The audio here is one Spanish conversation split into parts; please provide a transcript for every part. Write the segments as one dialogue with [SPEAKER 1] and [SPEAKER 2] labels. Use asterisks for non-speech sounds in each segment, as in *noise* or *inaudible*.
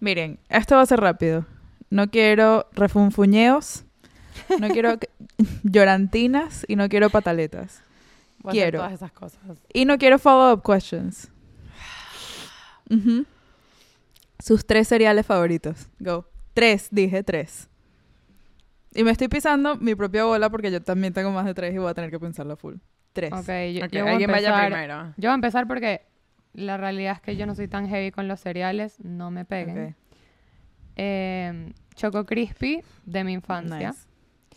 [SPEAKER 1] Miren, esto va a ser rápido. No quiero refunfuñeos, no quiero *laughs* llorantinas y no quiero pataletas.
[SPEAKER 2] Voy a hacer
[SPEAKER 1] Quiero.
[SPEAKER 2] todas esas cosas.
[SPEAKER 1] Y no quiero follow-up questions. Sus tres cereales favoritos. Go. Tres, dije tres. Y me estoy pisando mi propia bola porque yo también tengo más de tres y voy a tener que pensarlo full. Tres.
[SPEAKER 3] Ok, yo,
[SPEAKER 2] Ok,
[SPEAKER 3] yo voy a
[SPEAKER 2] alguien vaya primero.
[SPEAKER 3] Yo voy a empezar porque la realidad es que yo no soy tan heavy con los cereales, no me peguen. Eh, Choco Crispy de mi infancia.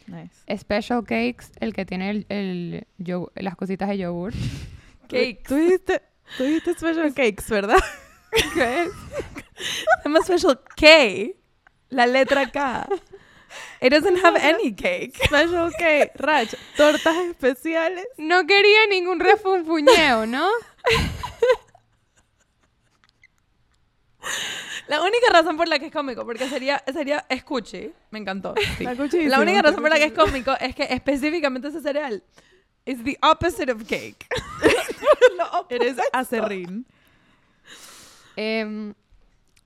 [SPEAKER 1] Nice. Nice.
[SPEAKER 3] Special Cakes, el que tiene el, el yogur- las cositas de yogur. *laughs*
[SPEAKER 1] Cakes. Tú dijiste, tú dijiste special cakes, ¿verdad? *laughs*
[SPEAKER 2] ¿Qué es? Special K. La letra K. It doesn't have any cake.
[SPEAKER 1] Special cake. Rach, tortas especiales.
[SPEAKER 3] No quería ningún refunfuñeo, ¿no? *laughs* *laughs*
[SPEAKER 2] La única razón por la que es cómico, porque sería, sería escuche, me encantó. *laughs* sí.
[SPEAKER 1] Cuchísimo,
[SPEAKER 2] La única razón por la que es cómico es que específicamente ese cereal is the opposite of cake. *laughs*
[SPEAKER 1] Eres acerrín.
[SPEAKER 3] Em,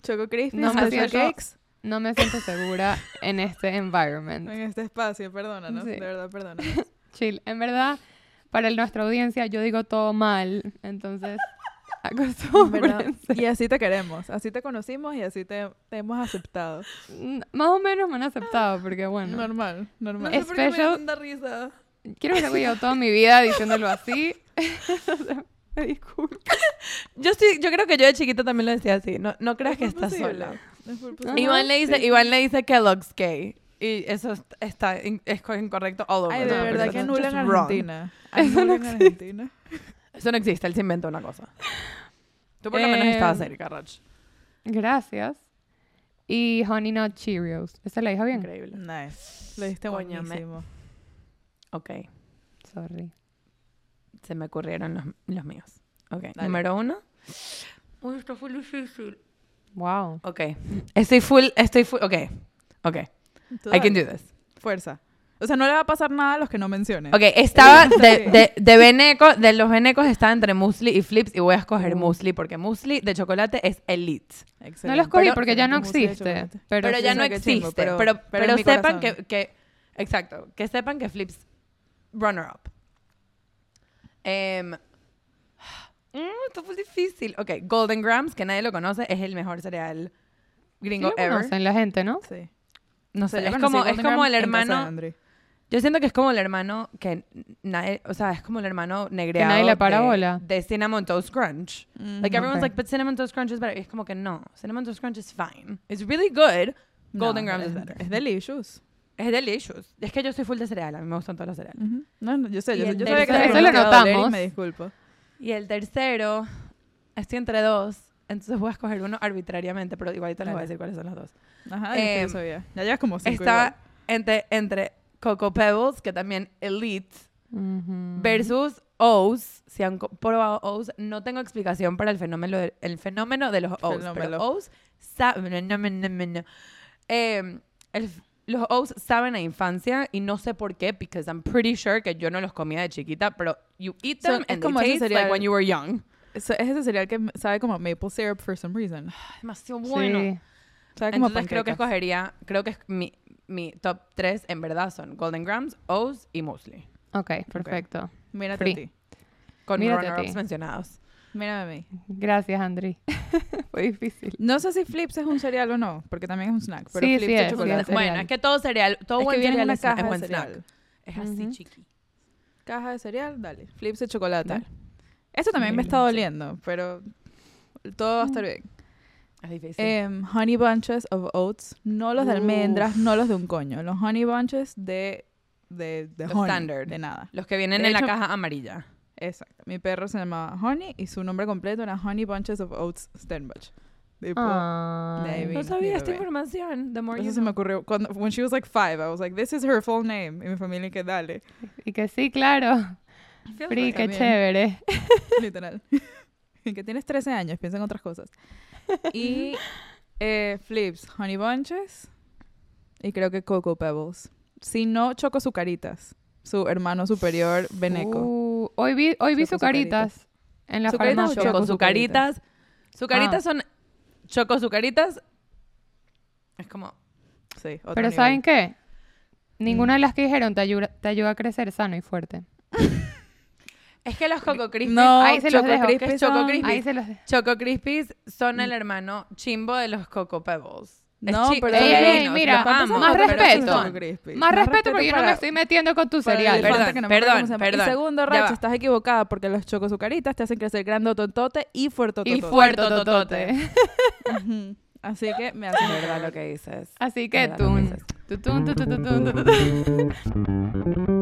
[SPEAKER 1] Choco Crispy,
[SPEAKER 3] No me siento-
[SPEAKER 1] cakes.
[SPEAKER 3] no me siento segura en este environment.
[SPEAKER 1] En este espacio, perdónanos.
[SPEAKER 3] Sí.
[SPEAKER 1] De verdad, perdónanos.
[SPEAKER 3] Chill. En verdad, para el- nuestra audiencia, yo digo todo mal. Entonces. Acostúmbrense. *laughs*
[SPEAKER 1] Y así te queremos. Así te conocimos y así te, te hemos aceptado.
[SPEAKER 3] Mm, Más o menos me han aceptado, porque bueno.
[SPEAKER 1] Normal,
[SPEAKER 2] No
[SPEAKER 1] normal.
[SPEAKER 2] sé me
[SPEAKER 3] Special-
[SPEAKER 2] tanta risa.
[SPEAKER 3] Quiero que se yo toda mi vida diciéndolo así. *laughs* *laughs* Me disculpo.
[SPEAKER 2] Yo sí, yo creo que yo de chiquita también lo decía así. No, no creas que
[SPEAKER 1] Es
[SPEAKER 2] estás
[SPEAKER 1] posible.
[SPEAKER 2] sola.
[SPEAKER 1] Es.
[SPEAKER 2] Iván le dice,
[SPEAKER 1] Sí.
[SPEAKER 2] Iván le dice Kellogg's gay. Y eso est- está in- es co- incorrecto all over.
[SPEAKER 1] Ay, de
[SPEAKER 2] the
[SPEAKER 1] verdad que
[SPEAKER 2] just wrong.
[SPEAKER 1] Argentina.
[SPEAKER 3] Eso no
[SPEAKER 1] Anulan Argentina.
[SPEAKER 2] Eso no existe, él se inventa una cosa. Tú por lo menos
[SPEAKER 3] Eh,
[SPEAKER 2] estabas cerca, Roch.
[SPEAKER 3] Gracias. Y Honey Nut Cheerios. ¿Esa la dije bien?
[SPEAKER 2] Increíble.
[SPEAKER 1] Nice. Lo diste
[SPEAKER 2] Coño, me-
[SPEAKER 1] buenísimo.
[SPEAKER 2] Ok,
[SPEAKER 3] Sorry.
[SPEAKER 2] se me ocurrieron los, los míos. Ok,
[SPEAKER 1] Dale.
[SPEAKER 2] número uno. Uy, esto fue difícil.
[SPEAKER 3] Wow.
[SPEAKER 2] Ok, estoy full, estoy full, ok, ok.
[SPEAKER 1] Tú
[SPEAKER 2] I can
[SPEAKER 1] dale.
[SPEAKER 2] do this.
[SPEAKER 1] Fuerza. O sea, no le va a pasar nada a los que no menciones.
[SPEAKER 2] Ok, estaba de, de, de Beneco, de los Benecos estaba entre Musli y Flips y voy a escoger
[SPEAKER 3] Uh.
[SPEAKER 2] Musli porque Musli de chocolate es elite.
[SPEAKER 1] Excelente.
[SPEAKER 3] No lo escogí porque ya no existe. Pero,
[SPEAKER 2] Pero,
[SPEAKER 3] sí.
[SPEAKER 2] ya no existe.
[SPEAKER 1] pero-
[SPEAKER 2] pero
[SPEAKER 1] pero
[SPEAKER 2] pero,
[SPEAKER 1] en mi
[SPEAKER 2] sepan que, que, exacto, que sepan que Flips runner up. Em, mm, esto fue difícil. Ok, Golden Grams, que nadie lo conoce, es el mejor cereal
[SPEAKER 3] Sí
[SPEAKER 2] gringo
[SPEAKER 3] lo
[SPEAKER 2] ever.
[SPEAKER 3] conocen la gente, ¿no?
[SPEAKER 1] Sí.
[SPEAKER 2] No sé, es como, es como el
[SPEAKER 1] en casa de
[SPEAKER 2] hermano. Yo siento que es como el hermano que nadie, o sea, es como el hermano negreado
[SPEAKER 3] nadie le para
[SPEAKER 2] de,
[SPEAKER 3] bola.
[SPEAKER 2] de Cinnamon Toast Crunch. Like
[SPEAKER 1] Ujú.
[SPEAKER 2] everyone's
[SPEAKER 3] Ok.
[SPEAKER 2] like, but Cinnamon Toast Crunch is better. Y es como que no, Cinnamon Toast Crunch is fine. It's really good. Golden
[SPEAKER 1] No,
[SPEAKER 2] Grams
[SPEAKER 1] es,
[SPEAKER 2] is better.
[SPEAKER 1] Es delicious.
[SPEAKER 2] Es delicious. Es que yo soy full de cereal, a mí me gustan todos los cereales.
[SPEAKER 1] Ujú. No, no, yo sé,
[SPEAKER 2] Y
[SPEAKER 1] yo,
[SPEAKER 2] el
[SPEAKER 1] yo sabía que
[SPEAKER 2] tercero- Eso lo
[SPEAKER 3] notamos.
[SPEAKER 1] me disculpo.
[SPEAKER 2] Y el tercero, estoy entre dos, entonces voy a escoger uno arbitrariamente, pero igualito les voy a decir cuáles son los dos.
[SPEAKER 1] Ajá, es que
[SPEAKER 2] Em,
[SPEAKER 1] yo sabía. Ya llevas como cinco
[SPEAKER 2] Está
[SPEAKER 1] igual.
[SPEAKER 2] entre, entre Coco Pebbles, que también elite,
[SPEAKER 3] Ujú.
[SPEAKER 2] versus O's. Si han probado O's, no tengo explicación para el fenómeno de, el fenómeno de los O's.
[SPEAKER 1] Fenómeno.
[SPEAKER 2] Pero O's saben. no, no. Eh, el- los O's saben a infancia y no sé por qué, because I'm pretty sure que yo no los comía de chiquita, pero you eat them
[SPEAKER 1] es
[SPEAKER 2] and
[SPEAKER 1] como
[SPEAKER 2] they taste like
[SPEAKER 1] cereal-
[SPEAKER 2] when you were young.
[SPEAKER 1] Es, es ese cereal que sabe como maple syrup for some reason.
[SPEAKER 2] Demasiado
[SPEAKER 3] Sí.
[SPEAKER 2] bueno.
[SPEAKER 1] Como
[SPEAKER 2] Entonces creo que escogería, creo que es mi, mi top 3 en verdad son Golden Grams, O's y Muesli.
[SPEAKER 3] Ok, perfecto.
[SPEAKER 1] Mírate
[SPEAKER 3] Free.
[SPEAKER 1] a ti.
[SPEAKER 2] Con
[SPEAKER 3] Mírate a
[SPEAKER 2] runner-ups
[SPEAKER 3] ti.
[SPEAKER 2] mencionados.
[SPEAKER 1] Mírame a mí.
[SPEAKER 3] Gracias, Andri. *laughs* Fue difícil.
[SPEAKER 1] No sé si Flips es un cereal o no, porque también es un snack. Pero
[SPEAKER 3] Sí,
[SPEAKER 1] Flips
[SPEAKER 3] sí
[SPEAKER 1] de
[SPEAKER 3] es, sí
[SPEAKER 1] chocolate.
[SPEAKER 3] es cereal.
[SPEAKER 2] Bueno, es que todo cereal, todo
[SPEAKER 1] Es que
[SPEAKER 2] buen
[SPEAKER 1] viene en
[SPEAKER 2] cereal
[SPEAKER 1] una
[SPEAKER 2] es,
[SPEAKER 1] caja
[SPEAKER 2] es
[SPEAKER 1] de
[SPEAKER 2] buen
[SPEAKER 1] cereal.
[SPEAKER 2] snack. Es así, chiqui.
[SPEAKER 1] Caja de cereal, dale. Flips de chocolate.
[SPEAKER 2] Dale.
[SPEAKER 1] Esto también me está
[SPEAKER 2] sí.
[SPEAKER 1] doliendo, pero todo va a estar bien.
[SPEAKER 2] Es difícil.
[SPEAKER 1] Em, honey bunches of oats, no los de almendras, no los de un coño, los honey bunches de de, de
[SPEAKER 2] Los
[SPEAKER 1] honey,
[SPEAKER 2] standard.
[SPEAKER 1] de nada.
[SPEAKER 2] Los que vienen
[SPEAKER 1] de
[SPEAKER 2] en la
[SPEAKER 1] hecho-
[SPEAKER 2] caja amarilla.
[SPEAKER 1] Exacto. Mi perro se llamaba Honey y su nombre completo era Honey Bunches of Oats Stenbach. Tipo. Navy.
[SPEAKER 2] No sabía esta información. The more you
[SPEAKER 1] eso se me
[SPEAKER 2] know.
[SPEAKER 1] ocurrió cuando when she was like five, I was like, this is her full name. Y mi familia que dale,
[SPEAKER 3] Y que sí, claro. Free,
[SPEAKER 2] like
[SPEAKER 3] qué
[SPEAKER 1] bien.
[SPEAKER 3] chévere. *laughs*
[SPEAKER 1] literal. *laughs* que tienes 13 años, piensa en otras cosas. *laughs* Y eh, Flips, Honey Bunches y creo que Cocoa Pebbles. Si no, Choco Sucaritas, su hermano superior Beneco.
[SPEAKER 3] Uh, hoy vi, hoy vi sucaritas en la
[SPEAKER 1] ¿Sucaritas
[SPEAKER 3] farmacia.
[SPEAKER 1] choco?
[SPEAKER 2] Choco sucaritas. Sucaritas
[SPEAKER 3] Ah.
[SPEAKER 2] son choco sucaritas Es como...
[SPEAKER 1] Sí, otro
[SPEAKER 3] Pero
[SPEAKER 1] nivel.
[SPEAKER 3] ¿saben qué? Ninguna de las que dijeron te ayuda, te ayuda a crecer sano y fuerte. *laughs*
[SPEAKER 2] Es que los Coco Crispies...
[SPEAKER 1] No,
[SPEAKER 3] Ahí se los
[SPEAKER 1] Choco
[SPEAKER 3] dejo.
[SPEAKER 1] Crispies
[SPEAKER 2] ¿Qué es Choco
[SPEAKER 1] son-
[SPEAKER 2] Crispies?
[SPEAKER 3] Ahí se los de-
[SPEAKER 2] Choco Crispies son el hermano chimbo de los Coco Pebbles. Es
[SPEAKER 1] No, pero
[SPEAKER 2] son
[SPEAKER 3] Ey, ey, mira,
[SPEAKER 2] los
[SPEAKER 1] ¿Cuántos
[SPEAKER 2] amo,
[SPEAKER 1] son
[SPEAKER 3] más
[SPEAKER 2] pero
[SPEAKER 3] respeto.
[SPEAKER 2] son.
[SPEAKER 3] Más respeto porque yo no me estoy metiendo con tu cereal.
[SPEAKER 2] Perdón,
[SPEAKER 1] no
[SPEAKER 2] perdón,
[SPEAKER 1] se
[SPEAKER 2] perdón.
[SPEAKER 1] Y segundo,
[SPEAKER 2] va.
[SPEAKER 1] estás equivocada porque los chocosucaritas te hacen crecer grandototote y fuertototote.
[SPEAKER 3] Y fuerte totote. *laughs*
[SPEAKER 1] Ujú. Así que me hace
[SPEAKER 2] verdad lo que dices.
[SPEAKER 3] Así que tú. *laughs*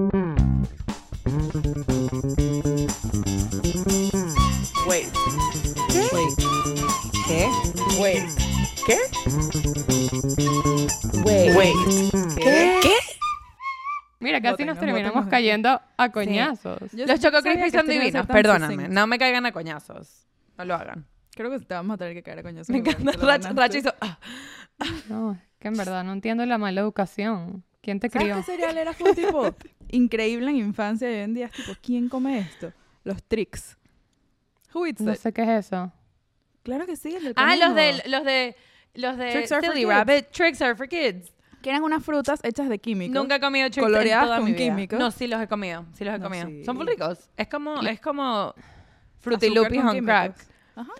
[SPEAKER 2] Wait. ¿Qué? Wait.
[SPEAKER 1] Wait. ¿Qué?
[SPEAKER 2] ¿Qué?
[SPEAKER 3] Mira, casi nos
[SPEAKER 1] no,
[SPEAKER 3] terminamos
[SPEAKER 1] no.
[SPEAKER 3] cayendo a coñazos.
[SPEAKER 1] Yo
[SPEAKER 2] Los Choco
[SPEAKER 1] esto
[SPEAKER 2] son divinos, perdóname. No me caigan a coñazos. No lo hagan.
[SPEAKER 1] Creo que te vamos a tener que caer a coñazos.
[SPEAKER 2] Me encanta.
[SPEAKER 1] te lo
[SPEAKER 2] Rach,
[SPEAKER 1] ganaste.
[SPEAKER 2] Rach hizo... ah.
[SPEAKER 3] No, que en verdad no entiendo la mala educación. ¿Quién te
[SPEAKER 1] ¿Sabes
[SPEAKER 3] crió?
[SPEAKER 1] qué cereal era full tipo *laughs* increíble en infancia y hoy en día es tipo, ¿quién come esto? Los tricks. Who eats
[SPEAKER 3] No
[SPEAKER 1] it?
[SPEAKER 3] sé qué es eso.
[SPEAKER 1] Claro que sí, el del
[SPEAKER 2] Ah,
[SPEAKER 1] conejo.
[SPEAKER 2] los de... Los de... Los de
[SPEAKER 1] Tricks are for
[SPEAKER 2] Silly
[SPEAKER 1] kids.
[SPEAKER 2] Rabbit. Tricks are for kids.
[SPEAKER 1] Que eran unas frutas hechas de químicos.
[SPEAKER 2] Nunca he comido tricks
[SPEAKER 1] Coloreadas
[SPEAKER 2] en toda
[SPEAKER 1] con
[SPEAKER 2] mi vida.
[SPEAKER 1] químicos.
[SPEAKER 2] No, sí los he comido. Sí los he
[SPEAKER 1] No,
[SPEAKER 2] comido.
[SPEAKER 1] sí.
[SPEAKER 2] Son muy ricos. Es como... Es como... Fruity
[SPEAKER 1] Azúcar
[SPEAKER 2] Loopies
[SPEAKER 1] con
[SPEAKER 2] on
[SPEAKER 1] químicos.
[SPEAKER 2] crack.
[SPEAKER 1] Ajá.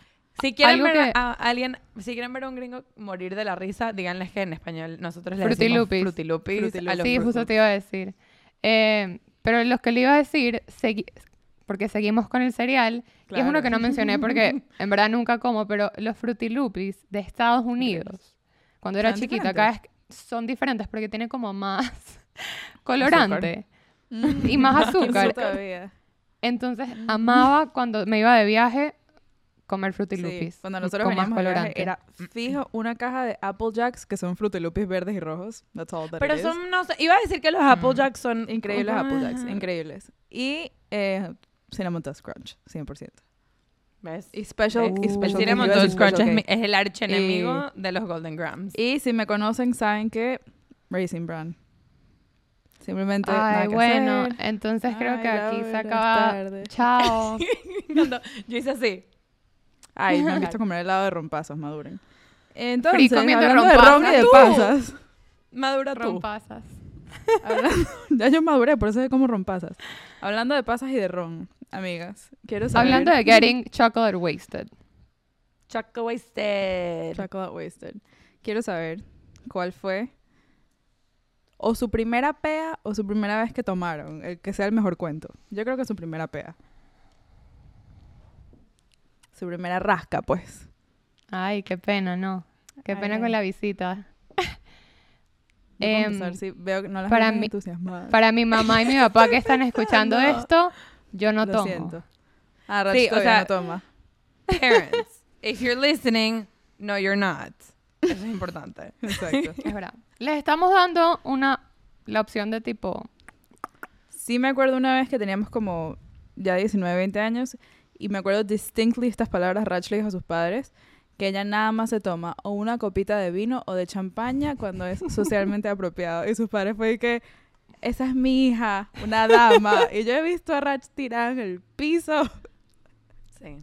[SPEAKER 2] Si quieren
[SPEAKER 3] Algo
[SPEAKER 2] ver
[SPEAKER 3] que-
[SPEAKER 2] a alguien, si quieren ver a un gringo morir de la risa, díganles que en español nosotros le
[SPEAKER 3] Fruity
[SPEAKER 2] decimos
[SPEAKER 3] Loopies.
[SPEAKER 2] Fruity Loopies
[SPEAKER 1] Fruity
[SPEAKER 2] a los
[SPEAKER 1] Loopies.
[SPEAKER 3] Sí,
[SPEAKER 2] Fruit
[SPEAKER 3] justo
[SPEAKER 2] Loops.
[SPEAKER 3] te iba a decir. Eh, pero los que le iba a decir, segui- porque seguimos con el cereal, y es uno
[SPEAKER 1] Claro.
[SPEAKER 3] que no mencioné porque *laughs* en verdad nunca como, pero los Fruity Loopies de Estados Unidos, cuando era
[SPEAKER 1] ¿Son
[SPEAKER 3] chiquita, acá
[SPEAKER 1] diferentes?
[SPEAKER 3] es- son diferentes porque tienen como más *laughs* colorante
[SPEAKER 1] Mm.
[SPEAKER 3] y más *laughs* azúcar.
[SPEAKER 1] Eso todavía.
[SPEAKER 3] Entonces amaba cuando me iba de viaje comer Fruity
[SPEAKER 1] Sí, cuando nosotros
[SPEAKER 3] con más
[SPEAKER 1] veníamos
[SPEAKER 3] colorante.
[SPEAKER 1] era fijo una caja de Apple Jacks que son Fruity Loopies verdes y rojos. That's all that
[SPEAKER 2] Pero
[SPEAKER 1] it is.
[SPEAKER 2] son, no sé, iba a decir que los Applejacks son
[SPEAKER 1] increíbles
[SPEAKER 2] ¿cómo?
[SPEAKER 1] Apple Jacks, increíbles. Y eh, Cinnamon Toast Crunch, 100%.
[SPEAKER 2] ¿Ves?
[SPEAKER 1] Y Special,
[SPEAKER 3] Uh.
[SPEAKER 1] y
[SPEAKER 2] El Cinnamon Toast Crunch es, es el archenemigo de los Golden Grams.
[SPEAKER 1] Y si me conocen, saben que Raisin Bran. Simplemente nada
[SPEAKER 3] Ay,
[SPEAKER 1] que
[SPEAKER 3] bueno,
[SPEAKER 1] hacer.
[SPEAKER 3] entonces creo que aquí se
[SPEAKER 1] es
[SPEAKER 3] acaba.
[SPEAKER 1] tarde.
[SPEAKER 3] Chao. *laughs* *laughs*
[SPEAKER 2] Cuando yo hice así.
[SPEAKER 1] Ay, me *laughs* han visto comer helado de rompazos, maduren. Entonces,
[SPEAKER 3] comiendo
[SPEAKER 1] hablando de ron y de pasas.
[SPEAKER 2] Madura tú.
[SPEAKER 3] Rompasas.
[SPEAKER 1] hablando- ya yo maduré, por eso sé como rompasas. Hablando de pasas y de ron, amigas, quiero saber...
[SPEAKER 3] Hablando de getting chocolate wasted.
[SPEAKER 2] Choco wasted.
[SPEAKER 1] Chocolate Wasted. Quiero saber cuál fue o su primera pea o su primera vez que tomaron, el que sea el mejor cuento. Yo creo que su primera pea. Su primera rasca, pues.
[SPEAKER 3] Ay, qué pena, no. Qué
[SPEAKER 1] Ay,
[SPEAKER 3] pena
[SPEAKER 1] ay.
[SPEAKER 3] con la visita.
[SPEAKER 1] Puedo
[SPEAKER 3] Em,
[SPEAKER 1] sí, veo que no las
[SPEAKER 3] para
[SPEAKER 1] entusiasmadas.
[SPEAKER 3] Para mi mamá y mi papá que están *laughs* escuchando
[SPEAKER 1] No.
[SPEAKER 3] esto, yo no
[SPEAKER 1] Lo
[SPEAKER 3] tomo.
[SPEAKER 1] siento. Ah, Rach
[SPEAKER 2] Sí, o
[SPEAKER 1] todavía
[SPEAKER 2] sea-
[SPEAKER 1] no toma.
[SPEAKER 2] Parents, *laughs* if you're listening, no, you're not. Eso es importante. *laughs*
[SPEAKER 1] Exacto.
[SPEAKER 3] Es verdad. Les estamos dando una la opción de tipo
[SPEAKER 1] Sí me acuerdo una vez que teníamos como ya 19, 20 años y me acuerdo distinctly estas palabras Rach le dijo a sus padres que ella nada más se toma o una copita de vino o de champaña cuando es socialmente *laughs* apropiado. Y sus padres fue que esa es mi hija, una dama. y yo he visto a Rach tirada en el piso.
[SPEAKER 2] Sí.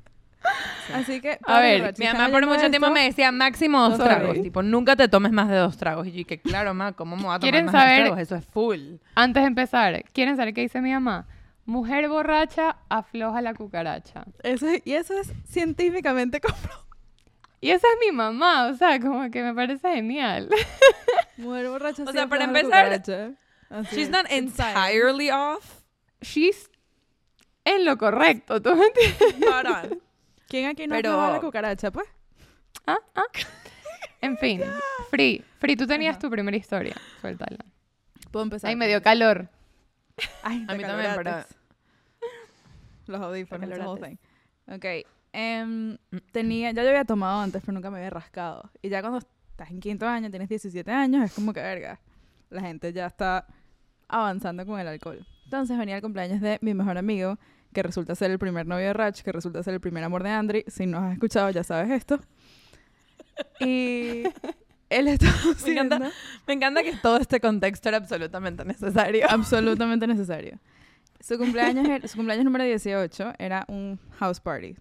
[SPEAKER 1] Así que...
[SPEAKER 3] A ver,
[SPEAKER 1] Rach,
[SPEAKER 2] Mi mamá por mucho tiempo me decía máximo dos tragos. Tipo, nunca te tomes más de dos tragos. Y yo que claro, ma, ¿cómo me voy a tomar
[SPEAKER 3] ¿Quieren
[SPEAKER 2] más de dos
[SPEAKER 3] saber?
[SPEAKER 2] tragos? Eso es full.
[SPEAKER 3] antes de empezar, ¿quieren saber qué dice mi mamá? Mujer borracha afloja la cucaracha.
[SPEAKER 1] Eso es- y eso es científicamente *laughs* comprobado.
[SPEAKER 3] Y esa es mi mamá, o sea, como que me parece genial.
[SPEAKER 1] Mujer borracha
[SPEAKER 2] O sea, para empezar,
[SPEAKER 1] cucaracha. Así
[SPEAKER 2] She's
[SPEAKER 1] es.
[SPEAKER 2] not entirely off.
[SPEAKER 3] She's en lo correcto, ¿tú me entiendes?
[SPEAKER 2] On.
[SPEAKER 1] ¿Quién aquí no
[SPEAKER 2] Pero-
[SPEAKER 1] la cucaracha, pues?
[SPEAKER 3] Ah, ah. En fin, Free, Free, tú tenías
[SPEAKER 1] Ajá.
[SPEAKER 3] tu primera historia. Suéltala.
[SPEAKER 1] Puedo empezar.
[SPEAKER 3] Ay, me dio calor.
[SPEAKER 1] Ay,
[SPEAKER 2] A mí también, pero...
[SPEAKER 1] Los audífonos, the whole thing. Ok. em, tenía, ya yo había tomado antes, pero nunca me había rascado. Y ya cuando estás en quinto año, tienes 17 años, es como que, verga, la gente ya está avanzando con el alcohol. Entonces venía el cumpleaños de mi mejor amigo, que resulta ser el primer novio de Rach, que resulta ser el primer amor de Andri. Si no has escuchado, ya sabes esto. Y *laughs* él estaba
[SPEAKER 2] Me encanta. Me encanta que todo este contexto era absolutamente necesario.
[SPEAKER 1] absolutamente necesario. Su cumpleaños, era- su cumpleaños número 18 era un house party.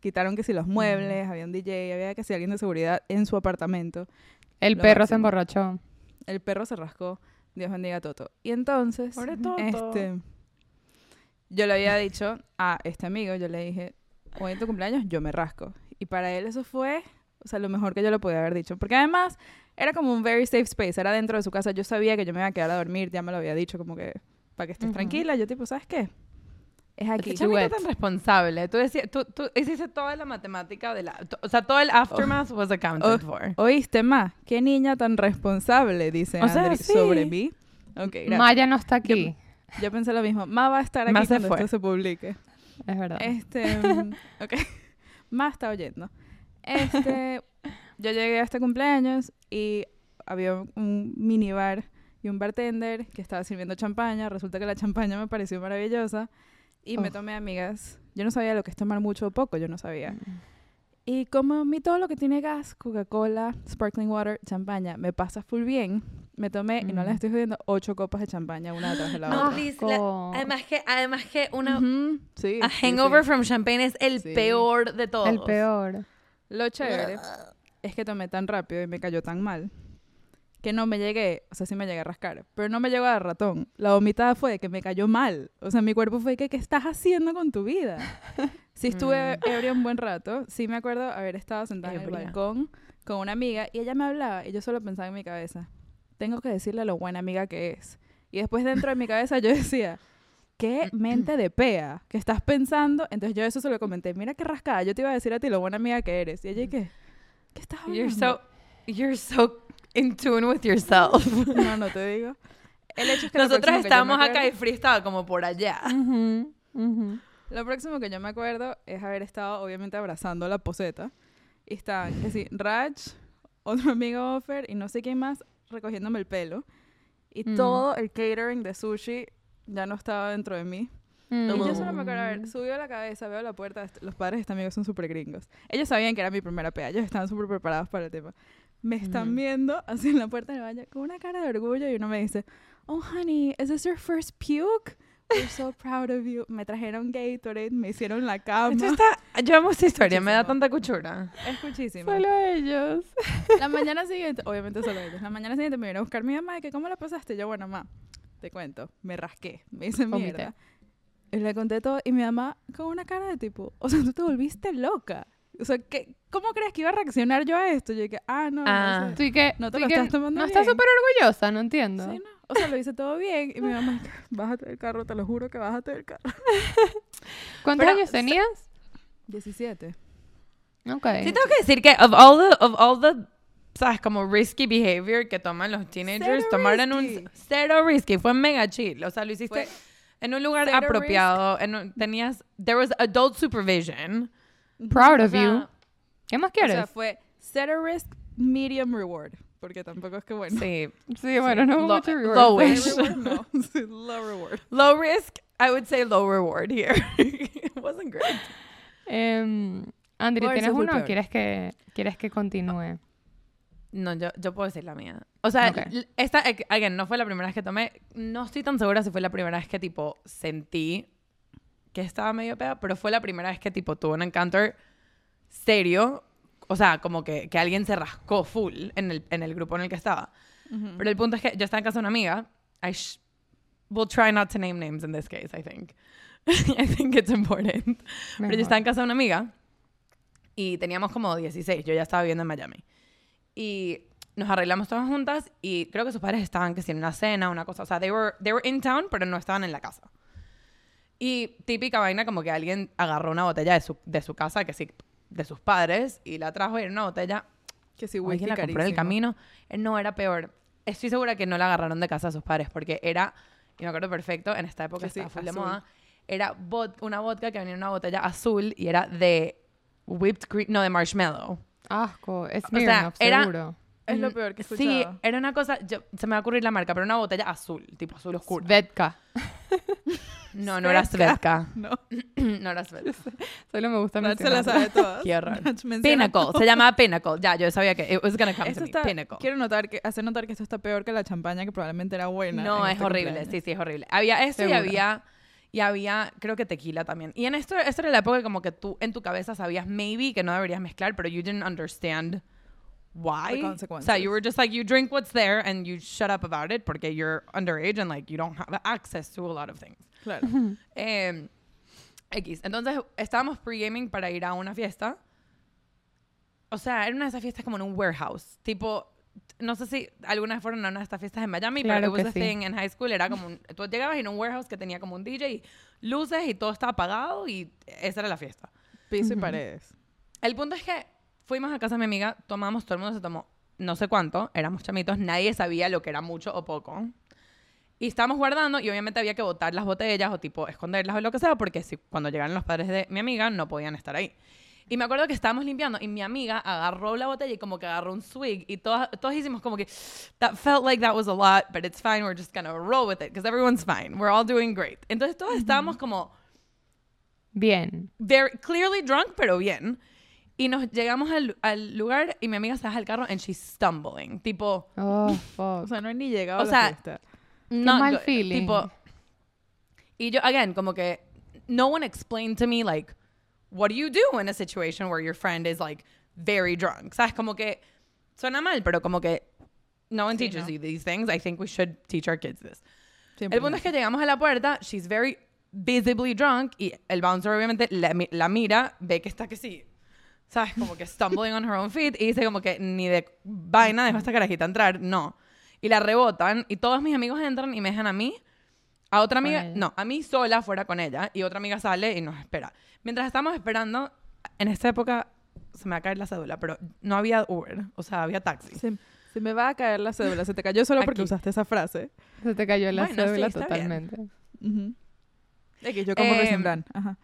[SPEAKER 1] Quitaron que si los muebles, había un DJ, había que si alguien de seguridad en su apartamento.
[SPEAKER 3] El
[SPEAKER 1] Lo
[SPEAKER 3] perro se
[SPEAKER 1] máximo.
[SPEAKER 3] emborrachó.
[SPEAKER 1] El perro se rascó. Dios bendiga a Toto. Y entonces,
[SPEAKER 2] Toto.
[SPEAKER 1] este, yo le había dicho a este amigo, yo le dije, hoy en tu cumpleaños yo me rasco. Y para él eso fue, o sea, lo mejor que yo le podía haber dicho. Porque además era como un very safe space, era dentro de su casa. Yo sabía que yo me iba a quedar a dormir, ya me lo había dicho, como que para que estés tranquila. Yo tipo, ¿sabes qué? Es aquí.
[SPEAKER 2] Chamito
[SPEAKER 3] Duet.
[SPEAKER 2] tan responsable. Tú, decías, tú, tú hiciste toda la matemática de la... O sea, todo el aftermath was accounted
[SPEAKER 1] Oh.
[SPEAKER 2] for.
[SPEAKER 1] ¿Oíste, Ma? ¿Qué niña tan responsable? Dice
[SPEAKER 2] O sea,
[SPEAKER 1] Andri
[SPEAKER 2] sí.
[SPEAKER 1] sobre mí. Ok, gracias.
[SPEAKER 3] Maya no está aquí.
[SPEAKER 1] Yo pensé lo mismo. Ma va a estar aquí
[SPEAKER 2] Ma se
[SPEAKER 1] cuando
[SPEAKER 2] fue.
[SPEAKER 1] esto se publique.
[SPEAKER 3] Es verdad.
[SPEAKER 1] Este, *laughs* mm, ok. *laughs* Más está oyendo. Este, *laughs* yo llegué a este cumpleaños y había un minibar y un bartender que estaba sirviendo champaña. Resulta que la champaña me pareció maravillosa y me
[SPEAKER 3] Oh.
[SPEAKER 1] tomé amigas. Yo no sabía lo que es tomar mucho o poco, yo no sabía.
[SPEAKER 3] Mm.
[SPEAKER 1] Y como a mí todo lo que tiene gas, Coca-Cola, sparkling water, champaña, me pasa full bien, me tomé, y no les
[SPEAKER 3] Mm.
[SPEAKER 1] estoy jodiendo, ocho copas de champaña una detrás de la
[SPEAKER 2] No,
[SPEAKER 1] otra.
[SPEAKER 2] please, la- además que, además que una,
[SPEAKER 1] Ujú, sí,
[SPEAKER 2] a
[SPEAKER 1] sí,
[SPEAKER 2] hangover
[SPEAKER 1] sí.
[SPEAKER 2] from champagne es el
[SPEAKER 1] Sí.
[SPEAKER 2] peor de todos.
[SPEAKER 3] El peor.
[SPEAKER 1] Lo chévere es que tomé tan rápido y me cayó tan mal que no me llegué, o sea, sí me llegué a rascar, pero no me llegó a ratón. La vomitada fue de que me cayó mal. O sea, mi cuerpo fue que, ¿qué estás haciendo con tu vida? *laughs* Sí estuve
[SPEAKER 2] Mm.
[SPEAKER 1] ebria un buen rato. Sí me acuerdo haber estado sentada en el balcón con una amiga y ella me hablaba y yo solo pensaba en mi cabeza, tengo que decirle lo buena amiga que es. Y después dentro de mi cabeza yo decía, qué *laughs* mente de pea que estás pensando. Entonces yo eso se lo comenté, mira qué rascada, yo te iba a decir a ti lo buena amiga que eres. Y ella, ¿qué? ¿Qué estás hablando?
[SPEAKER 2] You're so, you're so in tune with yourself. *laughs*
[SPEAKER 1] No, no te digo. El hecho es que
[SPEAKER 2] Nosotros estábamos acá y Free estaba como por allá.
[SPEAKER 3] Ujú, ujú.
[SPEAKER 1] Lo próximo que yo me acuerdo es haber estado, obviamente, abrazando la poseta. Y estaban, que sí, Raj, otro amigo Offer y no sé quién más recogiéndome el pelo. Y
[SPEAKER 3] Mm.
[SPEAKER 1] todo el catering de sushi ya no estaba dentro de mí. Y yo solo me acuerdo, a
[SPEAKER 3] Mm.
[SPEAKER 1] ver, subió la cabeza, veo la puerta, los padres de este amigo son súper gringos. Ellos sabían que era mi primera pea, ellos estaban súper preparados para el tema. Me están
[SPEAKER 2] Ujú.
[SPEAKER 1] viendo así en la puerta del baño con una cara de orgullo y uno me dice, oh honey, is this your first puke? We're so proud of you. Me trajeron Gatorade, me hicieron la cama.
[SPEAKER 2] Esto está, yo amo esta historia, me da tanta cuchura.
[SPEAKER 1] Es muchísimo.
[SPEAKER 3] Solo ellos. *laughs*
[SPEAKER 1] La mañana siguiente, obviamente solo ellos, la mañana siguiente me vino a buscar mi mamá y que, ¿cómo la pasaste? Yo, bueno, mamá, te cuento, me rasqué, me hice
[SPEAKER 3] Vomité.
[SPEAKER 1] mierda. Y le conté todo y mi mamá con una cara de tipo, o sea, tú te volviste loca. O sea, ¿qué, ¿cómo crees que iba a reaccionar yo a esto? Yo dije, ah, no,
[SPEAKER 2] Ah.
[SPEAKER 1] no sé.
[SPEAKER 3] Tú y que,
[SPEAKER 1] No te lo
[SPEAKER 3] que
[SPEAKER 1] estás tomando
[SPEAKER 3] No estás súper orgullosa, no entiendo.
[SPEAKER 1] Sí, no. O sea, lo hice todo bien. Y mi mamá, bájate del carro, te lo juro que bájate del carro. *laughs*
[SPEAKER 3] ¿Cuántos
[SPEAKER 2] Pero,
[SPEAKER 3] años tenías?
[SPEAKER 1] 17.
[SPEAKER 3] Ok.
[SPEAKER 2] Sí tengo que decir que of all the, of all the, sabes, como risky behavior que toman los teenagers,
[SPEAKER 1] Cero
[SPEAKER 2] tomar en un
[SPEAKER 1] risky.
[SPEAKER 2] cero risky, fue mega chill, o sea, lo hiciste
[SPEAKER 1] Fue
[SPEAKER 2] en un lugar apropiado, en un- tenías, there was adult supervision.
[SPEAKER 3] Proud
[SPEAKER 1] O
[SPEAKER 3] of
[SPEAKER 1] sea,
[SPEAKER 3] you. ¿Qué más
[SPEAKER 1] O
[SPEAKER 3] quieres?
[SPEAKER 1] sea, fue zero risk, medium reward. Porque tampoco es que bueno.
[SPEAKER 2] Sí, *laughs*
[SPEAKER 3] sí, bueno, no hubo
[SPEAKER 2] Lo-
[SPEAKER 3] mucho reward.
[SPEAKER 1] High *laughs* reward, no. *laughs* Sí, Low reward.
[SPEAKER 2] low risk, I would say low reward here. It wasn't great.
[SPEAKER 3] Em, Andri, ¿tienes uno o quieres que, quieres que continúe?
[SPEAKER 2] No, yo, yo puedo decir la mía. O sea,
[SPEAKER 3] Ok.
[SPEAKER 2] l- esta, again, no fue la primera vez que tomé. No estoy tan segura si fue la primera vez que, tipo, sentí que estaba medio peda, pero fue la primera vez que, tipo, tuve un encounter serio. O sea, como que, que alguien se rascó full en el, en el grupo en el que estaba. Pero el punto es que yo estaba en casa de una amiga. I sh- will try not to name names in this case, I think. *laughs* I think it's important. Pero yo
[SPEAKER 3] Mejor.
[SPEAKER 2] estaba en casa de una amiga y teníamos como 16. Yo ya estaba viviendo en Miami. Y nos arreglamos todas juntas y creo que sus padres estaban que si en una cena, una cosa. O sea, they were, they were in town, pero no estaban en la casa. Y típica vaina como que alguien agarró una botella de su, de su casa, que sí, de sus padres, y la trajo y era una botella
[SPEAKER 1] Que sí,
[SPEAKER 2] o
[SPEAKER 1] whisky
[SPEAKER 2] alguien la compró en el camino. Eh, No, era peor. Estoy segura que no la agarraron de casa de sus padres porque era, y me acuerdo perfecto, en esta época
[SPEAKER 1] sí,
[SPEAKER 2] estaba full de moda, era bot- una vodka que venía en una botella azul y era de whipped cream, no, de marshmallow.
[SPEAKER 3] Asco, es
[SPEAKER 2] O sea, era-
[SPEAKER 3] seguro.
[SPEAKER 1] Es lo peor que he
[SPEAKER 2] Sí,
[SPEAKER 1] escuchado.
[SPEAKER 2] era una cosa, yo- se me va a ocurrir la marca, pero una botella azul, tipo azul oscuro.
[SPEAKER 3] Svedka. *laughs*
[SPEAKER 2] No, no era Svedka. *laughs*
[SPEAKER 1] No, *clears throat*
[SPEAKER 2] no era Svedka. *laughs*
[SPEAKER 3] Solo me gusta
[SPEAKER 1] Rach se la sabe *laughs* todas.
[SPEAKER 2] Qué horror. Pinnacle, se llamaba Pinnacle. Ya, yo sabía que it was gonna come
[SPEAKER 1] Esto
[SPEAKER 2] to me.
[SPEAKER 1] está,
[SPEAKER 2] Pinnacle.
[SPEAKER 1] quiero notar que, hacer notar que esto está peor que la champaña que probablemente era buena.
[SPEAKER 2] No, es
[SPEAKER 1] este
[SPEAKER 2] horrible.
[SPEAKER 1] cumpleaños.
[SPEAKER 2] Sí, sí, es horrible. Había esto y había, y había, creo que tequila también. Y en esto, esto era la época como que tú en tu cabeza sabías maybe que no deberías mezclar, pero you didn't understand why?
[SPEAKER 1] The
[SPEAKER 2] O sea, you were just like, you drink what's there and you shut up about it porque you're underage and like you don't have access to a lot of things.
[SPEAKER 1] Claro.
[SPEAKER 2] Eh, X. Entonces estábamos pre-gaming para ir a una fiesta. O sea, era una de esas fiestas como en un warehouse. Tipo, no sé si algunas fueron a una de estas fiestas en Miami,
[SPEAKER 3] Claro
[SPEAKER 2] pero
[SPEAKER 3] que sí.
[SPEAKER 2] en high school. Era como un, tú llegabas en un warehouse que tenía como un DJ, y luces y todo estaba apagado y esa era la fiesta.
[SPEAKER 1] Piso y
[SPEAKER 3] Ujú.
[SPEAKER 1] paredes.
[SPEAKER 2] El punto es que fuimos a casa de mi amiga, tomamos, todo el mundo se tomó no sé cuánto, éramos chamitos, nadie sabía lo que era mucho o poco. Y estábamos guardando y obviamente había que botar las botellas o tipo esconderlas o lo que sea porque si, cuando llegaron los padres de mi amiga no podían estar ahí. Y me acuerdo que estábamos limpiando y mi amiga agarró la botella y como que agarró un swig y todos, todos hicimos como que that felt like that was a lot, but it's fine, we're just gonna roll with it because everyone's fine, we're all doing great. Entonces todos estábamos como
[SPEAKER 3] Bien.
[SPEAKER 2] very clearly drunk, pero bien. Y nos llegamos al, al lugar y mi amiga se baja del carro and she's stumbling. Tipo,
[SPEAKER 3] Oh, *laughs*
[SPEAKER 1] O
[SPEAKER 3] fuck.
[SPEAKER 1] sea, no he ni llegado
[SPEAKER 2] O
[SPEAKER 1] a la
[SPEAKER 2] sea,
[SPEAKER 1] fiesta.
[SPEAKER 2] Not
[SPEAKER 3] mal
[SPEAKER 2] good.
[SPEAKER 3] feeling.
[SPEAKER 2] Tipo, y yo, again, como que no one explained to me, like, what do you do in a situation where your friend is, like, very drunk? ¿Sabes? Como que suena mal, pero como que no one
[SPEAKER 1] Sí,
[SPEAKER 2] teaches
[SPEAKER 1] no.
[SPEAKER 2] you these things. I think we should teach our kids this.
[SPEAKER 1] Siempre
[SPEAKER 2] El punto es que llegamos a la puerta, she's very visibly drunk y el bouncer obviamente la, la mira, ve que está que sí, ¿sabes? Como que stumbling on her own feet y dice como que ni de vaina dejo a esta carajita entrar, no. Y la rebotan y todos mis amigos entran y me dejan a mí, a otra amiga, no, a mí sola fuera con ella y otra amiga sale y nos espera. Mientras estamos esperando, en esta época se me va a caer la cédula, pero no había Uber, o sea, había taxi.
[SPEAKER 1] Se, se me va a caer la cédula. Se te cayó solo porque
[SPEAKER 2] Aquí.
[SPEAKER 1] usaste esa frase.
[SPEAKER 3] Se te cayó la
[SPEAKER 2] Bueno, sí,
[SPEAKER 3] cédula
[SPEAKER 2] bien.
[SPEAKER 3] totalmente.
[SPEAKER 1] Ujú. X, yo como
[SPEAKER 2] Em,
[SPEAKER 1] Raisin Bran. Ajá.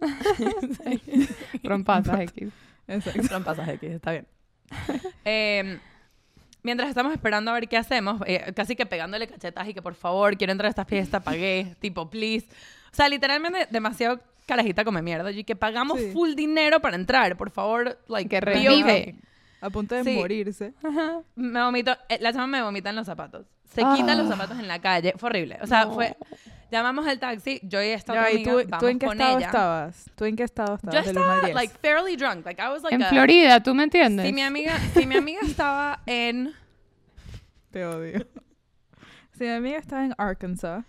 [SPEAKER 1] *laughs*
[SPEAKER 3] Rompazas X.
[SPEAKER 1] Exacto.
[SPEAKER 2] Pasajes X, está bien. *laughs* Eh, mientras estamos esperando a ver qué hacemos, eh, casi que pegándole cachetas y que por favor, quiero entrar a esta fiesta, pagué, *laughs* tipo, please. O sea, literalmente demasiado carajita come mierda. Y que pagamos
[SPEAKER 1] Sí.
[SPEAKER 2] full dinero para entrar, por favor, like,
[SPEAKER 3] Que revive.
[SPEAKER 1] A punto de
[SPEAKER 2] Sí.
[SPEAKER 1] morirse.
[SPEAKER 2] Me vomito, eh, la chama me vomita en los zapatos. Se
[SPEAKER 3] Ah.
[SPEAKER 2] quita los zapatos en la calle, fue horrible. O sea,
[SPEAKER 3] No.
[SPEAKER 2] fue, llamamos al taxi, yo y esta
[SPEAKER 1] Ya,
[SPEAKER 2] otra
[SPEAKER 1] ¿y
[SPEAKER 2] amiga,
[SPEAKER 1] tú,
[SPEAKER 2] vamos
[SPEAKER 1] tú en qué
[SPEAKER 2] con
[SPEAKER 1] estado
[SPEAKER 2] ella.
[SPEAKER 1] estabas? ¿Tú en qué estado estabas?
[SPEAKER 2] Yo
[SPEAKER 1] del uno al
[SPEAKER 2] estaba,
[SPEAKER 1] 10?
[SPEAKER 2] like, fairly drunk. Like, I was like
[SPEAKER 3] En
[SPEAKER 2] a-
[SPEAKER 3] Florida, ¿tú me entiendes?
[SPEAKER 2] Si mi amiga, si mi amiga estaba en... *laughs*
[SPEAKER 1] Te odio. Sí, mi amiga estaba en Arkansas.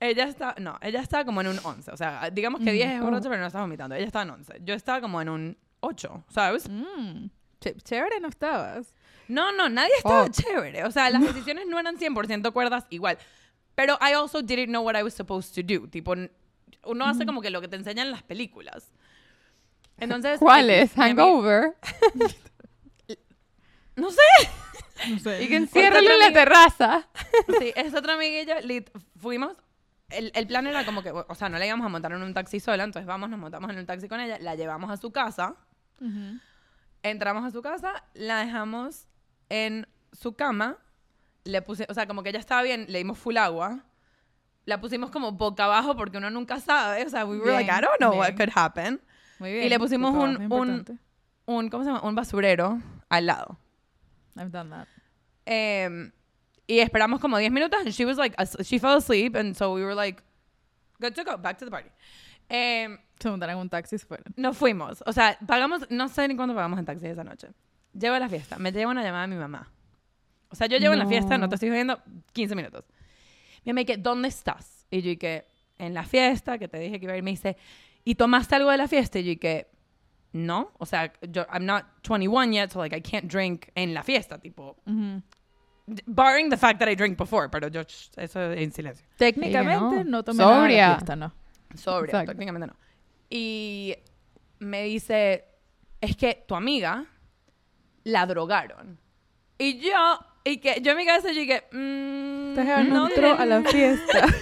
[SPEAKER 2] Ella está, no, ella estaba como en un 11. O sea, digamos que
[SPEAKER 1] Mm.
[SPEAKER 2] 10 es
[SPEAKER 3] Oh.
[SPEAKER 2] borracho, pero no estaba vomitando. Ella estaba en 11. Yo estaba como en un 8, ¿sabes?
[SPEAKER 1] Mm. Ch- chévere no estabas.
[SPEAKER 2] No, no, nadie estaba
[SPEAKER 3] Fuck.
[SPEAKER 2] chévere. O sea, las decisiones no eran 100% cuerdas igual. Pero I also didn't know what I was supposed to do. Tipo, uno hace como que lo que te enseñan en las películas. Entonces... *laughs*
[SPEAKER 3] ¿Cuál es? Hangover. *laughs*
[SPEAKER 2] No sé.
[SPEAKER 1] No sé.
[SPEAKER 3] Y que enciérralo
[SPEAKER 2] otra
[SPEAKER 3] en la terraza. *laughs*
[SPEAKER 2] Sí, es otra amiguilla. lit- fuimos. El, el plan era como que, o sea, no la íbamos a montar en un taxi sola, entonces vamos, nos montamos en un taxi con ella, la llevamos a su casa,
[SPEAKER 1] Ujú.
[SPEAKER 2] entramos a su casa, la dejamos en su cama, le puse, o sea, como que ella estaba bien, le dimos full agua, la pusimos como boca abajo porque uno nunca sabe, o sea, we were like,
[SPEAKER 1] Bien,
[SPEAKER 2] I don't know what
[SPEAKER 1] bien.
[SPEAKER 2] could happen.
[SPEAKER 1] Muy
[SPEAKER 2] Y
[SPEAKER 1] bien.
[SPEAKER 2] le pusimos un- un-. Un, ¿cómo se llama? Un basurero al lado.
[SPEAKER 1] I've done that.
[SPEAKER 2] Em, y esperamos como 10 minutos and she was like, she fell asleep and so we were like, good to go, back to the party. Em,
[SPEAKER 1] Se montaron en un taxi y se fueron.
[SPEAKER 2] nos fuimos. O sea, pagamos, no sé ni cuánto pagamos en taxi esa noche. Llego a la fiesta, me lleva una llamada de mi mamá. O sea, yo llevo en la fiesta, no
[SPEAKER 3] No.
[SPEAKER 2] te estoy viendo 15 minutos. Mi dice, ¿dónde estás? Y yo dije, en la fiesta, que te dije que iba a ir. Me dice, ¿y tomaste algo de la fiesta? Y yo dije, no. O sea, yo, I'm not 21 yet, so like I can't drink en la fiesta, tipo, barring the fact that I drink before, pero yo, eso en silencio.
[SPEAKER 1] Técnicamente
[SPEAKER 3] no.
[SPEAKER 1] no, tomé nada de la
[SPEAKER 3] Sobria.
[SPEAKER 1] fiesta, no.
[SPEAKER 2] Sobre,
[SPEAKER 3] Exacto.
[SPEAKER 2] técnicamente no. Y me dice, es que tu amiga la drogaron. Y yo, y que yo en mi cabeza yo dije, mm,
[SPEAKER 1] jeva no entró a la fiesta. *laughs*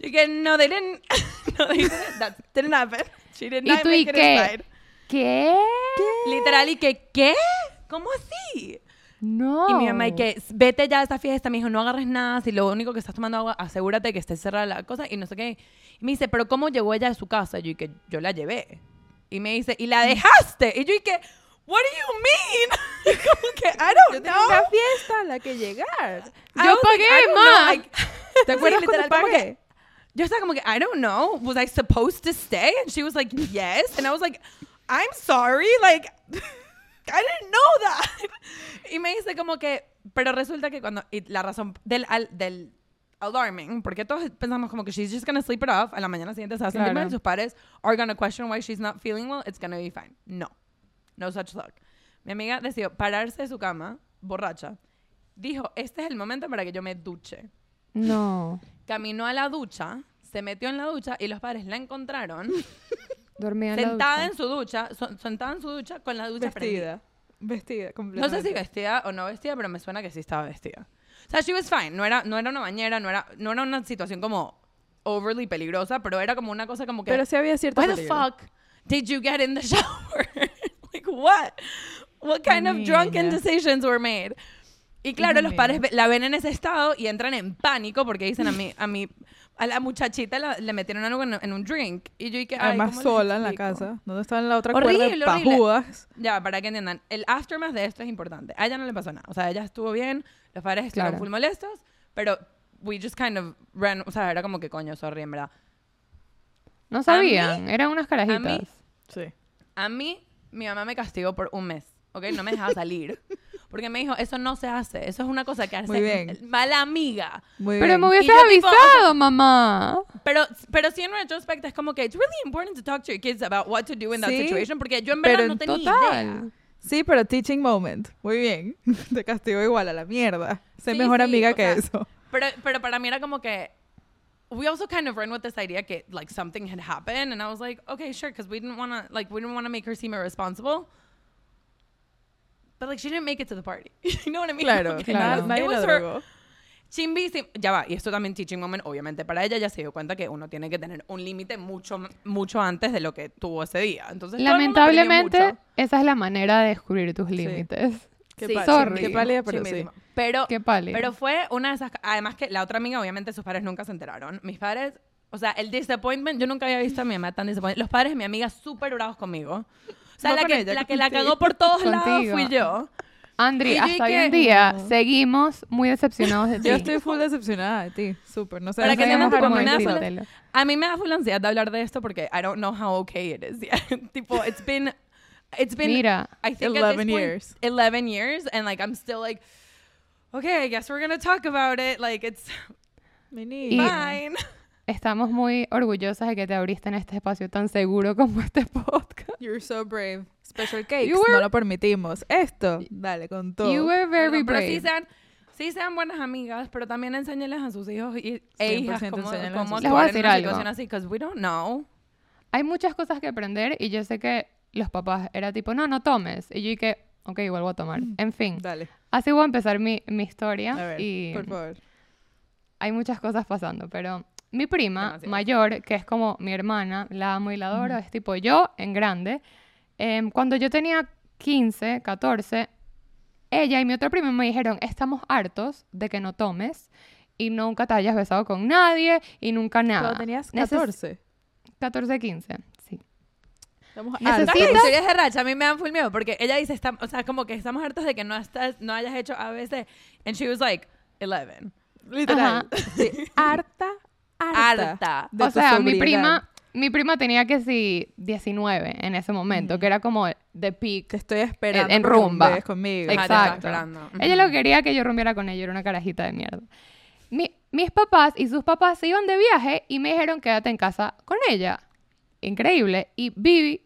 [SPEAKER 2] Yo dije, no, they didn't, *laughs* no, they didn't, that didn't happen. She did
[SPEAKER 3] ¿Y tú y
[SPEAKER 2] make it
[SPEAKER 3] qué? ¿Qué?
[SPEAKER 2] Literal, y que, ¿qué? ¿Cómo así?
[SPEAKER 3] No.
[SPEAKER 2] Y mi mamá, y que vete ya a esta fiesta, me dijo, no agarres nada, si lo único que estás tomando agua, asegúrate que esté cerrada la cosa y no sé qué. Y me dice, pero ¿cómo llegó ella a su casa? Y yo, y que yo la llevé. Y me dice, ¿y la dejaste? Y yo, y que, what do you mean? *laughs* Como que, I
[SPEAKER 1] Yo
[SPEAKER 2] don't
[SPEAKER 1] tenía
[SPEAKER 2] know.
[SPEAKER 1] una fiesta a la que llegar.
[SPEAKER 2] I
[SPEAKER 3] Yo pagué más. *laughs*
[SPEAKER 1] ¿Te
[SPEAKER 2] sí,
[SPEAKER 1] acuerdas
[SPEAKER 2] literal,
[SPEAKER 1] cuando
[SPEAKER 2] que-
[SPEAKER 1] pagué?
[SPEAKER 2] yo estaba como que, I don't know. Was I supposed to stay? And she was like, yes. And I was like, I'm sorry. Like, *laughs* I didn't know that. Y me dice como que, pero resulta que cuando, y la razón del, al- del alarming, porque todos pensamos como que she's just gonna sleep it off, a la mañana siguiente se va a sentir
[SPEAKER 3] Claro.
[SPEAKER 2] sus padres are gonna question why she's not feeling well, it's gonna be fine. No. No such luck. Mi amiga decidió pararse de su cama, borracha. Dijo, este es el momento para que yo me duche.
[SPEAKER 3] No.
[SPEAKER 2] Caminó a la ducha, se metió en la ducha y los padres la encontraron *laughs*
[SPEAKER 3] Dormía en la
[SPEAKER 2] sentada
[SPEAKER 3] ducha.
[SPEAKER 2] en su ducha, so- sentada en su ducha con la ducha prendida.
[SPEAKER 1] Vestida. Vestida,
[SPEAKER 2] No
[SPEAKER 1] completamente.
[SPEAKER 2] sé si vestida o no vestida, pero me suena que sí estaba vestida. O sea, she was fine. No era, no era una bañera, no era, no era una situación como overly peligrosa, pero era como una cosa como que...
[SPEAKER 1] Pero sí había cierto
[SPEAKER 2] Why the
[SPEAKER 1] peligro.
[SPEAKER 2] fuck did you get in the *laughs* shower? Like, what? What kind of drunken decisions were made? Y claro, los padres la ven en ese estado y entran en pánico porque dicen a mí, a mí, a la muchachita la- le metieron algo en, en un drink. Y yo ay,
[SPEAKER 1] Además,
[SPEAKER 2] ¿cómo les
[SPEAKER 1] sola en la casa. ¿Dónde está en la otra
[SPEAKER 2] Horrible,
[SPEAKER 1] cuerda?
[SPEAKER 2] horrible.
[SPEAKER 1] Pajudas.
[SPEAKER 2] Ya, para que entiendan, el aftermath de esto es importante. A ella no le pasó nada. O sea, ella estuvo bien, los padres estuvieron
[SPEAKER 3] Claro.
[SPEAKER 2] full molestos, pero we just kind of ran, o sea, era como que coño, sorry, en verdad.
[SPEAKER 3] No sabían, eran unas carajitas.
[SPEAKER 2] mí-
[SPEAKER 1] Sí.
[SPEAKER 2] A mí, mi mamá me castigó por un mes, ¿ok? No me dejaba salir. *laughs* Porque me dijo, eso no se hace, eso es una cosa que hace
[SPEAKER 1] Muy bien.
[SPEAKER 2] mala amiga.
[SPEAKER 1] Muy
[SPEAKER 3] Pero
[SPEAKER 1] bien.
[SPEAKER 3] me hubieses
[SPEAKER 2] tipo, o
[SPEAKER 3] avisado, mamá.
[SPEAKER 2] Pero, pero sí en retrospect es como que it's really important to talk to your kids about what to do in that
[SPEAKER 1] Sí,
[SPEAKER 2] situation, porque yo en verdad
[SPEAKER 1] pero
[SPEAKER 2] no
[SPEAKER 1] en
[SPEAKER 2] tenía idea.
[SPEAKER 3] Total.
[SPEAKER 1] Sí, pero teaching moment. Muy bien. *laughs* Te castigo igual a la mierda. Sé
[SPEAKER 2] Sí,
[SPEAKER 1] mejor
[SPEAKER 2] sí,
[SPEAKER 1] amiga que
[SPEAKER 2] sea,
[SPEAKER 1] eso.
[SPEAKER 2] Pero, pero para mí era como que we also kind of ran with this idea que like something had happened and I was like, okay, sure, because we didn't want to like we didn't want to make her seem irresponsible. But like she didn't make it to the party. *laughs* you know what I mean?
[SPEAKER 1] Claro,
[SPEAKER 2] que
[SPEAKER 3] claro.
[SPEAKER 2] it was her-. Chimbi, ya va, y esto también teaching moment, obviamente para ella ya se dio cuenta que uno tiene que tener un límite mucho, mucho antes de lo que tuvo ese día. Entonces,
[SPEAKER 3] Lamentablemente, esa es la manera de descubrir tus límites.
[SPEAKER 1] Qué
[SPEAKER 2] Sí,
[SPEAKER 3] sorry.
[SPEAKER 1] Qué pálida, pero sí.
[SPEAKER 2] Pero,
[SPEAKER 3] Qué pálido.
[SPEAKER 2] Pero fue una de esas... Además que la otra amiga, obviamente, sus padres nunca se enteraron. Mis padres... O sea, el disappointment... Yo nunca había visto a mi mamá tan disappointed. Los padres de mi amiga súper bravos conmigo. O sea,
[SPEAKER 1] No
[SPEAKER 2] la, que,
[SPEAKER 1] ella,
[SPEAKER 2] la que la cagó por todos lados
[SPEAKER 3] Contigo.
[SPEAKER 2] fui yo.
[SPEAKER 3] Andri,
[SPEAKER 2] Y
[SPEAKER 3] hasta hoy en día
[SPEAKER 1] no.
[SPEAKER 3] seguimos muy decepcionados de ti.
[SPEAKER 1] Yo estoy full decepcionada de ti. Súper. No sé.
[SPEAKER 2] Para
[SPEAKER 1] no
[SPEAKER 2] que full-
[SPEAKER 3] decírtelo.
[SPEAKER 2] A mí me da full ansiedad de hablar de esto porque I don't know how okay it is yet. *laughs* tipo, it's been... It's been...
[SPEAKER 3] Mira,
[SPEAKER 2] I think at
[SPEAKER 1] 11
[SPEAKER 2] this point,
[SPEAKER 1] years.
[SPEAKER 2] 11 years. And like, I'm still like... Okay, I guess we're gonna talk about it. Like, it's *laughs* fine. *laughs*
[SPEAKER 3] estamos muy orgullosas de que te abriste en este espacio tan seguro como este podcast.
[SPEAKER 1] You're so brave. Special cakes.
[SPEAKER 3] You were-
[SPEAKER 1] No lo permitimos. Esto. Dale, con todo.
[SPEAKER 3] You were very
[SPEAKER 2] Oigan, pero sí
[SPEAKER 3] brave.
[SPEAKER 2] sean, sí sean buenas amigas, pero también enséñenles a sus hijos y, e hijas
[SPEAKER 1] 100%
[SPEAKER 2] cómo, cómo actuar en una
[SPEAKER 3] algo.
[SPEAKER 2] situación así, because we don't know.
[SPEAKER 3] Hay muchas cosas que aprender y yo sé que los papás era tipo, no, no tomes. Y yo dije, ok, igual voy a tomar. En fin,
[SPEAKER 1] Dale.
[SPEAKER 3] así voy a empezar mi, mi historia.
[SPEAKER 1] A ver,
[SPEAKER 3] y
[SPEAKER 1] por favor.
[SPEAKER 3] hay muchas cosas pasando, pero mi prima
[SPEAKER 2] Demasiado.
[SPEAKER 3] mayor, que es como mi hermana, la amo y la adoro, es tipo yo en grande. Em, cuando yo tenía 15, 14, ella y mi otra prima me dijeron, estamos hartos de que no tomes y nunca te hayas besado con nadie y nunca nada.
[SPEAKER 1] Cuando tenías
[SPEAKER 3] Neces-
[SPEAKER 1] 14.
[SPEAKER 3] 14, 15, sí.
[SPEAKER 1] Estamos.
[SPEAKER 2] Las historias de Racha a mí me dan full miedo porque ella dice, está- o sea, como que estamos hartos de que no, estás, no hayas hecho ABC. And she was like, 11.
[SPEAKER 1] Literal. Sí. *laughs* Harta, harta.
[SPEAKER 2] Harta.
[SPEAKER 1] de
[SPEAKER 3] o
[SPEAKER 1] tu
[SPEAKER 3] sea, mi
[SPEAKER 1] sobriedad.
[SPEAKER 3] prima, mi prima tenía que sí 19 en ese momento, que era como the peak.
[SPEAKER 1] Te estoy esperando.
[SPEAKER 3] en rumba.
[SPEAKER 1] conmigo.
[SPEAKER 3] Exacto. Ella lo que quería que yo rumbiera con ella, era una carajita de mierda. Mi- mis papás y sus papás se iban de viaje y me dijeron quédate en casa con ella. Increíble. Y Vivi,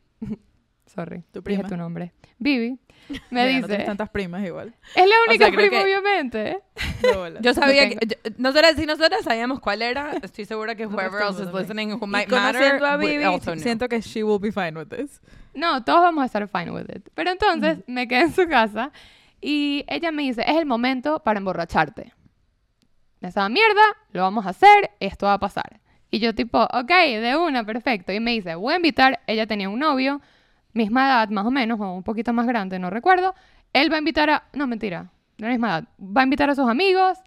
[SPEAKER 3] sorry,
[SPEAKER 1] Tu
[SPEAKER 3] dije
[SPEAKER 1] prima.
[SPEAKER 3] tu nombre. Vivi *laughs* me
[SPEAKER 1] Mira, no tienes
[SPEAKER 3] dice,
[SPEAKER 1] tantas primas igual.
[SPEAKER 3] es la única
[SPEAKER 2] sea, creo
[SPEAKER 3] prima
[SPEAKER 2] que-
[SPEAKER 3] obviamente. *laughs*
[SPEAKER 1] Bola.
[SPEAKER 2] Yo sabía que... yo- nosotras, si nosotras sabíamos cuál era, *laughs* estoy segura que whoever else is listening who
[SPEAKER 1] Y
[SPEAKER 2] might matter
[SPEAKER 1] conociendo a Vivi,
[SPEAKER 2] also
[SPEAKER 1] siento que she will be fine with this.
[SPEAKER 3] No, todos vamos a estar fine with it. Pero entonces me quedé en su casa y ella me dice, es el momento para emborracharte. Esa mierda, lo vamos a hacer, esto va a pasar. Y yo tipo, ok, de una, perfecto. Y me dice, voy a invitar, ella tenía un novio, misma edad más o menos, o un poquito más grande, no recuerdo. Él va a invitar a, no mentira, de la misma edad, va a invitar a sus amigos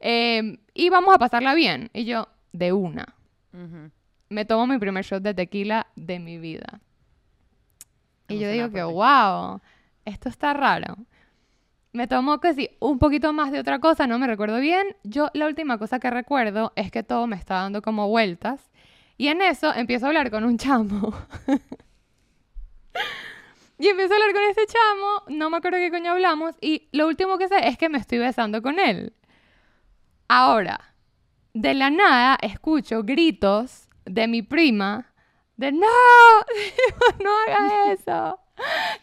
[SPEAKER 3] eh, y vamos a pasarla bien. Y yo, de una.
[SPEAKER 2] Ujú.
[SPEAKER 3] Me tomo mi primer shot de tequila de mi vida. Y yo digo que, wow, esto está raro. Me tomo que sí, un poquito más de otra cosa, no me recuerdo bien. Yo la última cosa que recuerdo es que todo me está dando como vueltas. Y en eso empiezo a hablar con un chamo. *laughs* Y empiezo a hablar con este chamo, no me acuerdo qué coño hablamos, y lo último que sé es que me estoy besando con él. Ahora, de la nada escucho gritos de mi prima de no, *laughs* no hagas *laughs* eso.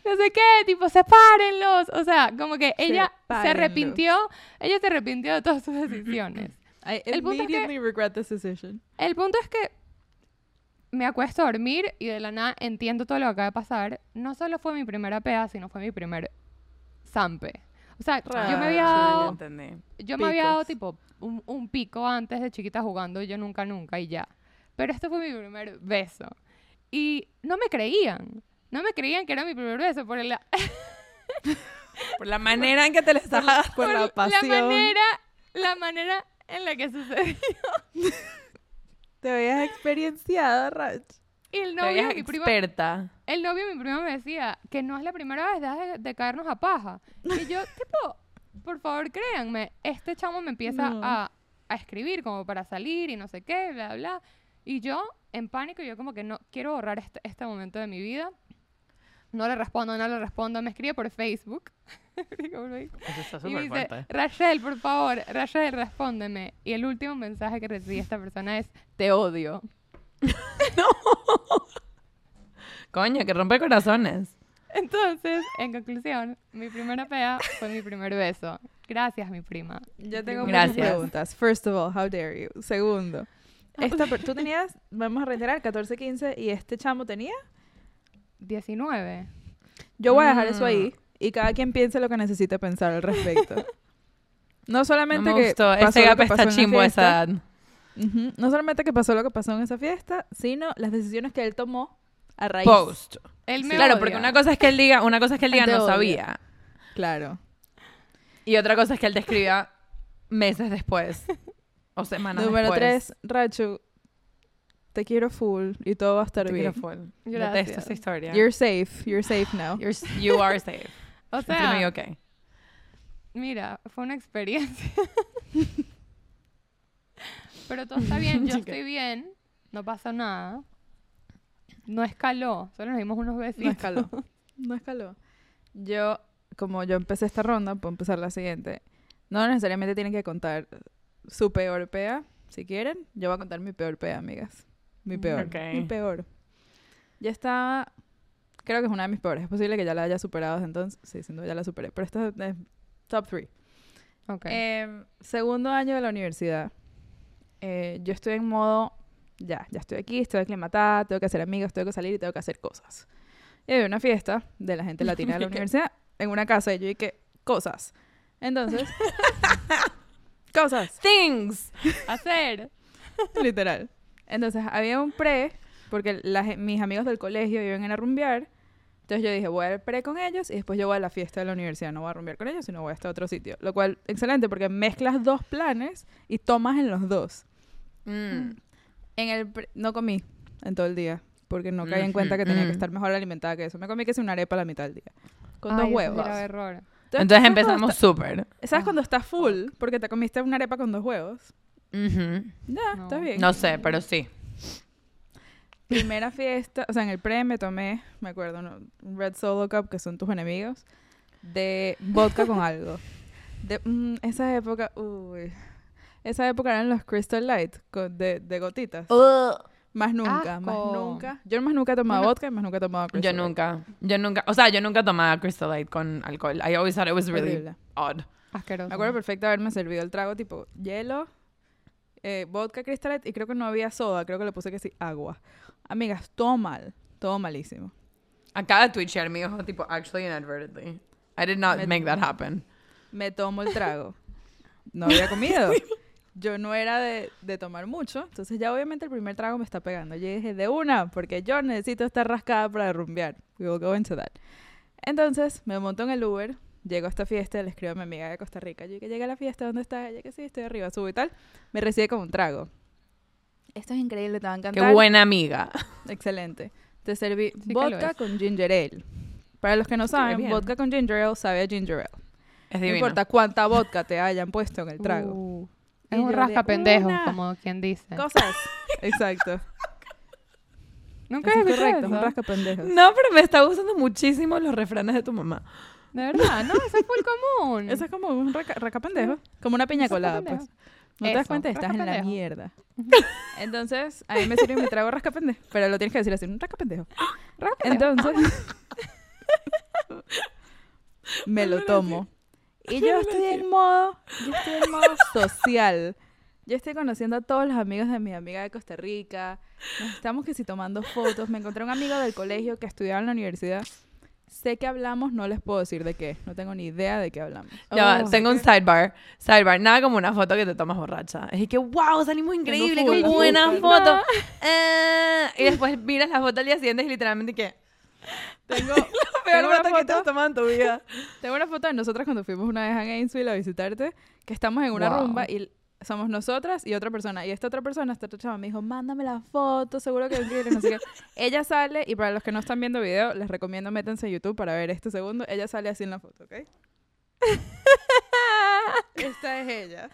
[SPEAKER 3] No sé qué, tipo, sepárenlos. O sea, como que ella se
[SPEAKER 1] Sepárenlos.
[SPEAKER 3] arrepintió, ella se arrepintió de todas sus decisiones. *laughs*
[SPEAKER 1] I
[SPEAKER 3] El punto es que-
[SPEAKER 1] regret this decision.
[SPEAKER 3] El punto es que me acuesto a dormir y de la nada entiendo todo lo que acaba de pasar. No solo fue mi primera pea, sino fue mi primer zampe. O sea, yo me había dado, yo me había dado tipo un, un pico antes de chiquita jugando yo nunca nunca y ya. Pero este fue mi primer beso. Y no me creían. No me creían que era mi primer beso por la, *laughs*
[SPEAKER 2] Por la manera en que te le estabas...
[SPEAKER 1] Por la pasión.
[SPEAKER 3] manera, la manera en la que sucedió.
[SPEAKER 1] Te habías experienciado, Rach.
[SPEAKER 3] Y el
[SPEAKER 2] Te
[SPEAKER 3] novio
[SPEAKER 2] veías
[SPEAKER 3] de mi prima,
[SPEAKER 2] experta.
[SPEAKER 3] el novio de mi prima me decía que no es la primera vez de, de caernos a paja. Y yo, *laughs* tipo, por favor créanme, este chamo me empieza
[SPEAKER 1] No.
[SPEAKER 3] a, a escribir como para salir y no sé qué, bla, bla. Y yo, en pánico, yo como que no quiero borrar este, este momento de mi vida. No le respondo, no le respondo. Me escribe por Facebook. *laughs*
[SPEAKER 2] Eso está
[SPEAKER 3] Y me dice. Rachel, por favor, Rachel, respóndeme. Y el último mensaje que recibí esta persona es, te odio. *laughs*
[SPEAKER 2] Coño, que rompe corazones.
[SPEAKER 3] Entonces, en conclusión, mi primera pea fue mi primer beso. Gracias, mi prima.
[SPEAKER 1] Yo tengo
[SPEAKER 2] Gracias.
[SPEAKER 1] muchas preguntas. First of all, how dare you? Segundo, esta, tú tenías, vamos a reiterar, 14, 15 y este chamo tenía.
[SPEAKER 3] 19.
[SPEAKER 1] Yo voy a dejar eso
[SPEAKER 2] Mm.
[SPEAKER 1] ahí y cada quien piense lo que necesite pensar al respecto. No *laughs*
[SPEAKER 2] No
[SPEAKER 1] solamente
[SPEAKER 2] me
[SPEAKER 1] que
[SPEAKER 2] gustó.
[SPEAKER 1] pasó
[SPEAKER 2] Ese gap está chimbo esa
[SPEAKER 1] fiesta,
[SPEAKER 2] edad.
[SPEAKER 1] no solamente que pasó lo que pasó en esa fiesta, sino las decisiones que él tomó a raíz.
[SPEAKER 2] Post.
[SPEAKER 3] Él me
[SPEAKER 2] Claro,
[SPEAKER 3] odia.
[SPEAKER 2] porque una cosa es que él diga, una cosa es que él diga
[SPEAKER 1] Te
[SPEAKER 2] no
[SPEAKER 1] odia.
[SPEAKER 2] sabía.
[SPEAKER 1] Claro.
[SPEAKER 2] Y otra cosa es que él te escriba meses después. O semanas
[SPEAKER 1] Número
[SPEAKER 2] después.
[SPEAKER 1] 3, Rachu, te quiero full y todo va a estar
[SPEAKER 2] Te
[SPEAKER 1] bien.
[SPEAKER 2] quiero full.
[SPEAKER 3] Gracias.
[SPEAKER 2] Detesto esa historia.
[SPEAKER 1] You're safe, you're safe now.
[SPEAKER 2] You're s- you are safe. *laughs*
[SPEAKER 3] O sea,
[SPEAKER 2] me ok.
[SPEAKER 3] mira, fue una experiencia. *laughs* Pero todo está bien, yo *laughs* estoy bien, no pasa nada. No escaló, solo nos dimos unos besitos.
[SPEAKER 1] No escaló. No escaló. Yo, como yo empecé esta ronda, puedo empezar la siguiente. No necesariamente tienen que contar su peor pea, si quieren. Yo voy a contar mi peor pea, amigas. Mi peor.
[SPEAKER 2] Ok.
[SPEAKER 1] Mi peor. Ya estaba... Creo que es una de mis peores. Es posible que ya la haya superado desde entonces. Sí, sin duda ya la superé. Pero esta es top 3.
[SPEAKER 3] Ok.
[SPEAKER 1] Em, segundo año de la universidad. Eh, yo estoy en modo, ya, ya estoy aquí, estoy aclimatada, tengo que hacer amigos, tengo que salir y tengo que hacer cosas. Y había una fiesta de la gente latina de la *laughs* universidad en una casa y yo dije, cosas. Entonces, *laughs* cosas,
[SPEAKER 2] Things.
[SPEAKER 3] Hacer.
[SPEAKER 1] literal. Entonces, había un pre, porque mis amigos del colegio iban a ir a rumbear. Entonces yo dije, voy al pre con ellos y después yo voy a la fiesta de la universidad. No voy a rumbear con ellos, sino voy a este otro sitio. Lo cual, excelente, porque mezclas dos planes y tomas en los dos.
[SPEAKER 2] Mm.
[SPEAKER 1] En el pre- no comí en todo el día, porque no caí en cuenta que tenía que
[SPEAKER 2] ujú.
[SPEAKER 1] estar mejor alimentada que eso. Me comí que es una arepa a la mitad del día. Con dos
[SPEAKER 3] Ay, sí
[SPEAKER 1] huevos.
[SPEAKER 3] era error.
[SPEAKER 2] Entonces
[SPEAKER 1] ¿sabes cuando
[SPEAKER 2] empezamos súper.
[SPEAKER 1] está- ¿Sabes cuando estás full? Porque te comiste una arepa con dos huevos.
[SPEAKER 2] Ujú.
[SPEAKER 1] Ya,
[SPEAKER 3] No.
[SPEAKER 1] está bien.
[SPEAKER 2] No sé, pero sí.
[SPEAKER 1] Primera fiesta, o sea, en el pre me tomé, me acuerdo, ¿no? un Red Solo Cup, que son tus enemigos, de vodka con algo. De, mm, esa época, uy. Esa época eran los Crystal Light, con- de, de gotitas. Más nunca, más nunca. Yo más nunca he tomado vodka y más nunca he tomado
[SPEAKER 2] Yo
[SPEAKER 1] Crystal Light.
[SPEAKER 2] nunca, yo nunca, o sea, yo nunca tomaba Crystal Light con alcohol. I always thought it was really
[SPEAKER 1] Horrible.
[SPEAKER 2] odd.
[SPEAKER 3] Asqueroso.
[SPEAKER 1] Me acuerdo perfecto haberme servido el trago tipo hielo, eh, vodka Crystal Light y creo que no había soda, creo que le puse que sí, agua. Amigas, todo mal, todo malísimo.
[SPEAKER 2] Acaba de twitchear mi ojo, tipo, actually inadvertently. I did not
[SPEAKER 1] Me-
[SPEAKER 2] make that happen.
[SPEAKER 1] Me tomo el trago. *laughs* No había comido. Yo no era de, de tomar mucho, entonces ya obviamente el primer trago me está pegando. Yo dije, de una, porque yo necesito estar rascada para rumbear. We will go into that. Entonces me monto en el Uber, llego a esta fiesta, le escribo a mi amiga de Costa Rica. Yo que llegué a la fiesta, ¿dónde estás? Ella que sí, estoy arriba, subo y tal. Me recibe con un trago. Esto es increíble, te va a
[SPEAKER 2] Qué
[SPEAKER 1] encantar.
[SPEAKER 2] buena amiga.
[SPEAKER 1] Excelente. Te serví
[SPEAKER 3] Sí
[SPEAKER 1] vodka con ginger ale. Para los que no saben,
[SPEAKER 2] bien.
[SPEAKER 1] vodka con ginger ale sabe a ginger ale.
[SPEAKER 2] Es
[SPEAKER 1] No
[SPEAKER 2] divino.
[SPEAKER 1] importa cuánta vodka te hayan puesto en el trago.
[SPEAKER 3] Uh,
[SPEAKER 1] Y
[SPEAKER 3] es un rasca pendejo,
[SPEAKER 1] una.
[SPEAKER 3] como quien dice.
[SPEAKER 1] Cosas. *laughs* Exacto.
[SPEAKER 3] Nunca
[SPEAKER 1] Eso
[SPEAKER 3] he
[SPEAKER 1] es correcto, es un
[SPEAKER 3] eso.
[SPEAKER 1] rascapendejos.
[SPEAKER 2] No, pero me está gustando muchísimo los refranes de tu mamá.
[SPEAKER 3] De verdad, no, eso es full común.
[SPEAKER 1] Eso es como un raca-. Como una piña colada, pues. No te das cuenta, estás en la mierda. Entonces, a mí me sirve mi trago rascapendejo. Pero lo tienes que decir así, un. Rascapendejo. Entonces, me lo tomo. Y yo estoy en modo, yo estoy en modo social. Yo estoy conociendo a todos los amigos de mi amiga de Costa Rica. Nos estamos que si tomando fotos. Me encontré un amigo del colegio que estudiaba en la universidad. Sé que hablamos, no les puedo decir de qué. No tengo ni idea de qué hablamos.
[SPEAKER 2] Ya va,
[SPEAKER 3] Oh.
[SPEAKER 2] tengo un sidebar. Sidebar, nada como una foto que te tomas borracha. Es que, wow, salimos increíble,
[SPEAKER 1] full
[SPEAKER 2] qué buena
[SPEAKER 1] azúcar.
[SPEAKER 2] foto. Eh, y después miras la foto al día siguiente y literalmente que... *laughs*
[SPEAKER 1] Tengo, *laughs*
[SPEAKER 2] Peor
[SPEAKER 1] tengo una
[SPEAKER 2] foto que te has tomado en tu vida. *laughs*
[SPEAKER 1] tengo una foto de nosotras cuando fuimos una vez a Gainesville a visitarte, que estamos en una
[SPEAKER 3] Wow.
[SPEAKER 1] rumba y somos nosotras y otra persona. Y esta otra persona, esta otra chava, me dijo, mándame la foto, seguro que quieres, qué. *laughs* Ella sale, y para los que no están viendo video, les recomiendo métanse a YouTube para ver este segundo. Ella sale así en la foto, ¿ok? *laughs* Esta es ella.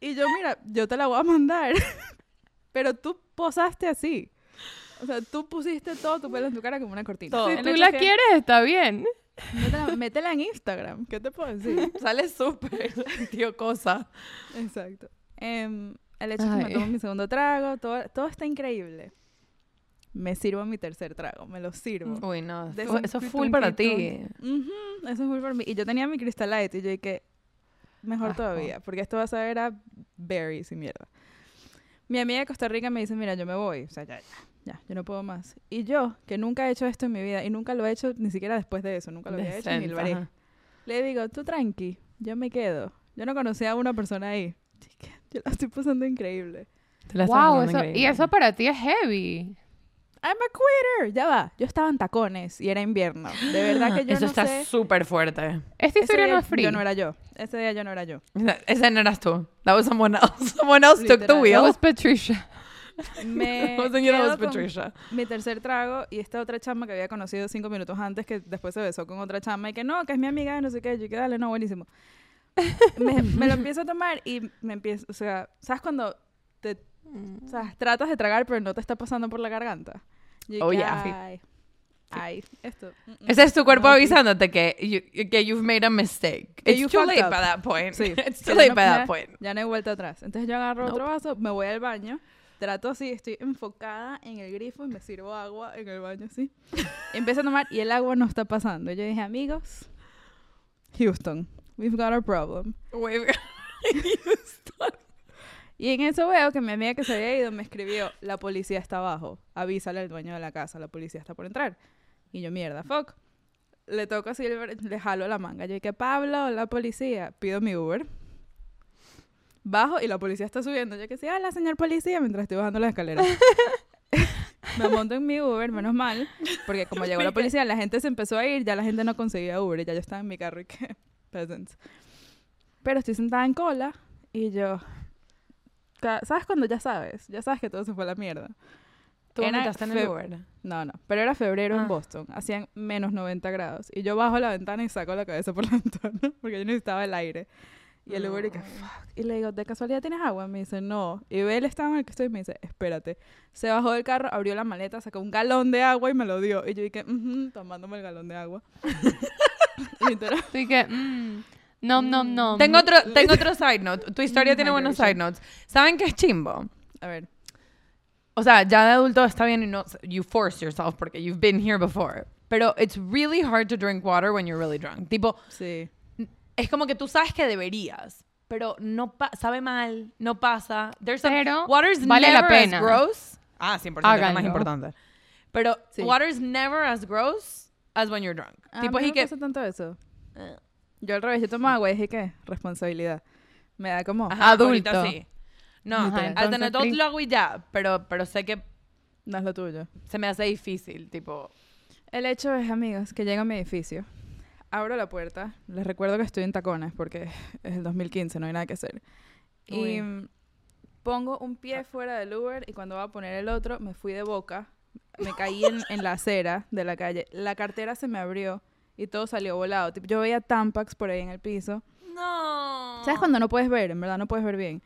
[SPEAKER 1] Y yo, mira, yo te la voy a mandar. *laughs* Pero tú posaste así. O sea, tú pusiste todo tu pelo en tu cara como una cortina.
[SPEAKER 2] Todo.
[SPEAKER 3] Si tú la
[SPEAKER 1] que-
[SPEAKER 3] quieres, está bien.
[SPEAKER 1] Métela, métela en Instagram. ¿Qué te puedo decir? *laughs*
[SPEAKER 2] Sale súper, *laughs* tío, cosa.
[SPEAKER 1] Exacto. Em, el hecho es que me tomo mi segundo trago, todo, todo está increíble. Me sirvo mi tercer trago, me lo sirvo.
[SPEAKER 2] Uy, no, eso, es full para ti.
[SPEAKER 1] Eso es muy por mí. Y yo tenía mi Crystal Light y yo dije, mejor todavía, porque esto va a saber a berries y mierda. Mi amiga de Costa Rica me dice, mira, yo me voy. O sea, ya, ya, ya, yo no puedo más. Y yo, que nunca he hecho esto en mi vida y nunca lo he hecho ni siquiera después de eso, nunca lo había hecho ni lo haré.
[SPEAKER 2] ajá.
[SPEAKER 1] Le digo, tú tranqui, yo me quedo. Yo no conocía a una persona ahí. Yo la estoy pasando increíble.
[SPEAKER 2] Te la estás
[SPEAKER 3] Wow,
[SPEAKER 2] pasando
[SPEAKER 3] eso, y
[SPEAKER 2] increíble.
[SPEAKER 3] eso para ti es heavy.
[SPEAKER 1] I'm a quitter. Ya va. Yo estaba en tacones y era invierno. De verdad que *laughs* yo
[SPEAKER 2] Eso
[SPEAKER 1] no
[SPEAKER 2] está súper fuerte.
[SPEAKER 3] Esta historia no es free.
[SPEAKER 1] Yo no era yo. Ese día yo no era yo. *laughs*
[SPEAKER 2] Ese no eras tú. That was someone else. *laughs* Someone else took the
[SPEAKER 1] Literal.
[SPEAKER 3] That
[SPEAKER 2] wheel.
[SPEAKER 3] was Patricia.
[SPEAKER 1] Me *laughs* quedo con
[SPEAKER 2] Patricia.
[SPEAKER 1] mi tercer trago y esta otra chama que había conocido cinco minutos antes que después se besó con otra chama y que no, que es mi amiga y no sé qué. Yo que dale, no, buenísimo. Me, me lo empiezo a tomar y me empiezo, o sea, ¿sabes cuando te, o sea, tratas de tragar pero no te está pasando por la garganta? Yo
[SPEAKER 2] Oh,
[SPEAKER 1] que,
[SPEAKER 2] yeah, sí.
[SPEAKER 1] Ay, ay, esto. mm,
[SPEAKER 2] Ese es tu cuerpo
[SPEAKER 1] no, sí.
[SPEAKER 2] avisándote que, you- que you've made a mistake.
[SPEAKER 1] Que
[SPEAKER 2] It's
[SPEAKER 1] you
[SPEAKER 2] too late
[SPEAKER 1] up.
[SPEAKER 2] by that point.
[SPEAKER 1] Sí. *laughs*
[SPEAKER 2] It's too late
[SPEAKER 1] no-
[SPEAKER 2] by that point.
[SPEAKER 1] Ya no hay vuelta atrás. Entonces yo agarro otro vaso, me voy al baño, trato así, estoy enfocada en el grifo y me sirvo agua en el baño así. *laughs* Empiezo a tomar y el agua no está pasando. Yo dije, amigos, Houston, we've got a problem.
[SPEAKER 2] Wait, *laughs*
[SPEAKER 1] Y en eso veo que mi amiga que se había ido me escribió, la policía está abajo, avísale al dueño de la casa, la policía está por entrar. Y yo, mierda, fuck. Le toco así, le jalo la manga. Yo dije, Pablo, la policía. Pido mi Uber. Bajo y la policía está subiendo. Yo que sí, hola, señor policía, mientras estoy bajando las escaleras. *laughs* me monto en mi Uber, menos mal, porque como llegó la policía, la gente se empezó a ir, ya la gente no conseguía Uber, ya yo estaba en mi carro y que, *laughs* peasants. Pero estoy sentada en cola y yo, ¿sabes cuando ya sabes? Ya sabes que todo se fue a la mierda.
[SPEAKER 2] Tú en el Uber.
[SPEAKER 1] No, no, pero era febrero
[SPEAKER 2] Ah.
[SPEAKER 1] en Boston, hacían menos 90 grados y yo bajo la ventana y saco la cabeza por la *laughs* ventana porque yo necesitaba el aire. Y el Uber y que, fuck. Y le digo, ¿de casualidad tienes agua? Me dice, no. Y ve el estado en el que estoy y me dice, espérate. Se bajó del carro, abrió la maleta, sacó un galón de agua y me lo dio. Y yo dije, "Ujú", tomándome el galón de agua. *laughs* Literal.
[SPEAKER 3] Así que, mm, nom, nom, nom.
[SPEAKER 2] Tengo otro, tengo otro *laughs* side note. Tu historia tiene buenos side notes. ¿Saben qué es chimbo?
[SPEAKER 1] A ver.
[SPEAKER 2] O sea, ya de adulto está bien y no you force yourself porque you've been here before. Pero it's really hard to drink water when you're really drunk. Tipo,
[SPEAKER 1] Sí.
[SPEAKER 2] Es como que tú sabes que deberías, pero no pa- sabe mal, no pasa. There's some-
[SPEAKER 3] Pero
[SPEAKER 2] water's
[SPEAKER 3] vale la
[SPEAKER 2] never
[SPEAKER 3] pena.
[SPEAKER 2] as gross. Ah, 100%, es lo más
[SPEAKER 3] Háganlo.
[SPEAKER 2] importante. Pero
[SPEAKER 1] Sí.
[SPEAKER 2] water's never as gross as when you're drunk.
[SPEAKER 1] A
[SPEAKER 2] tipo,
[SPEAKER 1] no
[SPEAKER 2] que
[SPEAKER 1] pasa tanto eso. Yo al revés, yo tomo agua y dije, ¿qué? Responsabilidad. Me da como...
[SPEAKER 2] Ajá,
[SPEAKER 3] Adulto.
[SPEAKER 2] ahorita sí. No,
[SPEAKER 3] Ajá,
[SPEAKER 2] al tener todo lo hago y ya, pero, pero sé que
[SPEAKER 1] No es lo tuyo.
[SPEAKER 2] se me hace difícil, tipo,
[SPEAKER 1] El hecho es, amigos, que llego a mi edificio, abro la puerta, les recuerdo que estoy en tacones porque *laughs* es el 2015, no hay nada que hacer. Y pongo un pie fuera del Uber y cuando voy a poner el otro me fui de boca, me caí *laughs* en, en la acera de la calle, la cartera se me abrió y todo salió volado. Yo veía Tampax por ahí en el piso.
[SPEAKER 2] no.
[SPEAKER 1] ¿Sabes cuando no puedes ver? En verdad no puedes ver bien.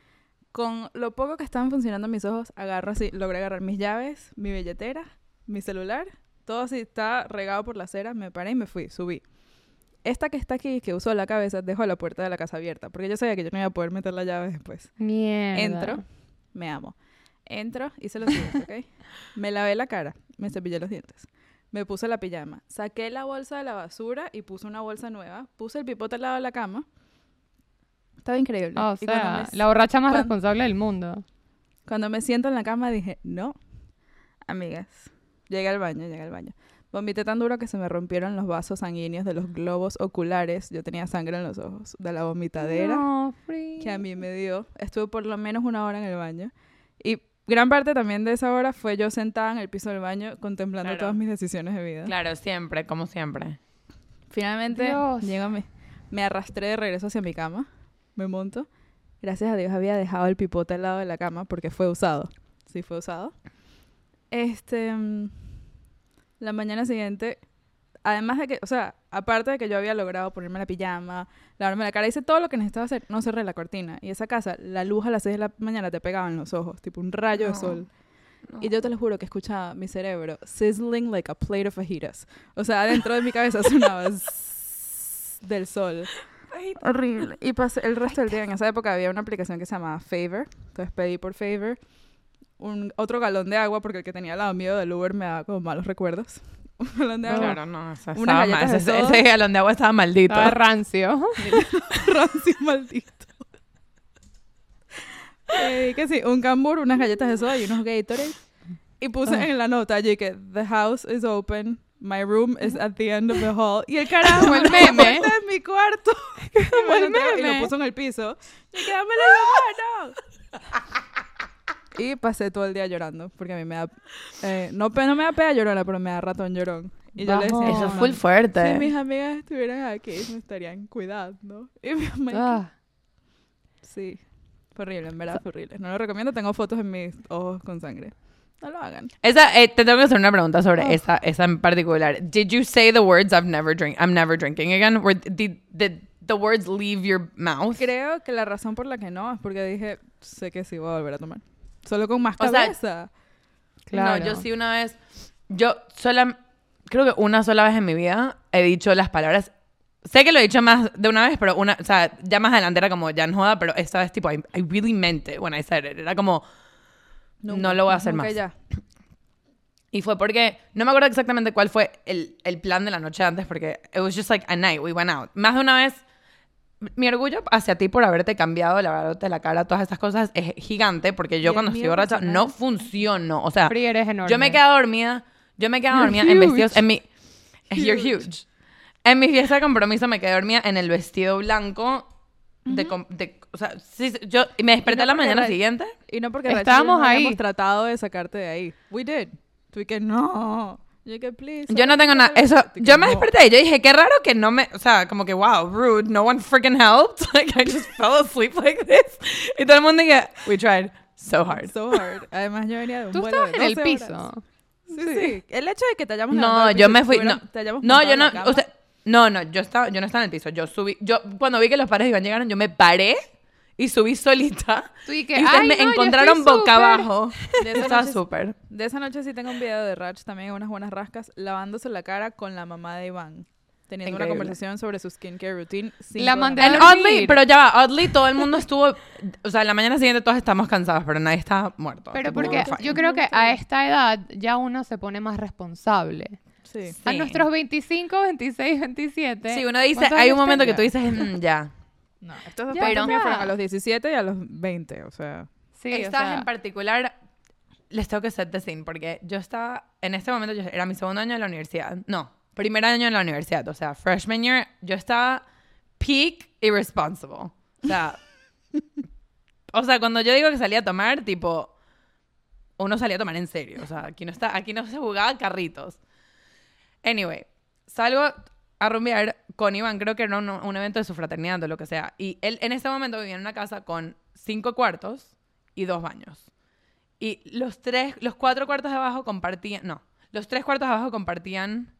[SPEAKER 1] Con lo poco que estaban funcionando mis ojos, agarro así, logré agarrar mis llaves, mi billetera, mi celular, todo así está regado por la acera, me paré y me fui, subí. Esta que está aquí, que usó la cabeza, dejó la puerta de la casa abierta, porque yo sabía que yo no iba a poder meter la llave después.
[SPEAKER 3] Mierda.
[SPEAKER 1] Entro, me amo. Entro, hice lo siguiente, *laughs* ¿ok? Me lavé la cara, me cepillé los dientes. Me puse la pijama, saqué la bolsa de la basura y puse una bolsa nueva, puse el pipote al lado de la cama. Estaba increíble.
[SPEAKER 3] O
[SPEAKER 1] Y
[SPEAKER 3] sea,
[SPEAKER 1] me-
[SPEAKER 3] la borracha más responsable del mundo.
[SPEAKER 1] Cuando me siento en la cama dije, no, amigas, llegué al baño, llegué al baño. Vomité tan duro que se me rompieron los vasos sanguíneos de los globos oculares. Yo tenía sangre en los ojos de la vomitadera
[SPEAKER 3] No,
[SPEAKER 1] que a mí me dio. Estuve por lo menos una hora en el baño. Y gran parte también de esa hora fue yo sentada en el piso del baño contemplando
[SPEAKER 2] Claro.
[SPEAKER 1] todas mis decisiones de vida.
[SPEAKER 2] Claro, siempre, como siempre.
[SPEAKER 1] Finalmente
[SPEAKER 3] Dios.
[SPEAKER 1] llego a mi- me arrastré de regreso hacia mi cama, me monto. Gracias a Dios había dejado el pipote al lado de la cama porque fue usado. Sí, fue usado. Este, mm, la mañana siguiente, además de que, o sea, aparte de que yo había logrado ponerme la pijama, lavarme la cara, hice todo lo que necesitaba hacer, no cerré la cortina. Y esa casa, la luz a las 6 de la mañana te pegaba en los ojos, tipo un rayo de
[SPEAKER 2] No.
[SPEAKER 1] sol. Y yo te lo juro que escuchaba mi cerebro sizzling like a plate of fajitas. O sea, dentro de mi cabeza *laughs* sonaba del sol. Horrible. Y pasé el resto del día. En esa época había una aplicación que se llamaba Favor. Entonces pedí por Favor un, otro galón de agua porque el que tenía al lado mío del Uber me daba como malos recuerdos. *laughs* Un galón de agua.
[SPEAKER 2] Claro, no,
[SPEAKER 1] Unas
[SPEAKER 2] estaba mal.
[SPEAKER 1] galletas de
[SPEAKER 2] Ese, galón de agua estaba maldito.
[SPEAKER 3] Estaba rancio. *laughs* *laughs*
[SPEAKER 1] rancio maldito. Eh, que sí, un cambur, unas galletas de soda y unos Gatorade. Y puse
[SPEAKER 3] Ah.
[SPEAKER 1] en la nota allí que the house is open, my room is at the end of the hall. Y el carajo,
[SPEAKER 3] Como el meme.
[SPEAKER 1] puerta de mi cuarto. Como
[SPEAKER 3] el
[SPEAKER 1] Y
[SPEAKER 3] meme.
[SPEAKER 1] lo puso en el piso. Y quedame la mano. Y pasé todo el día llorando, porque a mí me da... eh, no, pe- no me da pena llorona, pero me da ratón llorón. Y yo le decía.
[SPEAKER 2] Eso es full fuerte.
[SPEAKER 1] si mis amigas estuvieran aquí, me estarían cuidando. Y mi mamá,
[SPEAKER 3] Ah,
[SPEAKER 1] Sí, fue horrible, en verdad fue horrible. No lo recomiendo, tengo fotos en mis ojos con sangre. No lo hagan.
[SPEAKER 2] Esa, eh, te tengo que hacer una pregunta sobre
[SPEAKER 1] Oh.
[SPEAKER 2] esa, esa en particular. Did you say the words I've never drink, I'm never drinking again? Were, did, did the words leave your mouth?
[SPEAKER 1] Creo que la razón por la que no es porque dije, sé que sí voy a volver a tomar. Solo con más
[SPEAKER 2] O sea,
[SPEAKER 1] cabeza.
[SPEAKER 3] claro.
[SPEAKER 2] No, yo sí una vez, yo sola, creo que una sola vez en mi vida he dicho las palabras. Sé que lo he dicho más de una vez, pero una, o sea, ya más adelante era como, ya no joda, pero esta vez tipo, I, I really meant it when I said it. Era como, no lo voy a hacer
[SPEAKER 1] nunca
[SPEAKER 2] más.
[SPEAKER 1] ya.
[SPEAKER 2] Y fue porque, no me acuerdo exactamente cuál fue el, el plan de la noche antes, porque it was just like a night, we went out. Más de una vez, mi orgullo hacia ti por haberte cambiado, lavarte la cara, todas estas cosas, es gigante, porque yo cuando estoy borracha
[SPEAKER 1] personal.
[SPEAKER 2] no funciono. O sea,
[SPEAKER 3] eres
[SPEAKER 2] yo me he quedado dormida, yo me
[SPEAKER 3] You're
[SPEAKER 2] dormida en
[SPEAKER 3] huge.
[SPEAKER 2] vestidos, en mi... You're
[SPEAKER 1] Huge.
[SPEAKER 2] huge. En mi fiesta de compromiso me quedé dormida en el vestido blanco de... com- de- o sea, sí, yo me desperté
[SPEAKER 1] no
[SPEAKER 2] la mañana siguiente.
[SPEAKER 1] Y no porque
[SPEAKER 3] Estábamos
[SPEAKER 1] no habíamos
[SPEAKER 3] ahí.
[SPEAKER 1] tratado de sacarte de ahí. We did. Tú y que no. Yo que please.
[SPEAKER 2] Yo no tengo nada. Eso, yo me desperté y yo dije, qué raro que no me. O sea, como que, wow, rude. No one freaking helped. *laughs* Like, I just fell asleep like this. Y todo el mundo dije, we tried so hard.
[SPEAKER 1] So hard. Además, yo venía de un
[SPEAKER 3] Tú
[SPEAKER 1] vuelo
[SPEAKER 3] estabas
[SPEAKER 1] de
[SPEAKER 3] en el
[SPEAKER 1] 12
[SPEAKER 3] piso.
[SPEAKER 1] horas. Sí, sí. El hecho de que te hayamos
[SPEAKER 2] No, yo
[SPEAKER 1] piso
[SPEAKER 2] me fui. No,
[SPEAKER 1] te
[SPEAKER 2] yo no. no, no, yo, estaba, yo no estaba en el piso. Yo subí. Yo, cuando vi que los padres iban llegaron, yo me paré y subí solita. *laughs*
[SPEAKER 3] Tú y
[SPEAKER 2] Y
[SPEAKER 3] que,
[SPEAKER 2] ustedes
[SPEAKER 3] "Ay,
[SPEAKER 2] me
[SPEAKER 3] no, yo
[SPEAKER 2] encontraron
[SPEAKER 3] estoy
[SPEAKER 2] boca
[SPEAKER 3] súper".
[SPEAKER 2] abajo. *laughs* Estaba
[SPEAKER 1] noche-
[SPEAKER 2] súper.
[SPEAKER 1] De esa noche sí tengo un video de Rach también, unas buenas rascas, lavándose la cara con la mamá de Iván. Teniendo
[SPEAKER 2] Increíble.
[SPEAKER 1] una conversación sobre su skincare routine. sin
[SPEAKER 3] La mandé
[SPEAKER 2] And
[SPEAKER 3] a
[SPEAKER 2] oddly, pero ya va, oddly, todo el mundo estuvo. O sea, la mañana siguiente todos estamos cansados, pero nadie está muerto.
[SPEAKER 3] Pero porque yo creo que a esta edad ya uno se pone más responsable.
[SPEAKER 1] Sí.
[SPEAKER 3] A
[SPEAKER 2] Sí.
[SPEAKER 3] nuestros 25, 26, 27.
[SPEAKER 2] Sí, uno dice,
[SPEAKER 3] ¿cuántos
[SPEAKER 2] hay un momento que tú dices, "Mm, ya.
[SPEAKER 1] No, estos dos míos fueron a los 17 y a los 20, o sea.
[SPEAKER 3] Sí, o
[SPEAKER 2] Estas
[SPEAKER 3] sea,
[SPEAKER 2] en particular, les tengo que set the scene, porque yo estaba, en este momento, yo era mi segundo año de la universidad. No, primer año en la universidad, o sea, freshman year, yo estaba peak irresponsible. O sea, *laughs* o sea, cuando yo digo que salía a tomar, tipo, uno salía a tomar en serio. O sea, aquí no, está, aquí no se jugaba carritos. Anyway, salgo a rumbear con Iván, creo que era un, evento de su fraternidad o lo que sea. Y él en ese momento vivía en una casa con cinco cuartos y dos baños. Y los tres, los cuatro cuartos de abajo compartían, no, los tres cuartos de abajo compartían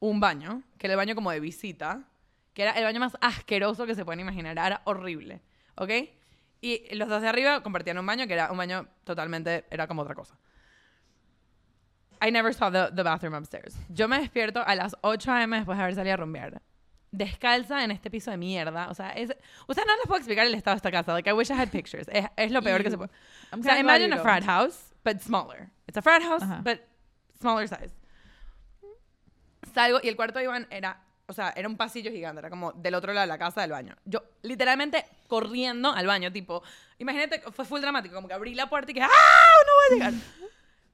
[SPEAKER 2] un baño, que era el baño como de visita, que era el baño más asqueroso que se pueden imaginar, era horrible, ¿ok? Y los dos de arriba compartían un baño que era un baño totalmente, era como otra cosa. I never saw the, the bathroom upstairs. Yo me despierto a las 8 a.m. después de haber salido a rumbear. Descalza en este piso de mierda. O sea, es... Ustedes no les puedo explicar el estado de esta casa. Like, I wish I had pictures. Es, es lo peor que se puede...
[SPEAKER 1] I'm
[SPEAKER 2] O sea, imagine a frat house, but smaller. It's a frat house,
[SPEAKER 1] Ajá.
[SPEAKER 2] but smaller size. Salgo y el cuarto de Iván era, o sea, era un pasillo gigante, era como del otro lado de la casa del baño. Yo literalmente corriendo al baño, tipo, imagínate, fue full dramático, como que abrí la puerta y que, ¡ah! No voy a llegar.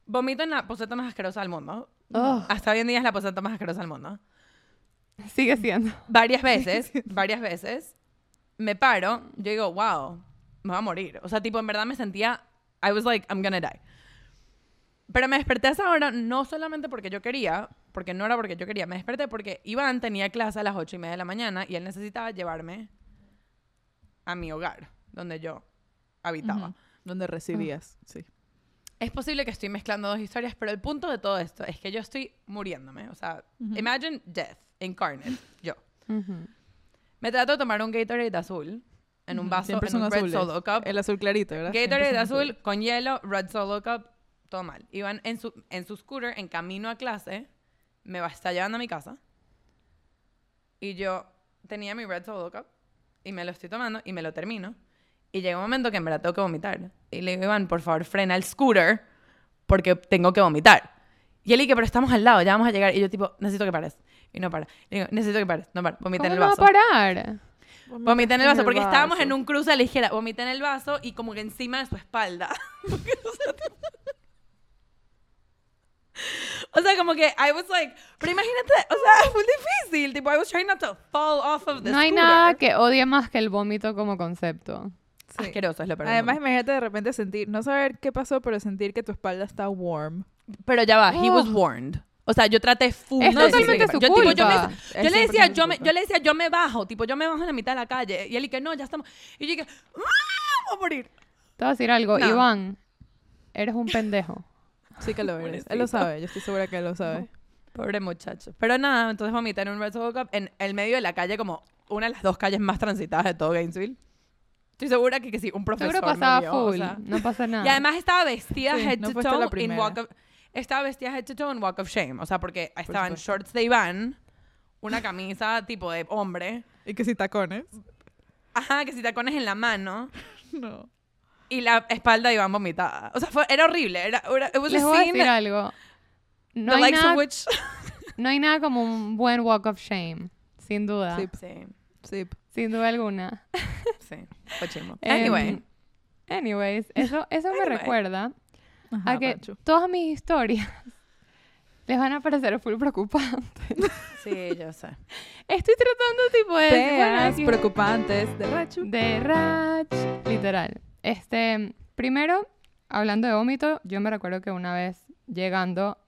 [SPEAKER 2] Vomito en la poseta más asquerosa del mundo.
[SPEAKER 3] Oh,
[SPEAKER 2] Hasta hoy en día es la poseta más asquerosa del mundo.
[SPEAKER 3] sigue siendo.
[SPEAKER 2] Varias veces, varias veces, me paro, yo digo, wow, me voy a morir. O sea, tipo, en verdad me sentía, I was like, I'm gonna die. Pero me desperté a esa hora no solamente porque yo quería, porque no era porque yo quería, me desperté porque Iván tenía clase a las ocho y media de la mañana y él necesitaba llevarme a mi hogar, donde yo habitaba.
[SPEAKER 1] Ujú. Donde recibías, sí.
[SPEAKER 2] Es posible que estoy mezclando dos historias, pero el punto de todo esto es que yo estoy muriéndome. O sea,
[SPEAKER 1] Ujú.
[SPEAKER 2] imagine death incarnate, yo.
[SPEAKER 3] Ujú.
[SPEAKER 2] Me trato de tomar un Gatorade azul en un vaso, en un Red. Solo Cup.
[SPEAKER 1] El azul clarito, ¿verdad?
[SPEAKER 2] Gatorade
[SPEAKER 1] son
[SPEAKER 2] azul con hielo, Red Solo Cup, todo mal. Iban en su, en su scooter, en camino a clase, me va, está llevando a mi casa. Y yo tenía mi Red Solo Cup y me lo estoy tomando y me lo termino. Y llega un momento que en verdad tengo que vomitar. Y le digo, Iván, por favor, frena el scooter porque tengo que vomitar. Y él dice, pero estamos al lado, ya vamos a llegar. Y yo tipo, necesito que pares. Y no para. Y digo, necesito que pares. No para. Vomita en
[SPEAKER 3] ¿Cómo
[SPEAKER 2] el
[SPEAKER 3] no
[SPEAKER 2] vaso.
[SPEAKER 3] va a parar?
[SPEAKER 2] Vomité en el
[SPEAKER 1] En
[SPEAKER 2] vaso,
[SPEAKER 1] el
[SPEAKER 2] porque estábamos
[SPEAKER 1] vaso.
[SPEAKER 2] en un cruce a la izquierda. Vomité en el vaso y como que encima de su espalda. *laughs* o sea, como que I was like, pero imagínate, o sea, *laughs* fue difícil. Tipo, I was trying not to fall off of the
[SPEAKER 3] No hay
[SPEAKER 2] scooter.
[SPEAKER 3] nada que odie más que el vómito como concepto.
[SPEAKER 1] Sí.
[SPEAKER 2] Asqueroso es lo peor. del
[SPEAKER 1] Además, imagínate de repente sentir, no saber qué pasó, pero sentir que tu espalda está warm.
[SPEAKER 2] pero ya va, he was warned. O sea, yo traté full
[SPEAKER 3] Es totalmente su
[SPEAKER 2] yo, tipo, yo, me-
[SPEAKER 3] culpa.
[SPEAKER 2] yo le decía,
[SPEAKER 1] 100%
[SPEAKER 2] yo me,
[SPEAKER 1] culpa.
[SPEAKER 2] yo le decía, yo me bajo, tipo, yo me bajo en la mitad de la calle. Y él y que no, ya estamos. Y yo dije, ¡ah! Voy a morir.
[SPEAKER 3] Te voy a decir algo,
[SPEAKER 2] No.
[SPEAKER 3] Iván, eres un pendejo.
[SPEAKER 1] Sí que lo eres.
[SPEAKER 2] Pobrecito.
[SPEAKER 1] Él lo sabe, yo estoy segura que él lo sabe.
[SPEAKER 2] Pobre muchacho. Pero nada, entonces vomité en un Red Soul Cup en el medio de la calle, como una de las dos calles más transitadas de todo Gainesville. Estoy segura que, que sí, un profesor
[SPEAKER 3] Seguro
[SPEAKER 2] me
[SPEAKER 3] pasaba
[SPEAKER 2] o
[SPEAKER 3] full,
[SPEAKER 2] sea.
[SPEAKER 3] no pasa nada.
[SPEAKER 2] Y además estaba vestida
[SPEAKER 1] Sí,
[SPEAKER 2] head
[SPEAKER 1] no
[SPEAKER 2] to toe en. Walk of... Estaba vestida head to toe en Walk of Shame. O sea, porque estaban
[SPEAKER 1] supuesto.
[SPEAKER 2] shorts de Iván, una camisa *laughs* tipo de hombre,
[SPEAKER 1] Y que si tacones.
[SPEAKER 2] ajá, que si tacones en la mano, *laughs*
[SPEAKER 1] No.
[SPEAKER 2] y la espalda de Iván vomitada. O sea, fue, era horrible. Era, era, it was
[SPEAKER 3] Les
[SPEAKER 2] a
[SPEAKER 3] voy a decir algo. No hay, nada,
[SPEAKER 2] which... *laughs*
[SPEAKER 3] no hay nada como un buen walk of shame, sin duda.
[SPEAKER 1] Sí,
[SPEAKER 2] Sí.
[SPEAKER 3] Sin duda alguna.
[SPEAKER 2] sí, fue chimo.
[SPEAKER 3] Em,
[SPEAKER 2] Anyway.
[SPEAKER 3] Anyways, eso, eso me
[SPEAKER 2] Anyway.
[SPEAKER 3] recuerda
[SPEAKER 1] Ajá,
[SPEAKER 3] a que
[SPEAKER 1] Pachu.
[SPEAKER 3] todas mis historias *laughs* les van a parecer full preocupantes.
[SPEAKER 2] Sí, yo sé.
[SPEAKER 3] Estoy tratando tipo de... bueno,
[SPEAKER 1] Temas
[SPEAKER 3] aquí-
[SPEAKER 1] preocupantes de Rachu.
[SPEAKER 3] De Rach, literal. Este, primero, hablando de vómito, yo me recuerdo que una vez llegando,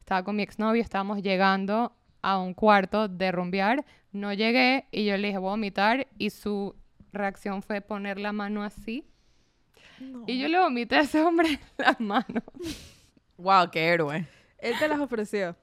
[SPEAKER 3] estaba con mi exnovio, estábamos llegando a un cuarto de rumbear, no llegué y yo le dije voy a vomitar y su reacción fue poner la mano así y yo le vomité a ese hombre las manos.
[SPEAKER 2] Wow, qué héroe.
[SPEAKER 1] Él te las ofreció.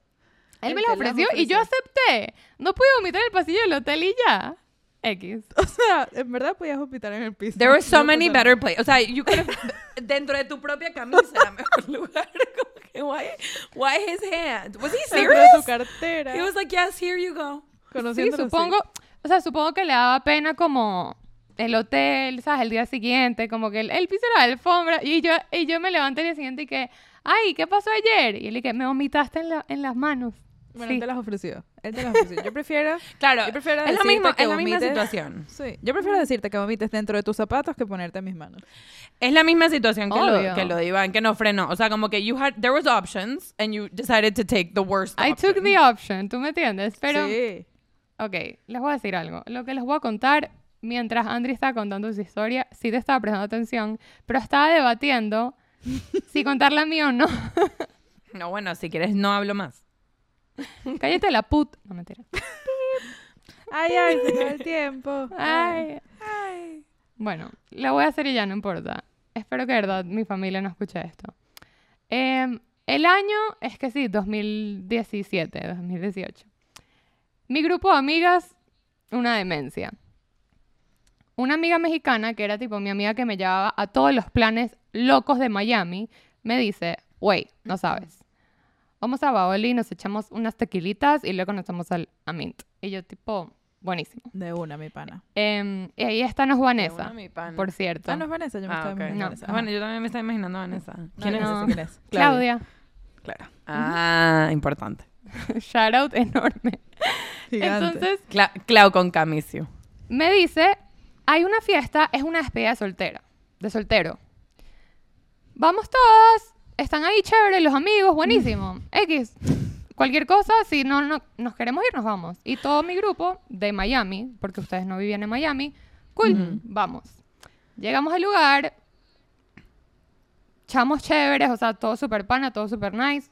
[SPEAKER 3] Él
[SPEAKER 1] Él
[SPEAKER 3] me las
[SPEAKER 1] las
[SPEAKER 3] ofreció y yo acepté. No pude vomitar en el pasillo del hotel y ya. X. *laughs*
[SPEAKER 1] O sea, en verdad podías vomitar en el piso.
[SPEAKER 2] There were so
[SPEAKER 1] No
[SPEAKER 2] many better places. O sea, you could have, *laughs* dentro de tu propia camisa era mejor lugar. *laughs* Como que, why, why his hand? Was he
[SPEAKER 1] nada. Dentro
[SPEAKER 2] serious?
[SPEAKER 1] de tu cartera.
[SPEAKER 2] He was like, yes, here you go.
[SPEAKER 3] Sí,
[SPEAKER 1] Conociéndolo así.
[SPEAKER 3] supongo, o sea, supongo que le daba pena como el hotel, ¿sabes? El día siguiente, como que el, el piso era la alfombra y yo, y yo me levanté el día siguiente y que, ay, ¿qué pasó ayer? Y él que me vomitaste en, la- en las manos.
[SPEAKER 1] Bueno,
[SPEAKER 3] Sí.
[SPEAKER 1] él te las ofreció. Él te las ofreció. Yo prefiero... *laughs*
[SPEAKER 2] Claro,
[SPEAKER 1] Yo prefiero
[SPEAKER 2] es lo
[SPEAKER 1] decirte
[SPEAKER 2] mismo,
[SPEAKER 1] que
[SPEAKER 2] es la misma
[SPEAKER 1] vomites.
[SPEAKER 2] situación.
[SPEAKER 1] Sí. Yo prefiero decirte que vomites dentro de tus zapatos que ponerte en mis manos.
[SPEAKER 2] Es la misma situación que lo, que lo de Iván, que no frenó. O sea, como que you had, there was options and you decided to take the worst
[SPEAKER 3] I
[SPEAKER 2] option.
[SPEAKER 3] took the option, ¿tú me entiendes? Pero,
[SPEAKER 1] Sí.
[SPEAKER 3] ok, les voy a decir algo. Lo que les voy a contar, mientras Andri estaba contando su historia, sí te estaba prestando atención, pero estaba debatiendo si *laughs* contarla a mí o no.
[SPEAKER 2] No, bueno, si quieres no hablo más.
[SPEAKER 3] Cállate la put. No, mentira.
[SPEAKER 1] Ay, ay, se el tiempo.
[SPEAKER 3] Ay. Bueno, la voy a hacer y ya no importa. Espero que de verdad mi familia no escuche esto. Em, el año es que sí, 2017, 2018. Mi grupo de amigas, una demencia. Una amiga mexicana, que era tipo mi amiga que me llevaba a todos los planes locos de Miami, me dice, wey, no sabes. Vamos a Baoli, nos echamos unas tequilitas y luego nos vamos al, a Mint. Y yo tipo, buenísimo.
[SPEAKER 1] De una, mi pana.
[SPEAKER 3] Em, y ahí está nos Vanessa,
[SPEAKER 2] una, mi pana.
[SPEAKER 3] por cierto.
[SPEAKER 1] Ah, no es Vanessa, yo me
[SPEAKER 2] Ah,
[SPEAKER 1] estaba imaginando
[SPEAKER 3] No.
[SPEAKER 1] Vanessa.
[SPEAKER 2] Bueno, yo también me estaba imaginando a Vanessa.
[SPEAKER 1] ¿Quién es
[SPEAKER 3] no.
[SPEAKER 1] ese? ¿Quién es?
[SPEAKER 3] Claudia.
[SPEAKER 1] Claro.
[SPEAKER 2] Ah, importante. *laughs*
[SPEAKER 3] Shout out enorme.
[SPEAKER 1] Gigante.
[SPEAKER 3] Entonces,
[SPEAKER 2] Cla- Clau con Camisio.
[SPEAKER 3] me dice, hay una fiesta, es una despedida de soltera, de soltero. Vamos todas, están ahí chévere los amigos, buenísimo. *laughs* X, cualquier cosa, si no, no nos queremos ir, nos vamos. Y todo mi grupo de Miami, porque ustedes no vivían en Miami, cool, vamos. Llegamos al lugar, chamos chéveres, o sea, todo súper pana, todo súper nice.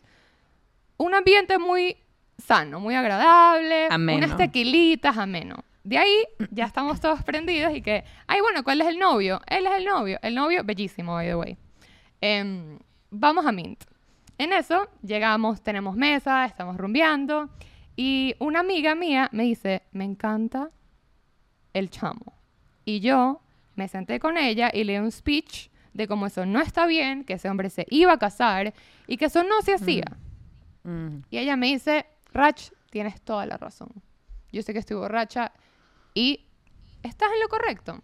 [SPEAKER 3] Un ambiente muy sano, muy agradable,
[SPEAKER 2] Ameno.
[SPEAKER 3] unas tequilitas, ameno. De ahí ya estamos todos prendidos y que, ay, bueno, ¿cuál es el novio? Él es el novio. El novio, bellísimo, by the way. Em, vamos a Mint. En eso llegamos, tenemos mesa, estamos rumbeando y una amiga mía me dice, me encanta el chamo. Y yo me senté con ella y le di un speech de cómo eso no está bien, que ese hombre se iba a casar y que eso no se hacía.
[SPEAKER 2] Mm.
[SPEAKER 3] Y ella me dice, Rach, tienes toda la razón. Yo sé que estoy borracha y estás en lo correcto.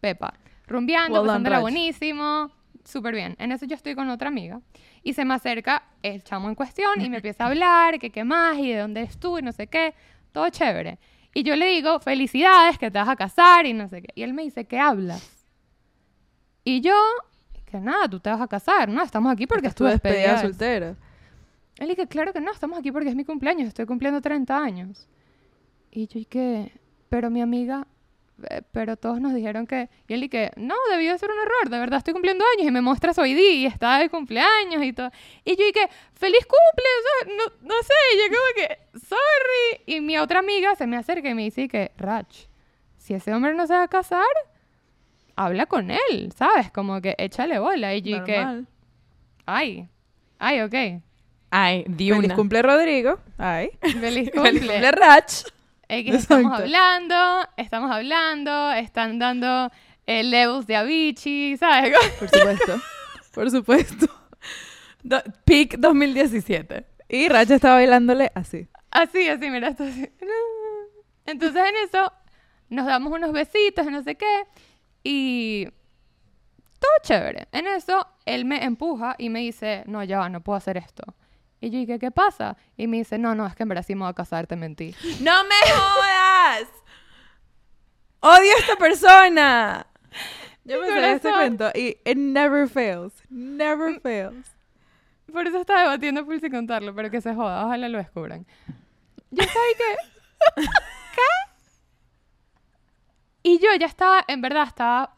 [SPEAKER 3] Pepa, rumbeando,
[SPEAKER 1] Well
[SPEAKER 3] pasándola buenísimo, súper bien. En eso yo estoy con otra amiga y se me acerca el chamo en cuestión y me empieza a hablar, que qué más y de dónde eres tú y no sé qué, todo chévere. Y yo le digo, felicidades, que te vas a casar y no sé qué. Y él me dice, ¿qué hablas? Y yo, que nada, tú te vas a casar, ¿no? Estamos aquí porque
[SPEAKER 1] Porque
[SPEAKER 3] es tu
[SPEAKER 1] estuve despedida
[SPEAKER 3] despedida. de
[SPEAKER 1] soltera.
[SPEAKER 3] Él dice, claro que no, estamos aquí porque es mi cumpleaños, estoy cumpliendo 30 años. Y yo, ¿y qué? Pero mi amiga, eh, pero todos nos dijeron que... Y él dice, no, debió de ser un error, de verdad estoy cumpliendo años y me muestra su ID y está de cumpleaños y todo. Y yo dije, feliz cumple, o sea, no, no sé, y yo como que, sorry. Y mi otra amiga se me acerca y me dice que, Rach, si ese hombre no se va a casar, habla con él, ¿sabes? Como que échale bola. Y yo dije,
[SPEAKER 1] Normal.
[SPEAKER 3] ay, ay, ok.
[SPEAKER 2] Ay, di
[SPEAKER 1] Feliz
[SPEAKER 2] una.
[SPEAKER 1] cumple, Rodrigo. Ay.
[SPEAKER 3] Feliz *laughs*
[SPEAKER 2] Feliz
[SPEAKER 3] cumple.
[SPEAKER 2] cumple, Rach.
[SPEAKER 3] X, *laughs* estamos
[SPEAKER 1] Exacto.
[SPEAKER 3] hablando, estamos hablando, están dando eh, levels de Avicii, ¿sabes? *laughs*
[SPEAKER 1] Por supuesto. Por supuesto.
[SPEAKER 2] Do- Peak 2017.
[SPEAKER 1] Y Racha estaba bailándole así.
[SPEAKER 3] Así, así, mira, esto así. Entonces en eso nos damos unos besitos y no sé qué. Y todo chévere. En eso él me empuja y me dice, no, ya va, no puedo hacer esto. Y yo dije, ¿qué pasa? Y me dice, no, no, es que en verdad sí me voy a casar, te mentí.
[SPEAKER 2] ¡No me jodas! ¡Odio a esta persona!
[SPEAKER 1] Yo me sabía este cuento y it never fails. Never fails.
[SPEAKER 3] Por eso estaba debatiendo por si contarlo, pero que se joda, ojalá lo descubran. Yo sabía que... *laughs* ¿Qué? Y yo ya estaba, en verdad, estaba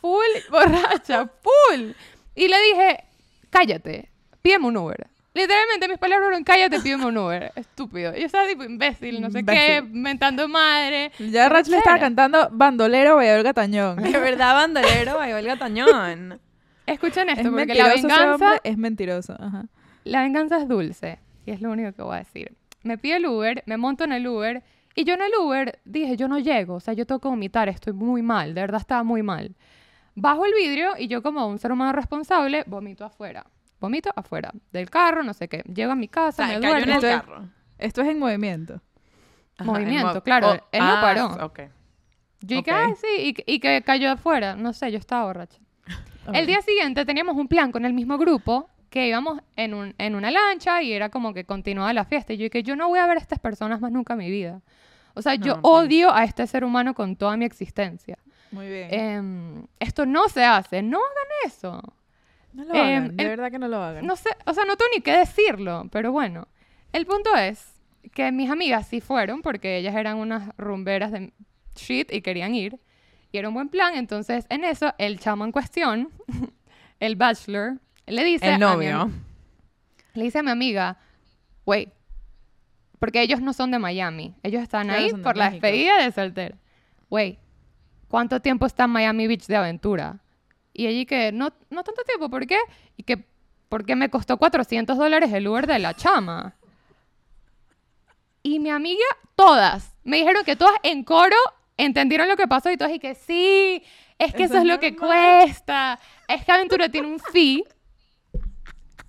[SPEAKER 3] full borracha, full. Y le dije, cállate, pídeme un Uber. Literalmente mis palabras fueron, cállate, pídeme un Uber. Estúpido. Y yo estaba tipo imbécil, no sé qué,
[SPEAKER 1] Imbécil.
[SPEAKER 3] mentando madre.
[SPEAKER 1] Ya Rach le estaba cantando Bandolero Valladolid Gatañón.
[SPEAKER 2] De verdad, bandolero, bailó el gatañón.
[SPEAKER 3] Escuchen esto,
[SPEAKER 1] Es
[SPEAKER 3] porque la venganza...
[SPEAKER 1] es mentiroso. Ajá.
[SPEAKER 3] La venganza es dulce. Y es lo único que voy a decir. Me pide el Uber, me monto en el Uber. Y yo en el Uber dije, yo no llego. O sea, yo tengo que vomitar, estoy muy mal. De verdad estaba muy mal. Bajo el vidrio y yo como un ser humano responsable, vomito afuera. Vomito afuera del carro, no sé qué. Llego a mi
[SPEAKER 2] O
[SPEAKER 3] casa,
[SPEAKER 2] sea,
[SPEAKER 3] me
[SPEAKER 2] cayó en
[SPEAKER 3] duermo.
[SPEAKER 2] el
[SPEAKER 1] es-
[SPEAKER 2] carro.
[SPEAKER 1] Esto es en movimiento.
[SPEAKER 2] Ajá,
[SPEAKER 3] Movimiento,
[SPEAKER 2] en mo-
[SPEAKER 3] claro,
[SPEAKER 2] oh,
[SPEAKER 3] él no
[SPEAKER 2] ah,
[SPEAKER 3] paró. Yo dije,
[SPEAKER 2] Ok.
[SPEAKER 3] ay, sí, y, y que cayó afuera. No sé, yo estaba borracha. *laughs* El día siguiente teníamos un plan con el mismo grupo que íbamos en, un, en una lancha y era como que continuaba la fiesta. Y yo dije, yo no voy a ver a estas personas más nunca en mi vida. O sea, yo
[SPEAKER 2] No,
[SPEAKER 3] odio a este ser humano con toda mi existencia.
[SPEAKER 1] Muy bien.
[SPEAKER 3] Em, esto no se hace, no hagan eso.
[SPEAKER 1] No lo
[SPEAKER 3] em,
[SPEAKER 1] hagan. De
[SPEAKER 3] el-
[SPEAKER 1] verdad que no lo hagan.
[SPEAKER 3] No sé, o sea, no tengo ni qué decirlo, pero bueno. El punto es que mis amigas sí fueron porque ellas eran unas rumberas de shit y querían ir. Y era un buen plan, entonces en eso el chamo en cuestión, *laughs* el bachelor, le dice a
[SPEAKER 2] El
[SPEAKER 3] mi
[SPEAKER 2] novio.
[SPEAKER 3] am- le dice a mi amiga, wait, porque ellos no son de Miami, ellos están
[SPEAKER 1] Claro,
[SPEAKER 3] ahí
[SPEAKER 1] de
[SPEAKER 3] por la
[SPEAKER 1] México.
[SPEAKER 3] despedida de soltero. Wait, ¿cuánto tiempo está en Miami Beach de aventura? Y allí que, no, no tanto tiempo, ¿por qué? Y que, porque me costó 400 dólares el Uber de la chama. Y mi amiga, todas, me dijeron que todas en coro entendieron lo que pasó y todos y que sí, es que
[SPEAKER 1] Eso
[SPEAKER 3] eso, es
[SPEAKER 1] es
[SPEAKER 3] lo que cuesta. Es que aventura tiene un fee.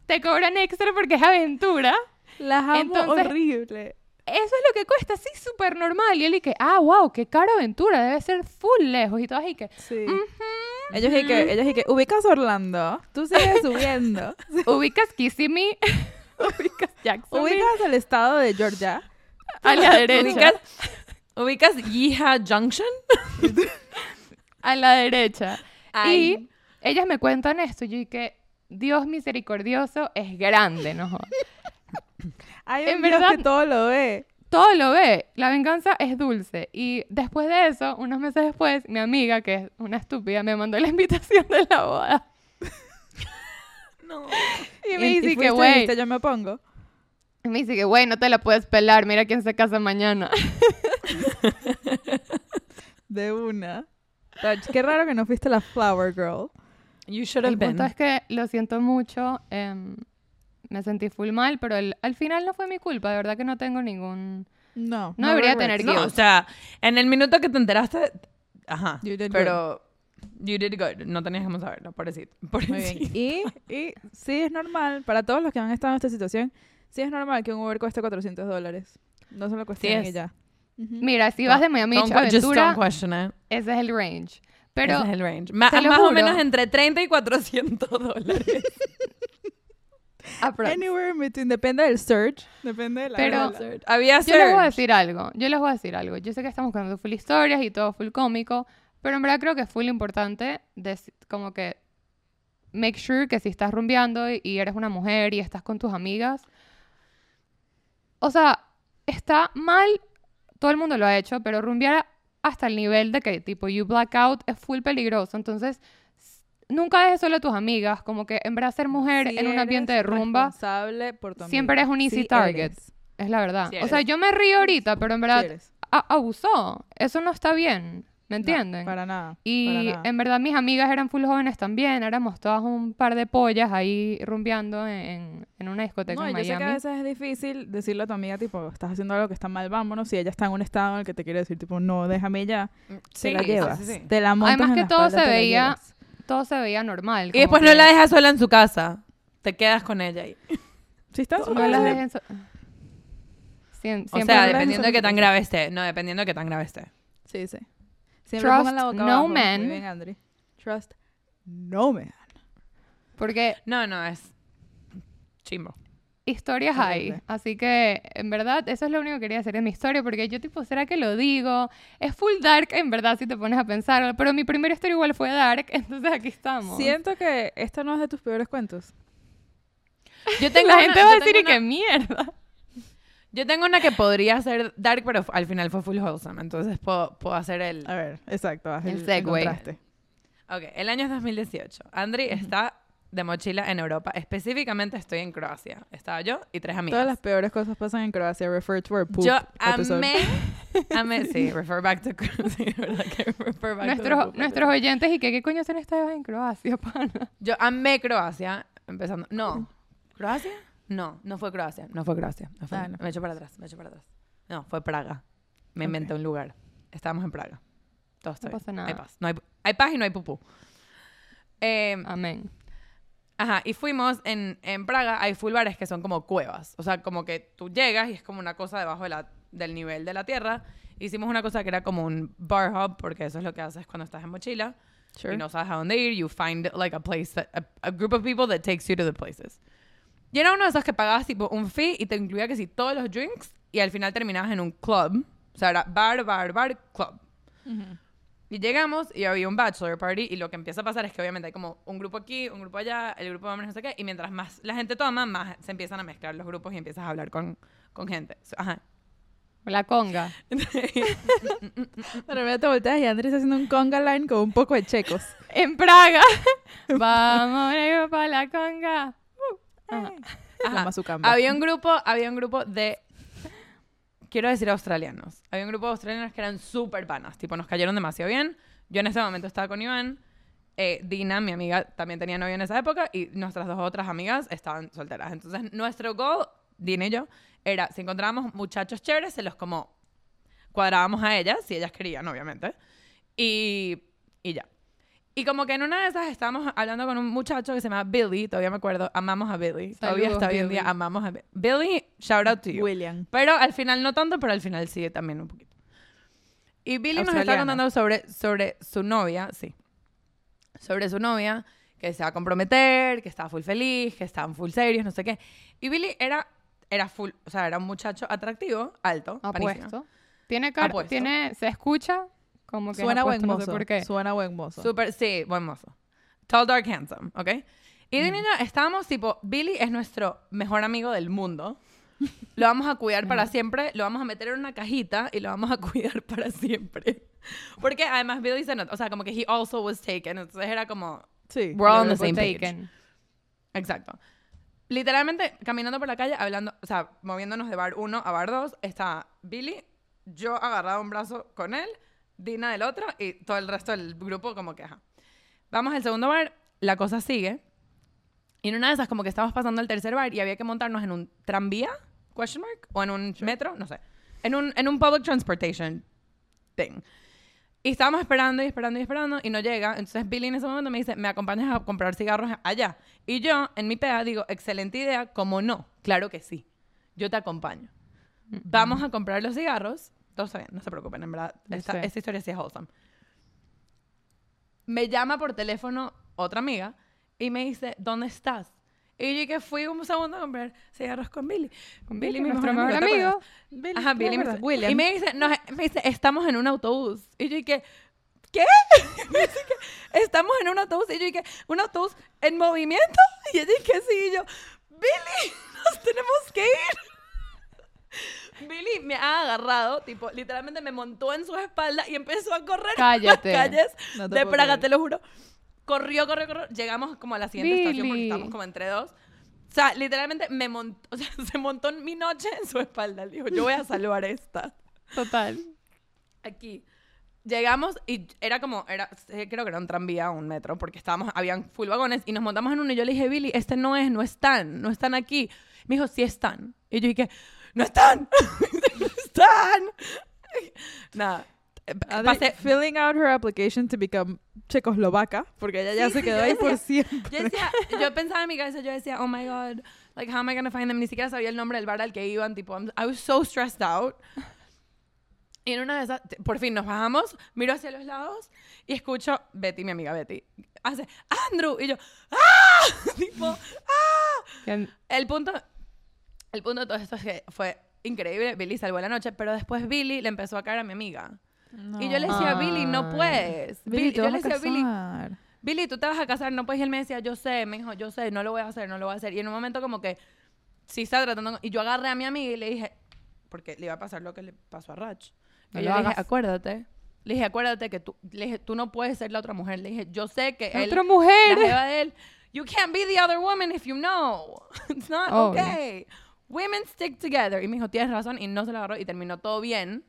[SPEAKER 3] Te cobran extra porque es aventura.
[SPEAKER 1] Las amo
[SPEAKER 3] Entonces-
[SPEAKER 1] horrible.
[SPEAKER 3] Eso es lo que cuesta, sí, súper normal. Y él y que, ah, wow, qué caro aventura, debe ser full lejos. Y todas y que,
[SPEAKER 1] Sí.
[SPEAKER 3] "Ujú".
[SPEAKER 1] Ellos y que, ellos y que, ubicas Orlando, tú sigues *laughs* subiendo. *laughs*
[SPEAKER 3] ubicas Kissimmee, *laughs* ubicas Jacksonville,
[SPEAKER 1] ubicas el estado de Georgia.
[SPEAKER 3] a la derecha.
[SPEAKER 2] ¿Ubicas, ¿Ubicas Yeehaw Junction?
[SPEAKER 3] a la derecha.
[SPEAKER 2] Ay.
[SPEAKER 3] Y ellas me cuentan esto, yo y que Dios misericordioso es grande, ¿no? jodas.
[SPEAKER 1] Hay
[SPEAKER 3] En
[SPEAKER 1] Dios
[SPEAKER 3] verdad-
[SPEAKER 1] que todo lo ve.
[SPEAKER 3] Todo lo ve, la venganza es dulce. Y después de eso, unos meses después, mi amiga, que es una estúpida, me mandó la *laughs* invitación de la boda. *laughs*
[SPEAKER 2] No.
[SPEAKER 3] Y me
[SPEAKER 1] Y- y
[SPEAKER 3] dice que, güey,
[SPEAKER 1] yo me pongo.
[SPEAKER 3] y me dice que, güey, no te la puedes pelar, mira quién se casa mañana. *laughs*
[SPEAKER 1] De una. Qué raro que no fuiste la flower girl.
[SPEAKER 2] You should have
[SPEAKER 3] El punto
[SPEAKER 2] been.
[SPEAKER 3] es que lo siento mucho, em, me sentí full mal, pero el- al final no fue mi culpa, de verdad que no tengo ningún...
[SPEAKER 1] No.
[SPEAKER 3] No debería tener
[SPEAKER 2] No,
[SPEAKER 3] guilt.
[SPEAKER 2] o sea, en el minuto que te enteraste, ajá.
[SPEAKER 1] You did
[SPEAKER 2] pero you did good. No tenías que saberlo, pobrecito.
[SPEAKER 1] Muy
[SPEAKER 2] pobrecito.
[SPEAKER 1] bien. Y, y sí es normal, para todos los que han estado en esta situación, sí es normal que un Uber cueste 400 dólares. No se lo cuestionen
[SPEAKER 2] es.
[SPEAKER 1] y ya.
[SPEAKER 3] Mira, si vas de Miami a Aventura,
[SPEAKER 2] don't question it.
[SPEAKER 3] ese es el range. Pero
[SPEAKER 2] Ese es el range.
[SPEAKER 3] Lo
[SPEAKER 2] más o menos entre 30 y 400 dólares. *laughs* *laughs*
[SPEAKER 1] Anywhere in between, depende del surge, depende de la
[SPEAKER 3] Pero-
[SPEAKER 1] ola.
[SPEAKER 2] Había
[SPEAKER 3] Yo les voy a decir algo, yo les voy a decir algo. Yo sé que estamos buscando full historias y todo full cómico, pero en verdad creo que es full importante dec- como que make sure que si estás rumbeando y, y eres una mujer y estás con tus amigas, o sea, está mal, todo el mundo lo ha hecho, pero rumbear hasta el nivel de que tipo you black out es full peligroso. Entonces, nunca dejes solo a tus amigas, como que en verdad ser mujer
[SPEAKER 1] Si
[SPEAKER 3] en un ambiente de rumba
[SPEAKER 1] responsable por tu
[SPEAKER 3] siempre eres un easy
[SPEAKER 1] Sí
[SPEAKER 3] target.
[SPEAKER 1] eres.
[SPEAKER 3] es la verdad.
[SPEAKER 2] Sí
[SPEAKER 3] o sea, yo me río ahorita, pero en verdad abusó. Eso no está bien. ¿Me
[SPEAKER 1] No,
[SPEAKER 3] entienden?
[SPEAKER 1] para nada.
[SPEAKER 3] y
[SPEAKER 1] para nada.
[SPEAKER 3] en verdad mis amigas eran full jóvenes también. Éramos todas un par de pollas ahí rumbeando en, en una discoteca
[SPEAKER 1] No,
[SPEAKER 3] en
[SPEAKER 1] yo sé que a veces es difícil decirle a tu amiga, tipo, estás haciendo algo que está mal, vámonos. Y ella está en un estado en el que te quiere decir, tipo, no, déjame ya.
[SPEAKER 2] Sí,
[SPEAKER 1] te la llevas.
[SPEAKER 2] sí, sí.
[SPEAKER 1] Te la montas
[SPEAKER 3] Además
[SPEAKER 1] en
[SPEAKER 3] que
[SPEAKER 1] la
[SPEAKER 3] todo se veía-. Todo se veía normal.
[SPEAKER 2] Y después no la dejas sola en su casa. Te quedas con ella ahí.
[SPEAKER 1] Si está en su
[SPEAKER 3] no la dejen so- Siem-
[SPEAKER 2] O sea, dependiendo de
[SPEAKER 1] sola
[SPEAKER 2] qué tan grave esté. No, dependiendo de qué tan grave esté.
[SPEAKER 1] Sí, sí. Siempre
[SPEAKER 3] Trust
[SPEAKER 1] pongan la boca
[SPEAKER 3] no
[SPEAKER 1] abajo.
[SPEAKER 3] man.
[SPEAKER 1] Muy bien, Andri. Trust no man.
[SPEAKER 3] Porque
[SPEAKER 2] No, no, es chimbo.
[SPEAKER 3] Historias hay. Así que, en verdad, eso es lo único que quería hacer en mi historia. Porque yo, tipo, ¿será que lo digo? Es full dark, en verdad, si te pones a pensar. Pero mi primera historia igual fue dark. *laughs* Entonces aquí estamos.
[SPEAKER 1] Siento que esta no es de tus peores cuentos.
[SPEAKER 2] Yo tengo *laughs*
[SPEAKER 3] La
[SPEAKER 2] una-
[SPEAKER 3] gente va a decir, y que
[SPEAKER 2] una-
[SPEAKER 3] mierda. *laughs*
[SPEAKER 2] Yo tengo una que podría ser dark, pero al final fue full wholesome. Entonces puedo, puedo hacer el...
[SPEAKER 1] A ver, exacto.
[SPEAKER 3] El
[SPEAKER 1] el,
[SPEAKER 3] segue.
[SPEAKER 1] contraste.
[SPEAKER 2] Ok, el año es 2018. Andri está de mochila en Europa. Específicamente estoy en Croacia. Estaba yo y tres amigas.
[SPEAKER 1] Todas las peores cosas pasan en Croacia. Refer to our poop
[SPEAKER 2] yo
[SPEAKER 1] episode.
[SPEAKER 2] amé, *laughs* amé, sí, refer back to Croacia, *laughs* ¿verdad? Que refer back to the
[SPEAKER 3] Nuestros,
[SPEAKER 2] poop
[SPEAKER 3] nuestros oyentes, ¿y que qué coño hacen estas en Croacia, *laughs* pana?
[SPEAKER 2] Yo amé Croacia, empezando. No, ¿Croacia? No, no fue Croacia, no fue Croacia. no fue-
[SPEAKER 1] Ah, no.
[SPEAKER 2] Me echo para atrás, me echo para atrás. No, fue Praga. Me inventé un lugar. Estábamos en Praga. Todo está
[SPEAKER 3] No pasa nada.
[SPEAKER 2] Hay paz. No hay, hay paz y no hay pupú. Eh,
[SPEAKER 3] Amén.
[SPEAKER 2] Ajá, y fuimos en, en Praga, hay full bares que son como cuevas. O sea, como que tú llegas y es como una cosa debajo de la, del nivel de la tierra. Hicimos una cosa que era como un bar hub, porque eso es lo que haces cuando estás en mochila.
[SPEAKER 1] Sure.
[SPEAKER 2] Y no sabes a dónde ir, you find like a place, that, a, a group of people that takes you to the places. Y era uno de esos que pagabas tipo un fee y te incluía que si todos los drinks y al final terminabas en un club. O sea, era bar, bar, bar, club.
[SPEAKER 1] Ujú.
[SPEAKER 2] Y llegamos y había un bachelor party y lo que empieza a pasar es que obviamente hay como un grupo aquí, un grupo allá, el grupo de hombres no sé qué, y mientras más la gente toma, más se empiezan a mezclar los grupos y empiezas a hablar con, con gente. Ajá.
[SPEAKER 3] La conga. *laughs*
[SPEAKER 1] De repente *laughs* te volteas y Andrés haciendo un conga line con un poco de checos.
[SPEAKER 3] En Praga. *laughs* Vamos para la conga. Ajá.
[SPEAKER 2] Ajá.
[SPEAKER 1] mazucamba.
[SPEAKER 2] Había un grupo, había un grupo de quiero decir australianos. Había un grupo de australianos que eran súper panas, tipo nos cayeron demasiado bien. Yo en ese momento estaba con Iván. Eh, Dina, mi amiga, también tenía novio en esa época y nuestras dos otras amigas estaban solteras. Entonces, nuestro goal, Dina y yo, era, si encontrábamos muchachos chéveres, se los como cuadrábamos a ellas, si ellas querían, obviamente. Y, y ya. Y como que en una de esas estábamos hablando con un muchacho que se llama Billy, todavía me acuerdo, amamos a Billy. todavía
[SPEAKER 3] Saludos,
[SPEAKER 2] está hoy en día,
[SPEAKER 3] Billy.
[SPEAKER 2] amamos a Billy. Billy, shout out to you.
[SPEAKER 1] William.
[SPEAKER 2] Pero al final no tanto, pero al final sí también un poquito. Y Billy nos está contando sobre, sobre su novia, sí. Sobre su novia, que se va a comprometer, que estaba full feliz, que estaban full serios, no sé qué. Y Billy era, era full, o sea, era un muchacho atractivo, alto, panísimo.
[SPEAKER 3] Apuesto. Tiene cara,
[SPEAKER 2] Apuesto.
[SPEAKER 3] tiene, se escucha como que
[SPEAKER 1] Suena buen
[SPEAKER 3] apuesto, no sé
[SPEAKER 1] mozo.
[SPEAKER 3] por qué.
[SPEAKER 1] Suena buen mozo.
[SPEAKER 2] Súper, sí, buen mozo. Tall, dark, handsome, ¿ok? Y de niño estábamos tipo, Billy es nuestro mejor amigo del mundo. Lo vamos a cuidar para siempre, lo vamos a meter en una cajita y lo vamos a *laughs* cuidar para siempre. Porque además Billy se nota, o sea, como que he also was taken, entonces era como,
[SPEAKER 1] sí.
[SPEAKER 2] we're all on the same page.
[SPEAKER 3] taken.
[SPEAKER 2] Exacto. Literalmente, caminando por la calle, hablando, o sea, moviéndonos de bar 1 a bar 2, está Billy, yo agarrado un brazo con él, Dina del otro y todo el resto del grupo como que, ajá. Vamos al segundo bar, la cosa sigue. Y en una de esas como que estamos pasando al tercer bar y había que montarnos en un tranvía, question mark, o en un metro, no sé. En un, en un public transportation thing. Y estábamos esperando y esperando y esperando y no llega. Entonces Billy en ese momento me dice, ¿me acompañas a comprar cigarros allá? Y yo, en mi peda, digo, excelente idea, como no? Claro que sí. Yo te acompaño. Vamos a comprar los cigarros. Todo está bien, no se preocupen, en verdad. Esta, esta historia sí es wholesome. Me llama por teléfono otra amiga y me dice, ¿dónde estás? Y yo que fui un segundo a comprar cigarros con Billy. Con Billy, mi
[SPEAKER 3] nuestro
[SPEAKER 2] mejor amigo. ¿te
[SPEAKER 3] amigo.
[SPEAKER 1] Billy,
[SPEAKER 2] Ajá,
[SPEAKER 1] ¿te
[SPEAKER 2] Billy. me-?
[SPEAKER 1] William.
[SPEAKER 2] Y me dice, no, me dice, estamos en un autobús. Y yo dije, ¿qué? *laughs* Me dice que estamos en un autobús. Y yo dije, ¿un autobús en movimiento? Y ella dije, sí. Y yo, Billy, *laughs* nos tenemos que ir. Billy me ha agarrado, tipo, literalmente me montó en su espalda y empezó a correr
[SPEAKER 3] Cállate. *laughs*
[SPEAKER 2] las calles
[SPEAKER 1] No te
[SPEAKER 2] de Praga,
[SPEAKER 1] creer.
[SPEAKER 2] te lo juro. Corrió, corrió, corrió. Llegamos como a la siguiente estación porque estamos como entre dos. O sea, literalmente me montó, o sea, *laughs* se montó en mi noche en su espalda. Dijo, yo voy a salvar esta.
[SPEAKER 3] Total.
[SPEAKER 2] Aquí. Llegamos y era como, era, eh, creo que era un tranvía o un metro, porque estábamos, habían full vagones y nos montamos en uno y yo le dije, Billy, este no es, no están, no están aquí. Me dijo, sí están. Y yo dije, no están, *laughs* no están. Nada. Pasé,
[SPEAKER 1] filling out her application to become checoslovaca, porque ella ya
[SPEAKER 2] Sí,
[SPEAKER 1] se *laughs* quedó ahí
[SPEAKER 2] decía-
[SPEAKER 1] por siempre.
[SPEAKER 2] Yo, decía, yo pensaba en mi cabeza, yo decía, oh my god, like, how am I gonna find them? Ni siquiera sabía el nombre del bar al que iban, tipo, I'm- I was so stressed out. Y en una de esas, por fin nos bajamos, miro hacia los lados y escucho, Betty, mi amiga Betty, hace, Andrew, y yo, ¡ah! *laughs* tipo, ¡ah! El punto, el punto de todo esto es que fue increíble, Billy salvó la noche, pero después Billy le empezó a caer a mi amiga. Y yo le decía, Billy, no puedes.
[SPEAKER 1] Billy,
[SPEAKER 2] Billy- yo le
[SPEAKER 1] a
[SPEAKER 2] decía, Billy,
[SPEAKER 1] casar.
[SPEAKER 2] Billy, tú te vas a casar, no puedes. Y él me decía, yo sé, me dijo, yo sé, no lo voy a hacer, no lo voy a hacer. Y en un momento como que sí estaba tratando. Y yo agarré a mi amiga y le dije, porque le iba a pasar lo que le pasó a Rach.
[SPEAKER 3] No
[SPEAKER 2] Y yo le dije, acuérdate. Le dije, acuérdate que tú, le dije, tú no puedes ser la otra mujer. Le dije, yo sé que él,
[SPEAKER 3] Otra
[SPEAKER 2] la
[SPEAKER 3] mujer.
[SPEAKER 2] jeva de él, you can't be the other woman if you know. *laughs* It's not
[SPEAKER 3] Obvio.
[SPEAKER 2] okay. Women stick together. Y me dijo, tienes razón. Y no se lo agarró y terminó todo bien.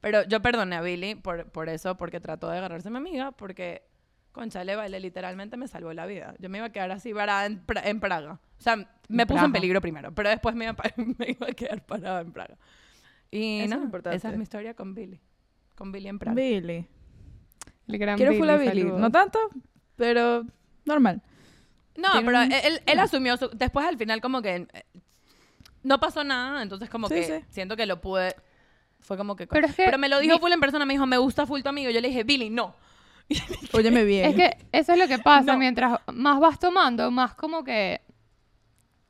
[SPEAKER 2] Pero yo perdoné a Billy por, por eso, porque trató de agarrarse a mi amiga, porque, concha, le baile literalmente me salvó la vida. Yo me iba a quedar así varada en, Pra- en Praga. O sea, me
[SPEAKER 3] En
[SPEAKER 2] puso en peligro primero, pero después me iba, *laughs* me iba a quedar parada en Praga. Y
[SPEAKER 1] Eso es
[SPEAKER 2] nada,
[SPEAKER 1] importante.
[SPEAKER 2] esa es mi historia con Billy. Con Billy en Praga.
[SPEAKER 1] Billy.
[SPEAKER 3] El gran
[SPEAKER 1] Quiero full a
[SPEAKER 3] Billy,
[SPEAKER 1] Billy.
[SPEAKER 3] saludos.
[SPEAKER 1] No tanto, pero normal.
[SPEAKER 2] No, pero
[SPEAKER 1] un-
[SPEAKER 2] él, él asumió, su- después al final como que eh, no pasó nada, entonces como
[SPEAKER 1] Sí,
[SPEAKER 2] que
[SPEAKER 1] sí.
[SPEAKER 2] siento que lo pude, fue como que...
[SPEAKER 3] Pero es que
[SPEAKER 2] me lo dijo
[SPEAKER 3] mi-
[SPEAKER 2] full en persona, me dijo, me gusta full tu amigo, yo le dije, Billy, no. *laughs*
[SPEAKER 1] Óyeme bien.
[SPEAKER 3] Es que eso es lo que pasa.
[SPEAKER 2] No.
[SPEAKER 3] Mientras más vas tomando, más como que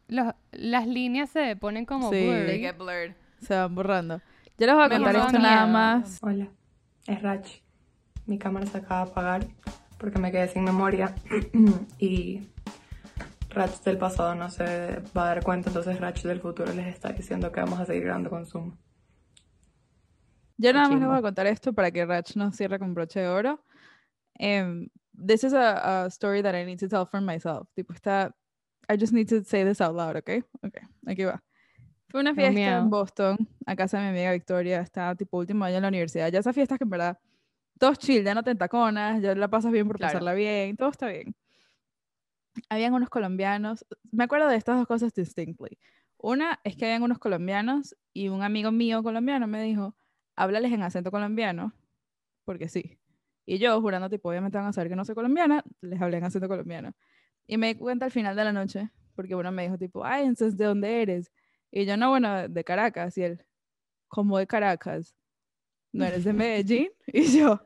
[SPEAKER 3] los- las líneas se ponen como
[SPEAKER 1] Sí.
[SPEAKER 3] blurry.
[SPEAKER 2] They get blurred.
[SPEAKER 1] Se van borrando. Yo les voy a
[SPEAKER 2] Me
[SPEAKER 1] contar esto nada más.
[SPEAKER 4] Hola, es Rach. Mi cámara se acaba de apagar porque me quedé sin memoria *clears throat* y Rach del pasado no se va a dar cuenta, entonces Rach del futuro les está diciendo que vamos a seguir grabando con Zoom.
[SPEAKER 1] Yo nada más les voy a contar esto para que Rach no cierre con broche de oro. Em, this is a, a story that I need to tell for myself. Tipo, está. I just need to say this out loud, ¿ok? Ok, aquí va. Fue una fiesta en Boston, a casa de mi amiga Victoria. Estaba tipo último año en la universidad. Ya esas fiestas que en verdad, todos chill, ya no te entaconas, ya la pasas bien por
[SPEAKER 2] Claro.
[SPEAKER 1] pasarla bien, todo está bien. Habían unos colombianos. Me acuerdo de estas dos cosas distinctly. Una es que habían unos colombianos y un amigo mío colombiano me dijo, háblales en acento colombiano, porque sí. Y yo, jurando, tipo, obviamente van a saber que no soy colombiana, les hablé en acento colombiano. Y me di cuenta al final de la noche, porque uno me dijo, tipo, ay, entonces, ¿de dónde eres? Y yo, no, bueno, de Caracas. Y él, ¿cómo de Caracas? ¿No eres de *laughs* Medellín? Y yo,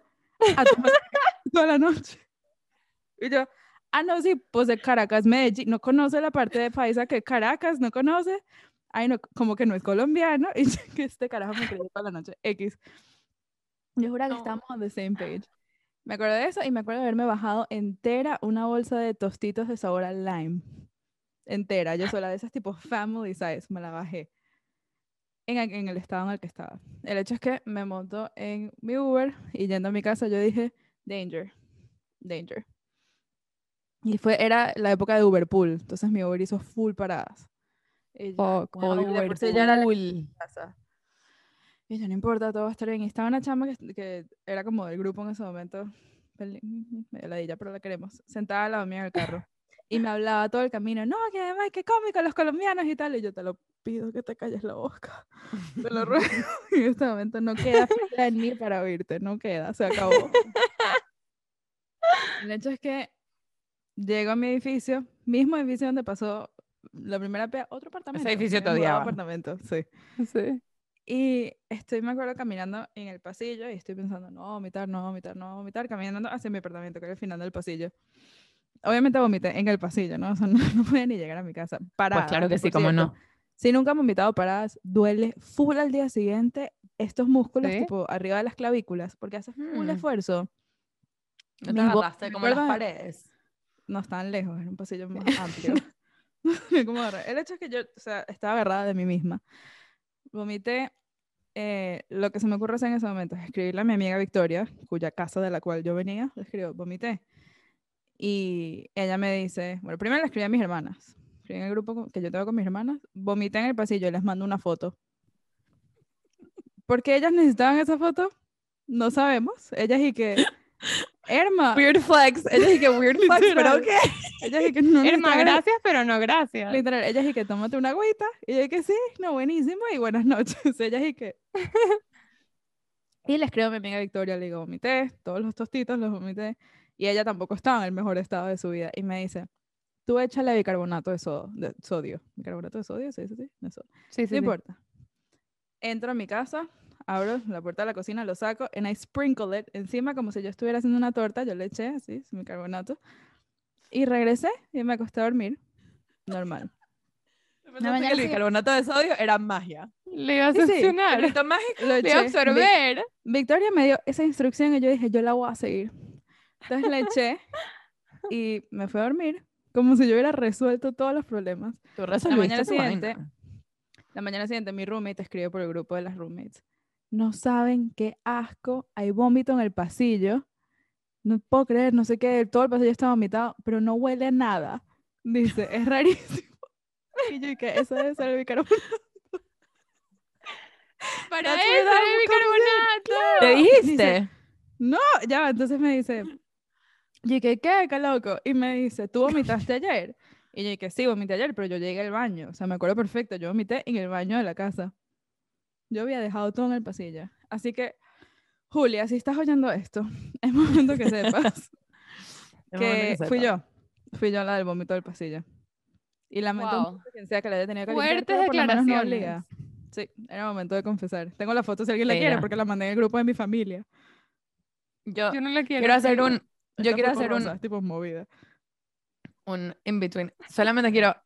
[SPEAKER 1] "Ah, tú me *laughs* toda la noche. Y yo, ah, no, sí, pues de Caracas, Medellín. No conoce la parte de paisa que Caracas, no conoce. Ay, no, como que no es colombiano. *laughs* Y que este carajo me creyó toda la noche. X. Yo juro que
[SPEAKER 2] No.
[SPEAKER 1] estamos on the same page. Me acuerdo de eso y me acuerdo de haberme bajado entera una bolsa de tostitos de sabor a lime. Entera, yo sola de esas tipo family size, me la bajé. En, en el estado en el que estaba. El hecho es que me montó en mi Uber y yendo a mi casa yo dije, danger, danger. Y fue, era la época de Uber Pool, entonces mi Uber hizo full paradas. Y de por sí ya era la casa. Y yo, no importa, todo va a estar bien. Y estaba una chama que, que era como del grupo en ese momento, medio ladilla, pero la queremos, sentada al lado mío en el carro. Y me hablaba todo el camino, no, que además, qué cómico los colombianos y tal. Y yo te lo pido que te calles la boca. Te lo ruego. Y *laughs* en este momento no queda en mí para oírte, no queda, se acabó. *laughs* El hecho es que llego a mi edificio, mismo edificio donde pasó la primera pea, otro apartamento.
[SPEAKER 2] edificio
[SPEAKER 1] mudado de
[SPEAKER 2] odiaba.
[SPEAKER 1] apartamento, sí.
[SPEAKER 3] Sí.
[SPEAKER 1] Y estoy, me acuerdo, caminando en el pasillo y estoy pensando, no, vomitar, no, vomitar, no, vomitar, caminando hacia mi apartamento, que era el final del pasillo. Obviamente vomité en el pasillo, ¿no? O sea, *laughs* no, no podía ni llegar a mi casa. Parada.
[SPEAKER 2] Pues claro que sí, cómo
[SPEAKER 1] cierto.
[SPEAKER 2] no.
[SPEAKER 1] Si nunca han vomitado paradas, duele full al día siguiente estos músculos,
[SPEAKER 3] ¿Sí?
[SPEAKER 1] tipo, arriba de las clavículas, porque haces full
[SPEAKER 2] Mm.
[SPEAKER 1] esfuerzo.
[SPEAKER 2] No te como las paredes.
[SPEAKER 1] No estaban lejos, era un pasillo más *laughs* amplio. *laughs* Como el hecho es que yo, o sea, estaba agarrada de mí misma. Vomité. eh, lo que se me ocurre hacer en ese momento es escribirle a mi amiga Victoria, cuya casa de la cual yo venía, le escribo, vomité. Y ella me dice, bueno, primero le escribí a mis hermanas. Escribí en el grupo que yo tengo con mis hermanas, vomité en el pasillo y les mando una foto. ¿Por qué ellas necesitaban esa foto? No sabemos. Ellas y que, *laughs* Herma,
[SPEAKER 2] Weird flex. Ella dije weird flex, pero ok.
[SPEAKER 1] ellas y que no necesitaban-
[SPEAKER 3] gracias, pero no gracias.
[SPEAKER 1] Literal, ellas y que tómate una agüita. Y yo que sí, no, buenísimo y buenas noches. *laughs* Ellas y que. *laughs* y le escribo a mi amiga Victoria, le digo, vomité, todos los tostitos los vomité. Y ella tampoco estaba en el mejor estado de su vida. Y me dice, tú échale bicarbonato de, sodio. De sodio. ¿Bicarbonato de sodio? Sí, sí, sí. sodio.
[SPEAKER 3] Sí, sí,
[SPEAKER 1] No
[SPEAKER 3] sí.
[SPEAKER 1] importa. Entro a mi casa, abro la puerta de la cocina, lo saco, and I sprinkle it encima como si yo estuviera haciendo una torta. Yo le eché así, mi bicarbonato. Y regresé y me acosté a dormir. Normal. *laughs*
[SPEAKER 2] Pensaste
[SPEAKER 1] mañana
[SPEAKER 2] que el
[SPEAKER 1] sí-
[SPEAKER 2] bicarbonato de sodio era magia.
[SPEAKER 3] Le iba a
[SPEAKER 1] Sí, sí,
[SPEAKER 3] succionar.
[SPEAKER 2] Efecto mágico.
[SPEAKER 1] Lo
[SPEAKER 3] iba a
[SPEAKER 1] Vi-
[SPEAKER 3] absorber.
[SPEAKER 1] Victoria me dio esa instrucción y yo dije, yo la voy a seguir. Entonces le eché y me fui a dormir como si yo hubiera resuelto todos los problemas.
[SPEAKER 2] Tú
[SPEAKER 1] mañana
[SPEAKER 2] resolviste tu
[SPEAKER 1] siguiente,
[SPEAKER 2] vaina.
[SPEAKER 1] La mañana siguiente mi roommate escribe por el grupo de las roommates. No saben qué asco, hay vómito en el pasillo. No puedo creer, no sé qué, todo el pasillo está vomitado, pero no huele a nada. Dice, es rarísimo. Y yo, ¿y qué? Eso debe ser el bicarbonato. *laughs*
[SPEAKER 3] Para eso era el bicarbonato.
[SPEAKER 2] ¿Te
[SPEAKER 1] Dice,
[SPEAKER 2] dijiste?
[SPEAKER 1] No, ya, entonces me dice, y yo, ¿qué, qué, qué loco? Y me dice, ¿tú vomitaste ayer? Y yo, que sí, vomité ayer, pero yo llegué al baño. O sea, me acuerdo perfecto, yo vomité en el baño de la casa. Yo había dejado todo en el pasillo. Así que, Julia, si estás oyendo esto, *laughs* es momento que sepas *laughs* que
[SPEAKER 2] que
[SPEAKER 1] fui
[SPEAKER 2] sepas.
[SPEAKER 1] yo. Fui yo la del vómito del pasillo. Y lamento
[SPEAKER 3] Wow.
[SPEAKER 1] quien sea que le haya tenido que limpiar,
[SPEAKER 3] Fuertes
[SPEAKER 1] no
[SPEAKER 3] declaraciones.
[SPEAKER 1] obliga. Sí, era momento de confesar. Tengo la foto si alguien la quiere, porque la mandé en el grupo de mi familia.
[SPEAKER 2] Yo
[SPEAKER 3] Yo no la quiero.
[SPEAKER 2] quiero hacer un, yo quiero hacer un,
[SPEAKER 1] tipo movida.
[SPEAKER 2] un in-between. Solamente quiero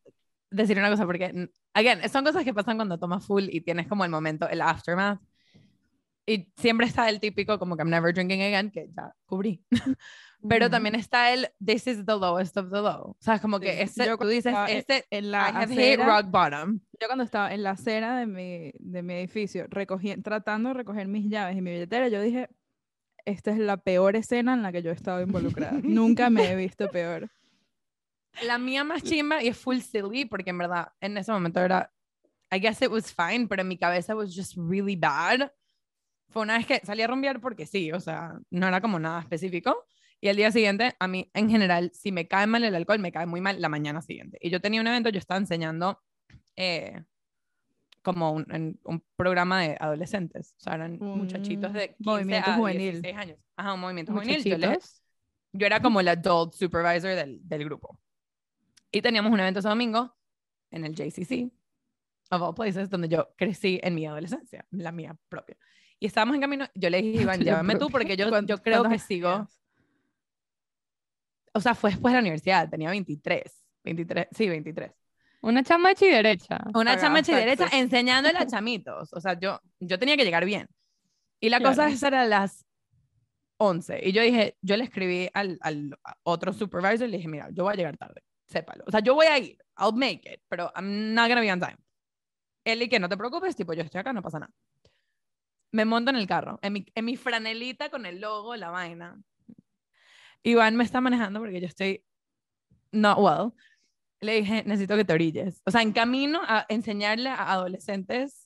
[SPEAKER 2] decir una cosa porque, again, son cosas que pasan cuando tomas full y tienes como el momento, el aftermath. Y siempre está el típico como que I'm never drinking again, que ya cubrí. *laughs* Pero
[SPEAKER 1] Ujú.
[SPEAKER 2] también está el this is the lowest of the low. O sea, como que
[SPEAKER 1] Sí.
[SPEAKER 2] ese,
[SPEAKER 1] Yo
[SPEAKER 2] tú dices,
[SPEAKER 1] en-
[SPEAKER 2] este,
[SPEAKER 1] en
[SPEAKER 2] I
[SPEAKER 1] la
[SPEAKER 2] have hit
[SPEAKER 1] acera,
[SPEAKER 2] rock bottom.
[SPEAKER 1] yo cuando estaba en la acera de mi, de mi edificio, recogi- tratando de recoger mis llaves y mi billetera, yo dije, esta es la peor escena en la que yo he estado involucrada. *laughs* Nunca me he visto peor.
[SPEAKER 2] La mía más chimba y es full silly porque en verdad en ese momento era, I guess it was fine, pero en mi cabeza was just really bad. Fue una vez que salí a rumbear porque sí, o sea, no era como nada específico. Y el día siguiente, a mí en general, si me cae mal el alcohol, me cae muy mal la mañana siguiente. Y yo tenía un evento, yo estaba enseñando eh, como un, en un programa de adolescentes. O sea, eran muchachitos
[SPEAKER 1] Un
[SPEAKER 2] de 15
[SPEAKER 1] movimiento
[SPEAKER 2] a
[SPEAKER 1] juvenil.
[SPEAKER 2] 16 años. Ajá, un movimiento juvenil. Yo, les-
[SPEAKER 3] Muchachitos.
[SPEAKER 2] yo era como el adult supervisor del, del grupo. Y teníamos un evento ese domingo en el JCC, of all places, donde yo crecí en mi adolescencia, la mía propia. Y estábamos en camino, yo le dije, Iván, *laughs* llévame tú porque yo,
[SPEAKER 1] ¿Cuántos-
[SPEAKER 2] yo creo que sigo, o sea, fue después de la universidad, tenía 23, 23, sí, 23.
[SPEAKER 3] Una chamachi derecha.
[SPEAKER 2] Una chama derecha
[SPEAKER 1] taxes.
[SPEAKER 2] enseñándole a chamitos. O sea, yo, yo tenía que llegar bien. Y la cosa es era a las 11. Y yo dije, yo le escribí al, al otro supervisor y le dije, mira, yo voy a llegar tarde, sépalo. O sea, yo voy a ir, I'll make it, pero I'm not gonna be on time. Él y que no te preocupes, tipo, yo estoy acá, no pasa nada. Me monto en el carro, en mi, en mi franelita con el logo, la vaina. Iván me está manejando porque yo estoy not well. Le dije, necesito que te orilles. O sea, en camino a enseñarle a adolescentes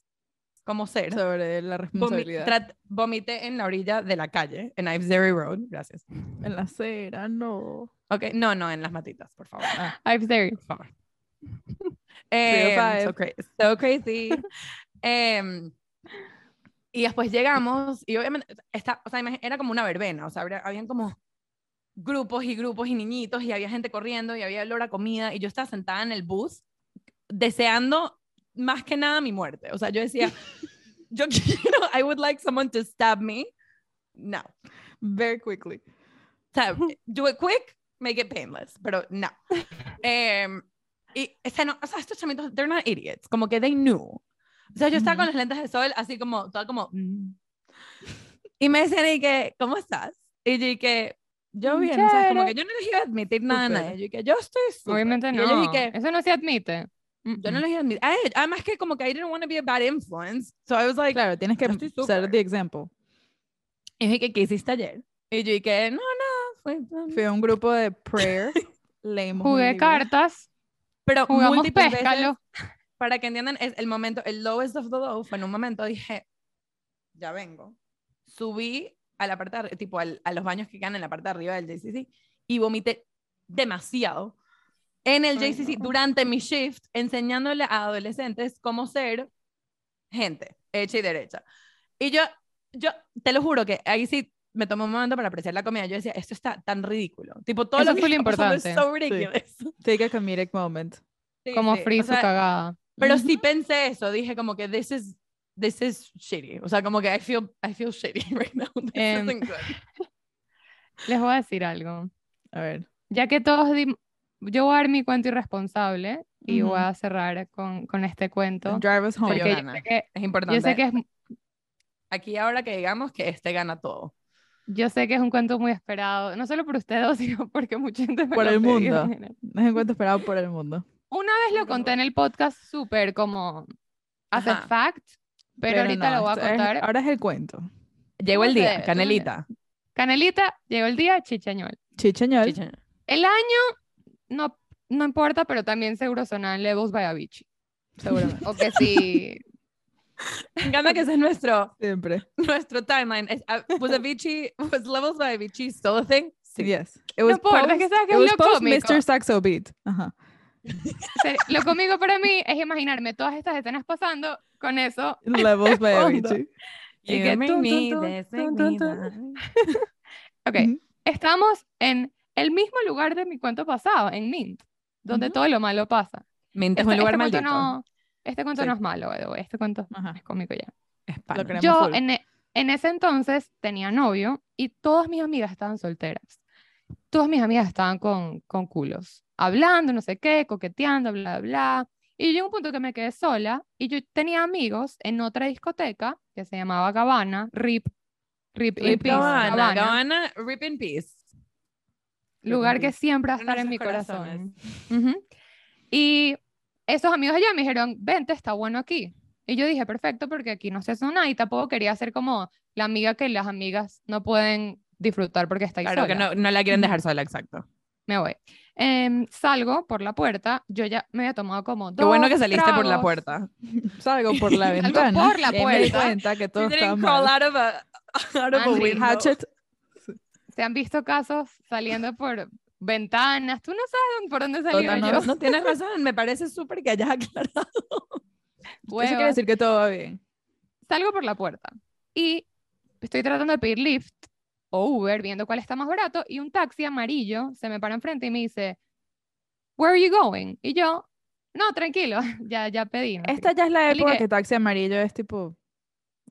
[SPEAKER 2] cómo ser.
[SPEAKER 1] Sobre la responsabilidad.
[SPEAKER 2] vomité en la orilla de la calle, en Ive's Road. Gracias.
[SPEAKER 1] En la acera, no.
[SPEAKER 2] Ok, no, no, en las matitas, por favor. *laughs*
[SPEAKER 3] I'm there.
[SPEAKER 2] Por favor. *laughs* Em, so, cra- so crazy. Em, y después llegamos, y obviamente, está, o sea, era como una verbena, o sea, habría- habían como grupos y grupos y niñitos, y había gente corriendo, y había olor a comida, y yo estaba sentada en el bus, deseando más que nada mi muerte. O sea, yo decía, *laughs* yo quiero, I would like someone to stab me. No.
[SPEAKER 1] Very quickly.
[SPEAKER 2] O sea, do it quick, make it painless, pero no. Em, y ese no, o sea, estos chamitos, they're not idiots, como que they knew. O sea, yo estaba con las lentes de sol, así como, toda como, mm. y me decían, y que, ¿cómo estás? Y yo, y que, yo bien, o sea, como que yo no les iba a admitir nada a nadie, yo, que yo estoy.
[SPEAKER 3] Obviamente no.
[SPEAKER 2] y que,
[SPEAKER 3] Eso no se admite.
[SPEAKER 2] Yo no les iba a admitir, a ellos, además que como que I didn't want to be a bad influence, so I was like,
[SPEAKER 1] Claro, tienes que ser the example.
[SPEAKER 2] y dije, ¿qué, ¿qué hiciste ayer? Y yo, y que, no, no, fue,
[SPEAKER 1] Fui a un grupo de prayer. *laughs* Leímos
[SPEAKER 3] Jugué cartas,
[SPEAKER 2] pero
[SPEAKER 3] jugamos
[SPEAKER 2] múltiples veces- *laughs* para que entiendan, es el momento, el lowest of the low fue en un momento dije, ya vengo. Subí a la parte, de tipo al- a los baños que quedan en la parte de arriba del JCC y vomité demasiado en el
[SPEAKER 3] Ay,
[SPEAKER 2] JCC
[SPEAKER 3] no.
[SPEAKER 2] durante mi shift, enseñándole a adolescentes cómo ser gente, hecha y derecha. Y yo, yo te lo juro que ahí sí me tomé un momento para apreciar la comida. Yo decía, esto está tan ridículo. Tipo, todo
[SPEAKER 3] Eso
[SPEAKER 2] lo que pasando es
[SPEAKER 3] importante.
[SPEAKER 2] so ridiculous.
[SPEAKER 1] Take a comedic moment.
[SPEAKER 2] Sí,
[SPEAKER 3] Como
[SPEAKER 2] sí,
[SPEAKER 3] free
[SPEAKER 2] o
[SPEAKER 3] su
[SPEAKER 2] sea,
[SPEAKER 3] cagada.
[SPEAKER 2] pero sí pensé eso, dije como que this is this is shitty. O sea, como que I feel I feel shitty *laughs* right now. This
[SPEAKER 3] Em,
[SPEAKER 2] isn't good. *laughs*
[SPEAKER 3] Les voy a decir algo.
[SPEAKER 1] A ver.
[SPEAKER 3] Ya que todos yo voy a dar mi cuento irresponsable y voy
[SPEAKER 1] Ujú.
[SPEAKER 3] a cerrar con, con este cuento.
[SPEAKER 1] Drive us home.
[SPEAKER 3] sé que,
[SPEAKER 2] Es importante.
[SPEAKER 3] yo sé que es
[SPEAKER 2] Aquí ahora que digamos que este gana todo.
[SPEAKER 3] Yo sé que es un cuento muy esperado, no solo por ustedes, *laughs* sino porque mucha gente me
[SPEAKER 1] Por
[SPEAKER 3] lo
[SPEAKER 1] el
[SPEAKER 3] pedido
[SPEAKER 1] mundo. Es un cuento esperado por el mundo.
[SPEAKER 3] Una vez lo conté en el podcast súper como as a fact, pero, ahorita
[SPEAKER 1] no,
[SPEAKER 3] lo voy a
[SPEAKER 1] esto es-
[SPEAKER 3] contar.
[SPEAKER 1] ahora es el cuento.
[SPEAKER 2] Llegó
[SPEAKER 3] ¿Cómo
[SPEAKER 2] el día, Canelita.
[SPEAKER 3] Canelita, llegó el día, chichañol.
[SPEAKER 1] Chicheñol.
[SPEAKER 2] Chicha.
[SPEAKER 3] El año no, no importa, pero también seguro sonan Levels by Avicii.
[SPEAKER 1] Seguramente.
[SPEAKER 3] O que sí. *laughs*
[SPEAKER 2] Me encanta que ese es nuestro,
[SPEAKER 1] Siempre.
[SPEAKER 2] nuestro timeline. Es, uh, was Avicii, was Levels by Avicii still a thing? Sí.
[SPEAKER 1] Yes. It
[SPEAKER 3] No
[SPEAKER 1] was
[SPEAKER 3] importa, es que sabes que
[SPEAKER 1] it
[SPEAKER 3] es
[SPEAKER 1] was
[SPEAKER 3] lo
[SPEAKER 1] post
[SPEAKER 3] cómico.
[SPEAKER 1] Mr. Saxo Beat. Ajá.
[SPEAKER 3] Lo cómico para mí es imaginarme todas estas escenas pasando con eso.
[SPEAKER 1] Levels by. *laughs* Avicii.
[SPEAKER 3] Y
[SPEAKER 2] You
[SPEAKER 3] que tun, tun.
[SPEAKER 2] that.
[SPEAKER 3] Ok,
[SPEAKER 1] Ujú.
[SPEAKER 3] estamos en el mismo lugar de mi cuento pasado, en Mint, donde
[SPEAKER 2] Ujú.
[SPEAKER 3] todo lo malo pasa.
[SPEAKER 2] Mint es
[SPEAKER 3] Este-
[SPEAKER 2] un lugar
[SPEAKER 3] este cuento
[SPEAKER 2] maldito.
[SPEAKER 3] no, este cuento
[SPEAKER 1] Sí.
[SPEAKER 3] no es malo, way, Este cuento
[SPEAKER 1] Ajá.
[SPEAKER 3] es cómico ya.
[SPEAKER 2] Es
[SPEAKER 3] Yo en, e- en ese entonces tenía novio y todas mis amigas estaban solteras. Todas mis amigas estaban con, con culos, hablando, no sé qué, coqueteando, bla, bla. Y llegó un punto que me quedé sola y yo tenía amigos en otra discoteca que se llamaba Gabana, RIP, RIP, in
[SPEAKER 1] Rip
[SPEAKER 3] peace,
[SPEAKER 2] Gabbana,
[SPEAKER 3] Gabbana,
[SPEAKER 2] Gabbana, rip in peace.
[SPEAKER 3] Lugar que siempre va a estar en mi corazón. Ujú. Y esos amigos allá me dijeron, vente, está bueno aquí. Y yo dije, perfecto, porque aquí no se hace nada y tampoco quería ser como la amiga que las amigas no pueden disfrutar porque está ahí
[SPEAKER 2] Claro, que
[SPEAKER 3] sola.
[SPEAKER 2] no, no la quieren dejar sola, exacto.
[SPEAKER 3] Me voy. Em, salgo por la puerta, yo ya me había tomado como dos
[SPEAKER 2] Qué bueno que saliste por la
[SPEAKER 3] tragos.
[SPEAKER 2] puerta. *laughs*
[SPEAKER 1] Salgo por la
[SPEAKER 3] Salgo
[SPEAKER 1] ventana.
[SPEAKER 3] por la
[SPEAKER 1] y ahí me di
[SPEAKER 3] puerta.
[SPEAKER 1] cuenta que todo estaba mal.
[SPEAKER 2] out of a, *laughs* out of a window.
[SPEAKER 1] Hatchet.
[SPEAKER 3] Se han visto casos saliendo por ventanas. Tú no sabes por dónde salí
[SPEAKER 1] Total,
[SPEAKER 3] yo.
[SPEAKER 2] No, no tienes razón, me parece súper que hayas *laughs* aclarado.
[SPEAKER 1] Eso quiere decir que todo va bien.
[SPEAKER 3] Salgo por la puerta y estoy tratando de pedir Lyft o Uber, viendo cuál está más barato, y un taxi amarillo se me para enfrente y me dice, Where are you going? Y yo, no, tranquilo, *laughs* ya, ya pedí. no
[SPEAKER 1] Esta
[SPEAKER 3] qué".
[SPEAKER 1] ya es la época
[SPEAKER 3] que-
[SPEAKER 1] que taxi amarillo es tipo.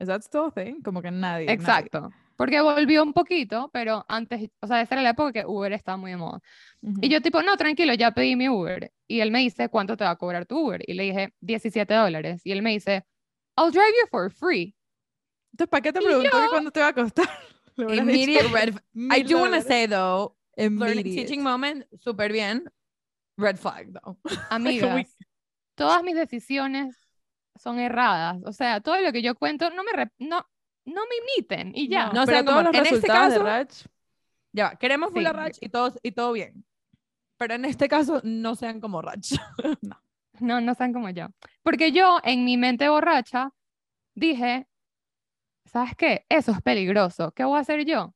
[SPEAKER 1] ¿Is that still thing? Como que nadie. nadie.
[SPEAKER 3] Porque volvió un poquito, pero antes, o sea, esa era la época que Uber estaba muy de moda.
[SPEAKER 1] Ujú.
[SPEAKER 3] Y yo tipo, no, tranquilo, ya pedí mi Uber. Y él me dice, ¿cuánto te va a cobrar tu Uber? Y le dije, 17 dólares. Y él me dice, I'll drive you for free.
[SPEAKER 1] Entonces, ¿para qué te que
[SPEAKER 3] yo-
[SPEAKER 1] cuánto te va a costar? *laughs*
[SPEAKER 2] Immediate red. *laughs* I do want to say though, learning teaching moment, super bien. Red flag though. *laughs*
[SPEAKER 3] Amigas, todas mis decisiones son erradas. O sea, todo lo que yo cuento, no me, rep- no, no me imiten y ya.
[SPEAKER 2] No
[SPEAKER 1] pero todos
[SPEAKER 2] como-
[SPEAKER 1] los
[SPEAKER 2] en este
[SPEAKER 1] resultados
[SPEAKER 2] caso-
[SPEAKER 1] de Rach.
[SPEAKER 2] Ya, queremos full
[SPEAKER 3] Sí.
[SPEAKER 2] a Rach y todo, y todo bien. Pero en este caso, no sean como Rach. *laughs*
[SPEAKER 3] No, no sean como yo. Porque yo, en mi mente borracha, dije, ¿sabes qué? Eso es peligroso. ¿Qué voy a hacer yo?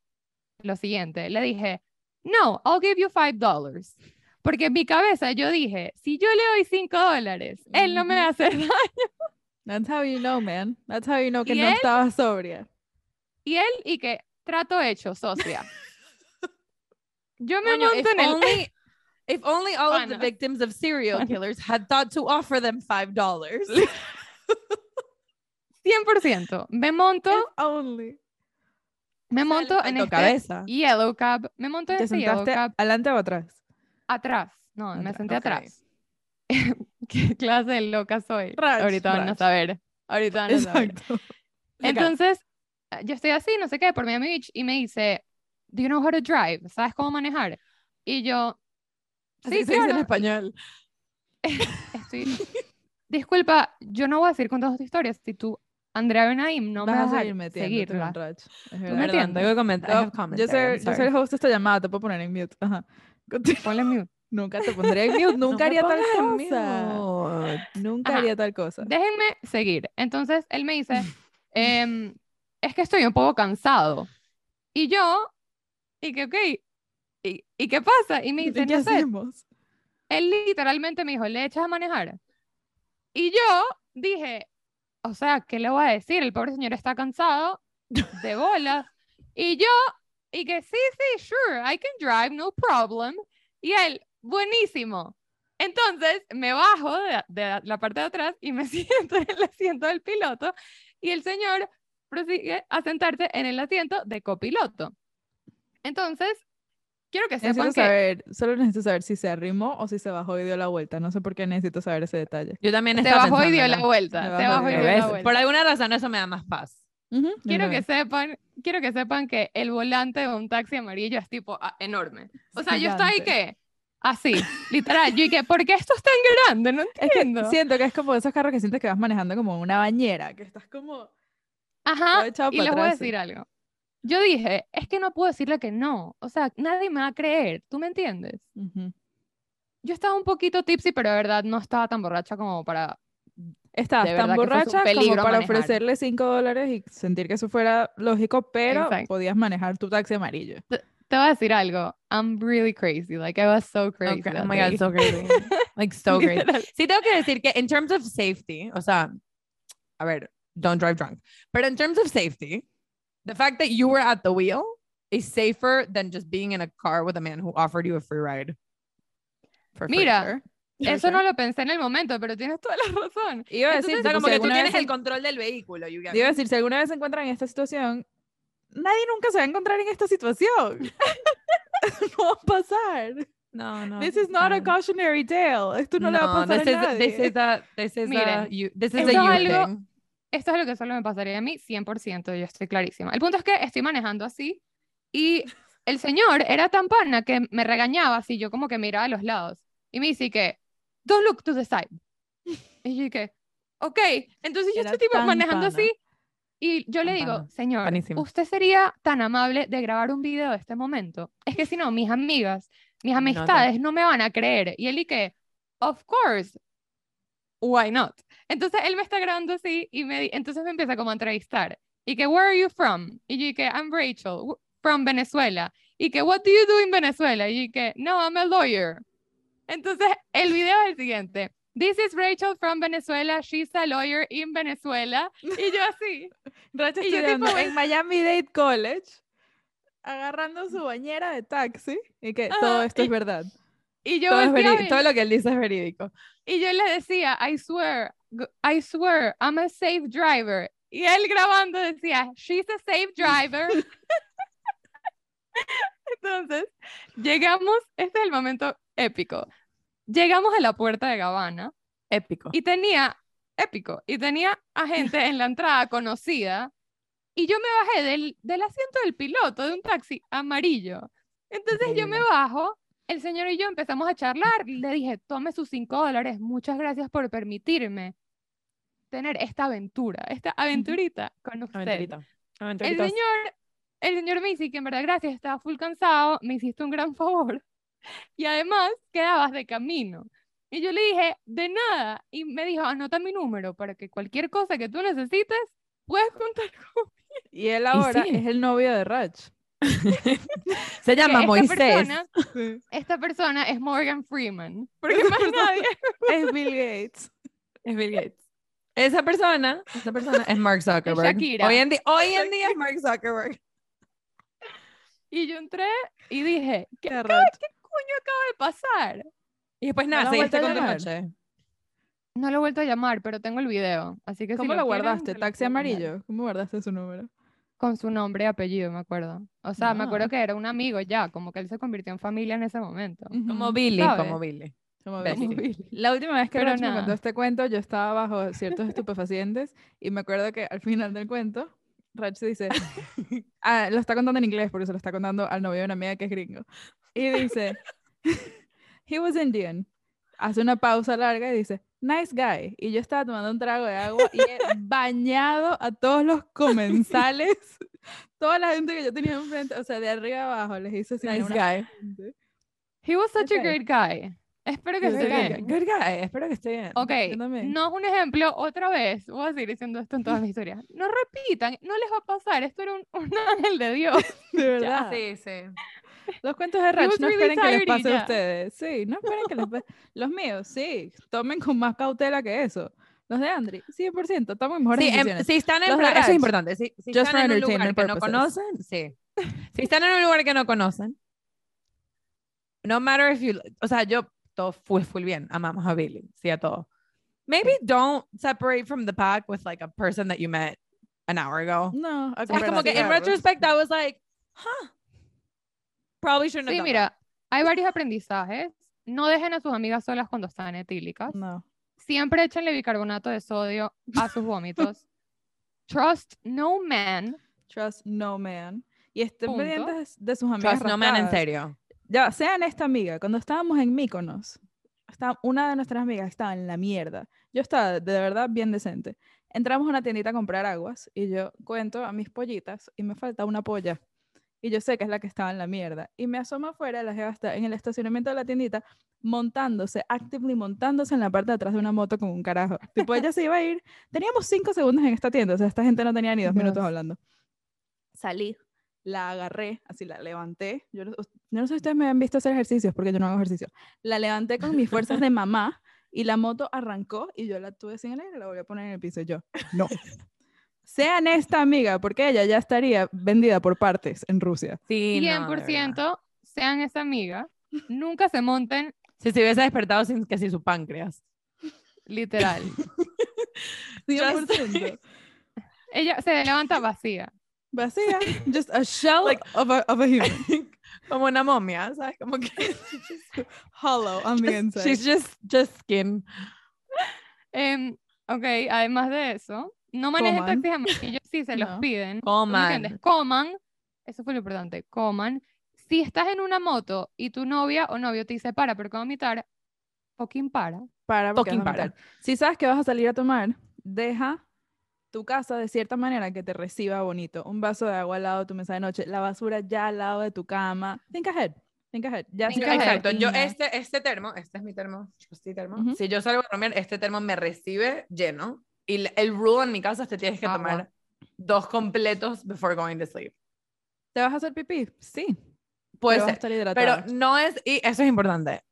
[SPEAKER 3] Lo siguiente, le dije, no, I'll give you five dollars. Porque en mi cabeza yo dije, si yo le doy cinco dólares, él no me va a hacer *laughs* daño.
[SPEAKER 1] That's how you know, man. That's how you know que
[SPEAKER 3] ¿Y
[SPEAKER 1] no
[SPEAKER 3] él?
[SPEAKER 1] estaba sobria.
[SPEAKER 3] Y él, y que trato hecho, socia. *laughs* Yo me monto en el...
[SPEAKER 2] only, *laughs* if only all of the victims of serial
[SPEAKER 3] Pana.
[SPEAKER 2] killers had thought to offer them five dollars. *laughs*
[SPEAKER 3] 100%. Me monto,
[SPEAKER 1] If only.
[SPEAKER 3] me monto en este
[SPEAKER 2] cabeza.
[SPEAKER 3] yellow cab. Me monto en
[SPEAKER 1] ¿Te
[SPEAKER 3] este yellow
[SPEAKER 1] sentaste
[SPEAKER 3] cab
[SPEAKER 1] adelante o atrás?
[SPEAKER 3] atrás. No, me senté
[SPEAKER 2] ok.
[SPEAKER 3] atrás. *laughs* ¿Qué clase de loca soy?
[SPEAKER 1] Rach,
[SPEAKER 3] Ahorita van a saber. Ahorita van a saber.
[SPEAKER 1] Exacto. *laughs*
[SPEAKER 3] Entonces, eh, yo estoy así, no sé qué, por Miami Beach, y me dice, ¿Do you know how to drive? ¿Sabes cómo manejar? Y yo,
[SPEAKER 2] Así
[SPEAKER 3] sí,
[SPEAKER 2] se dice en español. *laughs*
[SPEAKER 3] estoy... Disculpa, yo no voy a decir cuántas tu historias si tú, Andrea Benaim, no me
[SPEAKER 1] Vas
[SPEAKER 3] vas
[SPEAKER 1] a en
[SPEAKER 3] seguirla.
[SPEAKER 1] Es
[SPEAKER 3] me
[SPEAKER 1] verdad.
[SPEAKER 2] Perdón,
[SPEAKER 3] entiendes?
[SPEAKER 2] tengo que comentar.
[SPEAKER 1] Yo soy, yo soy el host de esta llamada, te puedo poner en mute. Ajá. Continúa.
[SPEAKER 3] Ponle mute.
[SPEAKER 1] Nunca te pondría en mute, *laughs* nunca
[SPEAKER 2] No
[SPEAKER 1] haría tal cosa. Nunca
[SPEAKER 3] Ajá.
[SPEAKER 1] haría tal cosa.
[SPEAKER 3] Déjenme seguir. Entonces él me dice, *laughs* em, es que estoy un poco cansado. Y yo, y que, ok, ¿y, ¿y qué pasa? Y me
[SPEAKER 1] ¿Y
[SPEAKER 3] dice,
[SPEAKER 1] ¿Qué
[SPEAKER 3] no sé,
[SPEAKER 1] hacemos?
[SPEAKER 3] él literalmente me dijo, ¿le echas a manejar? Y yo dije, o sea, ¿qué le voy a decir? El pobre señor está cansado de *laughs* bolas. Y yo, y que sí, sí, sure, I can drive, no problem. Y él, buenísimo. Entonces me bajo de, de la parte de atrás y me *laughs* siento en el asiento del piloto y el señor prosigue a sentarse en el asiento de copiloto. Entonces, quiero que
[SPEAKER 1] Necesito
[SPEAKER 3] sepan que
[SPEAKER 1] saber, solo necesito saber si se arrimó o si se bajó y dio la vuelta. No sé por qué necesito saber ese detalle.
[SPEAKER 2] Yo también
[SPEAKER 3] se bajó y dio la vuelta.
[SPEAKER 1] Se
[SPEAKER 3] Se
[SPEAKER 1] bajó
[SPEAKER 3] bajó
[SPEAKER 1] y dio la
[SPEAKER 3] vuelta.
[SPEAKER 2] Por alguna razón eso me da más paz.
[SPEAKER 3] Quiero que sepan, quiero que sepan que el volante de un taxi amarillo es tipo ah, enorme. O sea, yo estoy que así, literal. Yo dije, ¿por qué esto es tan grande? No
[SPEAKER 1] Es que
[SPEAKER 3] entiendo.
[SPEAKER 1] siento que es como esos carros que sientes que vas manejando como una bañera, que estás como...
[SPEAKER 3] Ajá. Y les voy a decir algo. Yo dije, es que no puedo decirle que no. O sea, nadie me va a creer. ¿Tú me entiendes?
[SPEAKER 1] Ujú.
[SPEAKER 3] Yo estaba un poquito tipsy, pero de verdad no estaba tan borracha como para.
[SPEAKER 1] Estabas tan borracha como para
[SPEAKER 3] manejar.
[SPEAKER 1] ofrecerle 5 dólares y sentir que eso fuera lógico, pero
[SPEAKER 3] Exacto.
[SPEAKER 1] podías manejar tu taxi amarillo.
[SPEAKER 3] Te voy a decir algo. I'm really crazy. Like, I was so crazy.
[SPEAKER 2] Okay. Oh my
[SPEAKER 3] day.
[SPEAKER 2] god, so *laughs* crazy. like so crazy. Sí tengo que decir que in terms of safety, o sea, a ver, don't drive drunk. But in terms of safety, the fact that you were at the wheel is safer than just being in a car with a man who offered you a free ride. For free.
[SPEAKER 3] Mira.
[SPEAKER 1] Sure,
[SPEAKER 3] Eso
[SPEAKER 1] sure.
[SPEAKER 3] no lo pensé en el momento, pero tienes toda la *laughs* razón.
[SPEAKER 1] Iba a decir,
[SPEAKER 2] O sea,
[SPEAKER 1] tipo,
[SPEAKER 2] como
[SPEAKER 1] si
[SPEAKER 2] que tú tienes
[SPEAKER 1] vez
[SPEAKER 2] el
[SPEAKER 1] en-
[SPEAKER 2] control del vehículo.
[SPEAKER 1] Iba a decir, si alguna vez se encuentran en esta situación, nadie nunca se va a encontrar en esta situación. *laughs* no va a pasar.
[SPEAKER 2] No, no.
[SPEAKER 1] This is not a cautionary tale. Esto no, le va a pasar
[SPEAKER 2] this
[SPEAKER 1] a
[SPEAKER 2] is, this
[SPEAKER 1] nadie.
[SPEAKER 2] is a this is a
[SPEAKER 3] Miren,
[SPEAKER 2] you this is
[SPEAKER 3] esto
[SPEAKER 2] a
[SPEAKER 3] es
[SPEAKER 2] you
[SPEAKER 3] algo-
[SPEAKER 2] thing.
[SPEAKER 3] Esto es lo que solo me pasaría a mí, 100%, yo estoy clarísima. El punto es que estoy manejando así y el señor era tan pana que me regañaba así, yo como que miraba a los lados. Y me dice que, don't look to the side. Y yo que, ok, entonces yo
[SPEAKER 1] Era
[SPEAKER 3] estoy tipo manejando
[SPEAKER 1] pana.
[SPEAKER 3] así y yo le digo, señor,
[SPEAKER 2] panísimo.
[SPEAKER 3] ¿usted sería tan amable de grabar un video de este momento? Es que si no, mis amigas, mis amistades no me van a creer. Y él y que, of course, why not? Entonces él me está grabando así y me, entonces me empieza como a entrevistar. Y que, where are you from? Y yo y que, I'm Rachel, from Venezuela. Y que, what do you do in Venezuela? Y yo y que, no, I'm a lawyer. Entonces el video es el siguiente. This is Rachel from Venezuela. She's a lawyer in Venezuela. Y yo así. *laughs*
[SPEAKER 1] Rach
[SPEAKER 3] Y yo
[SPEAKER 1] estudiando
[SPEAKER 3] tipo,
[SPEAKER 1] en Miami Dade College, agarrando su bañera de taxi, y que
[SPEAKER 3] Ajá,
[SPEAKER 1] todo esto
[SPEAKER 3] y-
[SPEAKER 1] es verdad.
[SPEAKER 3] Y yo,
[SPEAKER 2] Todo, todo lo que él dice es verídico.
[SPEAKER 3] Y yo le decía, I swear, I swear, I'm a safe driver. Y él grabando decía, she's a safe driver. *laughs* Entonces, llegamos, este es el momento épico. Llegamos a la puerta de Gabana
[SPEAKER 2] Épico.
[SPEAKER 3] y tenía, épico, y tenía a gente en la entrada conocida. Y yo me bajé del, del asiento del piloto de un taxi amarillo. Entonces yo me bajo, el señor y yo empezamos a charlar. Le dije, tome sus cinco dólares, muchas gracias por permitirme tener esta aventura, esta aventurita con usted.
[SPEAKER 2] Aventurita.
[SPEAKER 3] El señor, el señor me dice que en verdad gracias, estaba full cansado, me hiciste un gran favor. Y además quedabas de camino. Y yo le dije, de nada. Y me dijo, anota mi número para que cualquier cosa que tú necesites, puedes contar *laughs* conmigo.
[SPEAKER 1] Y él ahora
[SPEAKER 2] sí.
[SPEAKER 1] es el novio de Rach. *laughs*
[SPEAKER 2] Se llama
[SPEAKER 3] esta
[SPEAKER 2] Moisés.
[SPEAKER 3] persona, *laughs* esta persona es Morgan Freeman. Porque más nadie.
[SPEAKER 1] Es Bill Gates.
[SPEAKER 2] Es Bill Gates. Esa persona, esa persona es Mark Zuckerberg.
[SPEAKER 3] Shakira.
[SPEAKER 2] Hoy en, hoy en día es Mark Zuckerberg.
[SPEAKER 3] Y yo entré y dije, ¿qué,
[SPEAKER 1] qué
[SPEAKER 3] coño acaba de pasar?
[SPEAKER 2] Y después
[SPEAKER 1] ¿No
[SPEAKER 2] nada,
[SPEAKER 1] has
[SPEAKER 2] seguiste con tu noche.
[SPEAKER 3] No lo he vuelto a llamar, pero tengo el video. Así que si
[SPEAKER 1] ¿Cómo
[SPEAKER 3] lo
[SPEAKER 1] lo
[SPEAKER 3] quieren,
[SPEAKER 1] guardaste? ¿Taxi amarillo? ¿Cómo guardaste su número?
[SPEAKER 3] Con su nombre y apellido, me acuerdo. O sea, me acuerdo
[SPEAKER 1] Ah.
[SPEAKER 3] que era un amigo ya, como que él se convirtió en familia en ese momento.
[SPEAKER 2] Como. Billy,
[SPEAKER 3] ¿Sabe?
[SPEAKER 2] como Billy.
[SPEAKER 1] Como
[SPEAKER 2] Bestie.
[SPEAKER 1] Billy. La última vez que me contó este cuento, yo estaba bajo ciertos estupefacientes y me acuerdo que al final del cuento, Rach dice, ah, lo está contando en inglés porque se lo está contando al novio de una amiga que es gringo. Y dice, *laughs* he was Indian. Hace una pausa larga y dice, nice guy. Y yo estaba tomando un trago de agua y he *laughs* bañado a todos los comensales, toda la gente que yo tenía enfrente, o sea, de arriba abajo, les hice así
[SPEAKER 2] Nice guy.
[SPEAKER 1] gente.
[SPEAKER 3] He was such a
[SPEAKER 1] Ok.
[SPEAKER 3] great guy. Espero que esté bien.
[SPEAKER 2] Good guy. Espero que esté bien.
[SPEAKER 3] Ok, no es un ejemplo, otra vez, voy a seguir diciendo esto en todas mis historias. No repitan, no les va a pasar, esto era un, *laughs* un ángel de Dios. *laughs*
[SPEAKER 1] De
[SPEAKER 2] Ya,
[SPEAKER 1] verdad.
[SPEAKER 2] sí, sí.
[SPEAKER 1] Los cuentos de
[SPEAKER 3] was
[SPEAKER 1] no
[SPEAKER 3] really
[SPEAKER 1] esperen que les pase a
[SPEAKER 3] ya.
[SPEAKER 1] ustedes. Sí, no esperen que les pase. *laughs* Los míos, sí. Tomen con más cautela que eso. Los de Andri, 100%. Tomen mejores
[SPEAKER 2] Sí, em-
[SPEAKER 1] decisiones.
[SPEAKER 2] si están en plan- eso es importante. Si, si
[SPEAKER 1] just for
[SPEAKER 2] están en un lugar
[SPEAKER 1] entertainment
[SPEAKER 2] que no conocen, sí. Si están en un lugar que no conocen, no matter if you, o sea, yo todo full, full bien, amamos a Billy, sí a todo. Maybe don't separate from the pack with like a person that you met an hour ago.
[SPEAKER 1] No, a
[SPEAKER 2] Es como
[SPEAKER 1] comprar
[SPEAKER 2] que en retrospect I was like, huh, probably shouldn't have
[SPEAKER 3] Sí,
[SPEAKER 2] done
[SPEAKER 3] mira, hay varios aprendizajes. No dejen a sus amigas solas cuando están etílicas.
[SPEAKER 1] No.
[SPEAKER 3] Siempre échenle bicarbonato de sodio a sus vómitos. *laughs* Trust no man.
[SPEAKER 1] Trust no man. Y estén pendientes de sus amigas
[SPEAKER 2] Trust no man en serio.
[SPEAKER 1] Ya, sean esta amiga. Cuando estábamos en Míconos, estaba, una de nuestras amigas estaba en la mierda. Yo estaba de verdad bien decente. Entramos a una tiendita a comprar aguas y yo cuento a mis pollitas y me falta una polla. Y yo sé que es la que estaba en la mierda. Y me asomo afuera, la jeva está en el estacionamiento de la tiendita, montándose, actively montándose en la parte de atrás de una moto con un carajo. Tipo, ella se iba a ir. Teníamos cinco segundos en esta tienda, o sea, esta gente no tenía ni dos minutos
[SPEAKER 3] Dios.
[SPEAKER 1] hablando. Salí, la agarré, así la levanté. Yo no, yo no sé si ustedes me han visto hacer ejercicios, porque yo no hago ejercicio. La levanté con mis fuerzas de mamá y la moto arrancó y yo la tuve sin el aire y la volví a poner en el piso. Yo, no. Sean esta amiga, porque ella ya estaría vendida por partes en Rusia.
[SPEAKER 2] Sí, no, de verdad.
[SPEAKER 3] 100% sean esa amiga. Nunca se monten,
[SPEAKER 2] Si se hubiese despertado sin que si su páncreas.
[SPEAKER 3] literal. *laughs*
[SPEAKER 1] 100%.
[SPEAKER 3] Ella se levanta vacía.
[SPEAKER 1] Vacía. *laughs* Just a shell
[SPEAKER 2] Like-
[SPEAKER 1] of, a, of a human. *laughs*
[SPEAKER 2] Como una momia, ¿sabes? Como que *laughs*
[SPEAKER 1] Hollow on the inside.
[SPEAKER 2] she's just just skin.
[SPEAKER 3] Em, ok, además de eso, no manejen taxis amarillos si se los
[SPEAKER 1] No.
[SPEAKER 3] piden. ¿tú me
[SPEAKER 2] Coman.
[SPEAKER 3] Coman. Eso fue lo importante. Coman. Si estás en una moto y tu novia o novio te dice para, pero que vomitar, fucking para.
[SPEAKER 1] Para, porque
[SPEAKER 2] para.
[SPEAKER 1] Si sabes que vas a salir a tomar, deja tu casa de cierta manera que te reciba bonito. Un vaso de agua al lado de tu mesa de noche, la basura ya al lado de tu cama. Think ahead. Think ahead. Ya
[SPEAKER 3] Think ahead.
[SPEAKER 2] Exacto. Yo este este termo, este es mi termo, este termo.
[SPEAKER 1] Ujú.
[SPEAKER 2] Si yo salgo a comer, este termo me recibe lleno y el, rule en mi casa es que tienes que
[SPEAKER 3] Agua.
[SPEAKER 2] tomar dos completos before going to sleep.
[SPEAKER 1] ¿Te vas a hacer pipí? Sí.
[SPEAKER 2] Puede
[SPEAKER 1] pero
[SPEAKER 2] ser, pero no es y eso es importante.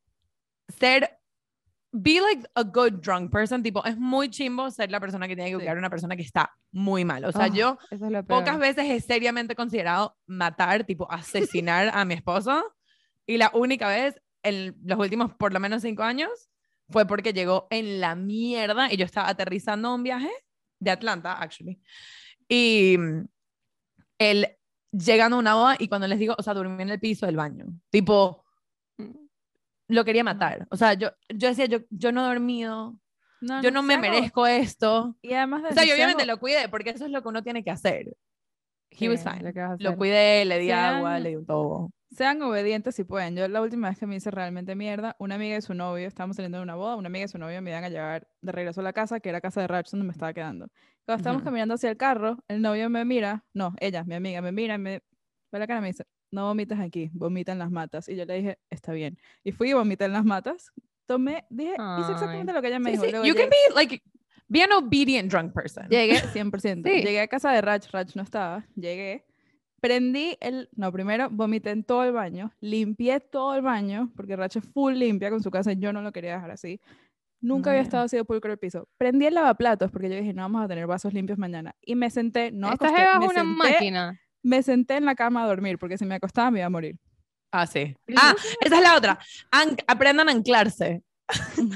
[SPEAKER 2] Ser be like a good drunk person. Tipo, es muy chimbo ser la persona que tiene que
[SPEAKER 1] Sí.
[SPEAKER 2] cuidar a una persona que está muy mal. O sea,
[SPEAKER 3] Ah,
[SPEAKER 2] yo
[SPEAKER 3] es
[SPEAKER 2] pocas veces he seriamente considerado matar, tipo, asesinar a mi esposo. Y la única vez en los últimos por lo menos cinco años fue porque llegó en la mierda y yo estaba aterrizando a un viaje de Atlanta, actually. Y mm, él llegando a una boda y cuando les digo, o sea, durmió en el piso del baño. Tipo. Lo quería matar. O sea, yo, yo decía, yo, yo no he dormido,
[SPEAKER 1] No,
[SPEAKER 2] yo no me
[SPEAKER 1] sean o-
[SPEAKER 2] merezco esto.
[SPEAKER 1] Y además de
[SPEAKER 2] O sea, yo obviamente lo cuidé porque eso es lo que uno tiene que hacer. He was
[SPEAKER 3] lo
[SPEAKER 2] fine.
[SPEAKER 3] que vas a
[SPEAKER 2] Lo
[SPEAKER 3] hacer.
[SPEAKER 2] cuidé, le di
[SPEAKER 1] Sean-
[SPEAKER 2] agua, le di un todo.
[SPEAKER 1] Sean obedientes si pueden. Yo la última vez que me hice realmente mierda, una amiga y su novio, estábamos saliendo de una boda, una amiga y su novio me iban a llevar de regreso a la casa, que era casa de Rach, donde me estaba quedando. Cuando estábamos
[SPEAKER 2] Ujú.
[SPEAKER 1] caminando hacia el carro, el novio me mira, no, ella, mi amiga, me mira, me ve la cara y me dice, no vomitas aquí, vomita en las matas. Y yo le dije, está bien. Y fui y vomité en las matas. Tomé, dije, hice exactamente
[SPEAKER 3] Ay.
[SPEAKER 1] lo que ella me
[SPEAKER 2] Sí,
[SPEAKER 1] dijo.
[SPEAKER 2] sí,
[SPEAKER 1] Luego
[SPEAKER 2] You can be like, be an obedient drunk person.
[SPEAKER 1] Llegué *laughs* 100%.
[SPEAKER 3] Sí.
[SPEAKER 1] Llegué a casa de Rach, Rach no estaba. Llegué, prendí el. No, primero vomité en todo el baño, limpié todo el baño, porque Rach es full limpia con su casa y yo no lo quería dejar así. Nunca había estado así de pulcro el piso. Prendí el lavaplatos porque yo dije, no vamos a tener vasos limpios mañana. Y me senté, no
[SPEAKER 3] Esta
[SPEAKER 1] acosté, me
[SPEAKER 3] una
[SPEAKER 1] senté,
[SPEAKER 3] máquina.
[SPEAKER 1] Me senté en la cama a dormir porque si me acostaba me iba a morir.
[SPEAKER 2] Ah, sí. Ah, esa es la otra. An- aprendan a anclarse. *laughs*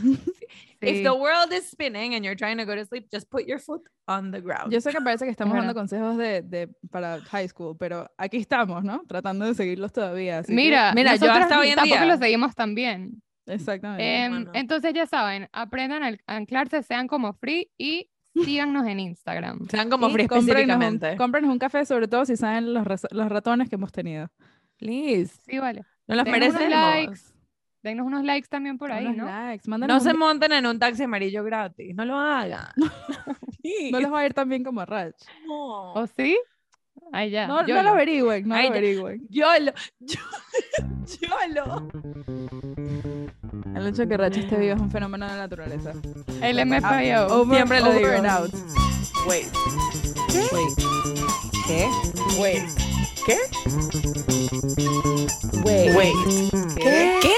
[SPEAKER 2] If
[SPEAKER 3] Sí.
[SPEAKER 2] the world is spinning and you're trying to go to sleep, just put your foot on the ground.
[SPEAKER 1] Yo sé que parece que estamos dando consejos de, de- para high school, pero aquí estamos, ¿no? Tratando de seguirlos todavía. así que-
[SPEAKER 3] Mira,
[SPEAKER 2] Mira, yo hasta hoy en
[SPEAKER 3] tampoco
[SPEAKER 2] día-
[SPEAKER 3] lo seguimos tan bien.
[SPEAKER 1] Exactamente.
[SPEAKER 3] Em,
[SPEAKER 2] bueno.
[SPEAKER 3] Entonces ya saben, aprendan a anclarse, sean como free y síganos en Instagram.
[SPEAKER 2] Sean como free
[SPEAKER 1] cómprenos un-
[SPEAKER 2] específicamente.
[SPEAKER 1] cómprenos un café, sobre todo si saben los, los ratones que hemos tenido.
[SPEAKER 2] Please.
[SPEAKER 3] Sí, vale.
[SPEAKER 2] No los
[SPEAKER 3] Denos unos
[SPEAKER 2] merecemos.
[SPEAKER 3] likes. Denos unos likes también por ahí,
[SPEAKER 1] Unos
[SPEAKER 3] ¿no?
[SPEAKER 1] likes,
[SPEAKER 2] No se
[SPEAKER 1] un-
[SPEAKER 2] monten en un taxi amarillo gratis. No lo hagan. *laughs*
[SPEAKER 1] no les va a ir tan bien como a Rach.
[SPEAKER 2] No.
[SPEAKER 3] ¿O sí? Ahí ya.
[SPEAKER 1] No,
[SPEAKER 2] yo
[SPEAKER 1] no lo averigüen, no
[SPEAKER 2] Ay,
[SPEAKER 1] lo averigüen.
[SPEAKER 2] Yo lo. *laughs* Yo, yo lo.
[SPEAKER 1] El hecho que Rach esté vivo es un fenómeno de la naturaleza.
[SPEAKER 3] El MFIO.
[SPEAKER 1] Over,
[SPEAKER 2] Siempre lo
[SPEAKER 1] over
[SPEAKER 2] digo.
[SPEAKER 1] and out.
[SPEAKER 2] Wait.
[SPEAKER 1] Wait.
[SPEAKER 2] ¿Qué? Wait. ¿Qué? Wait. Wait. ¿Qué?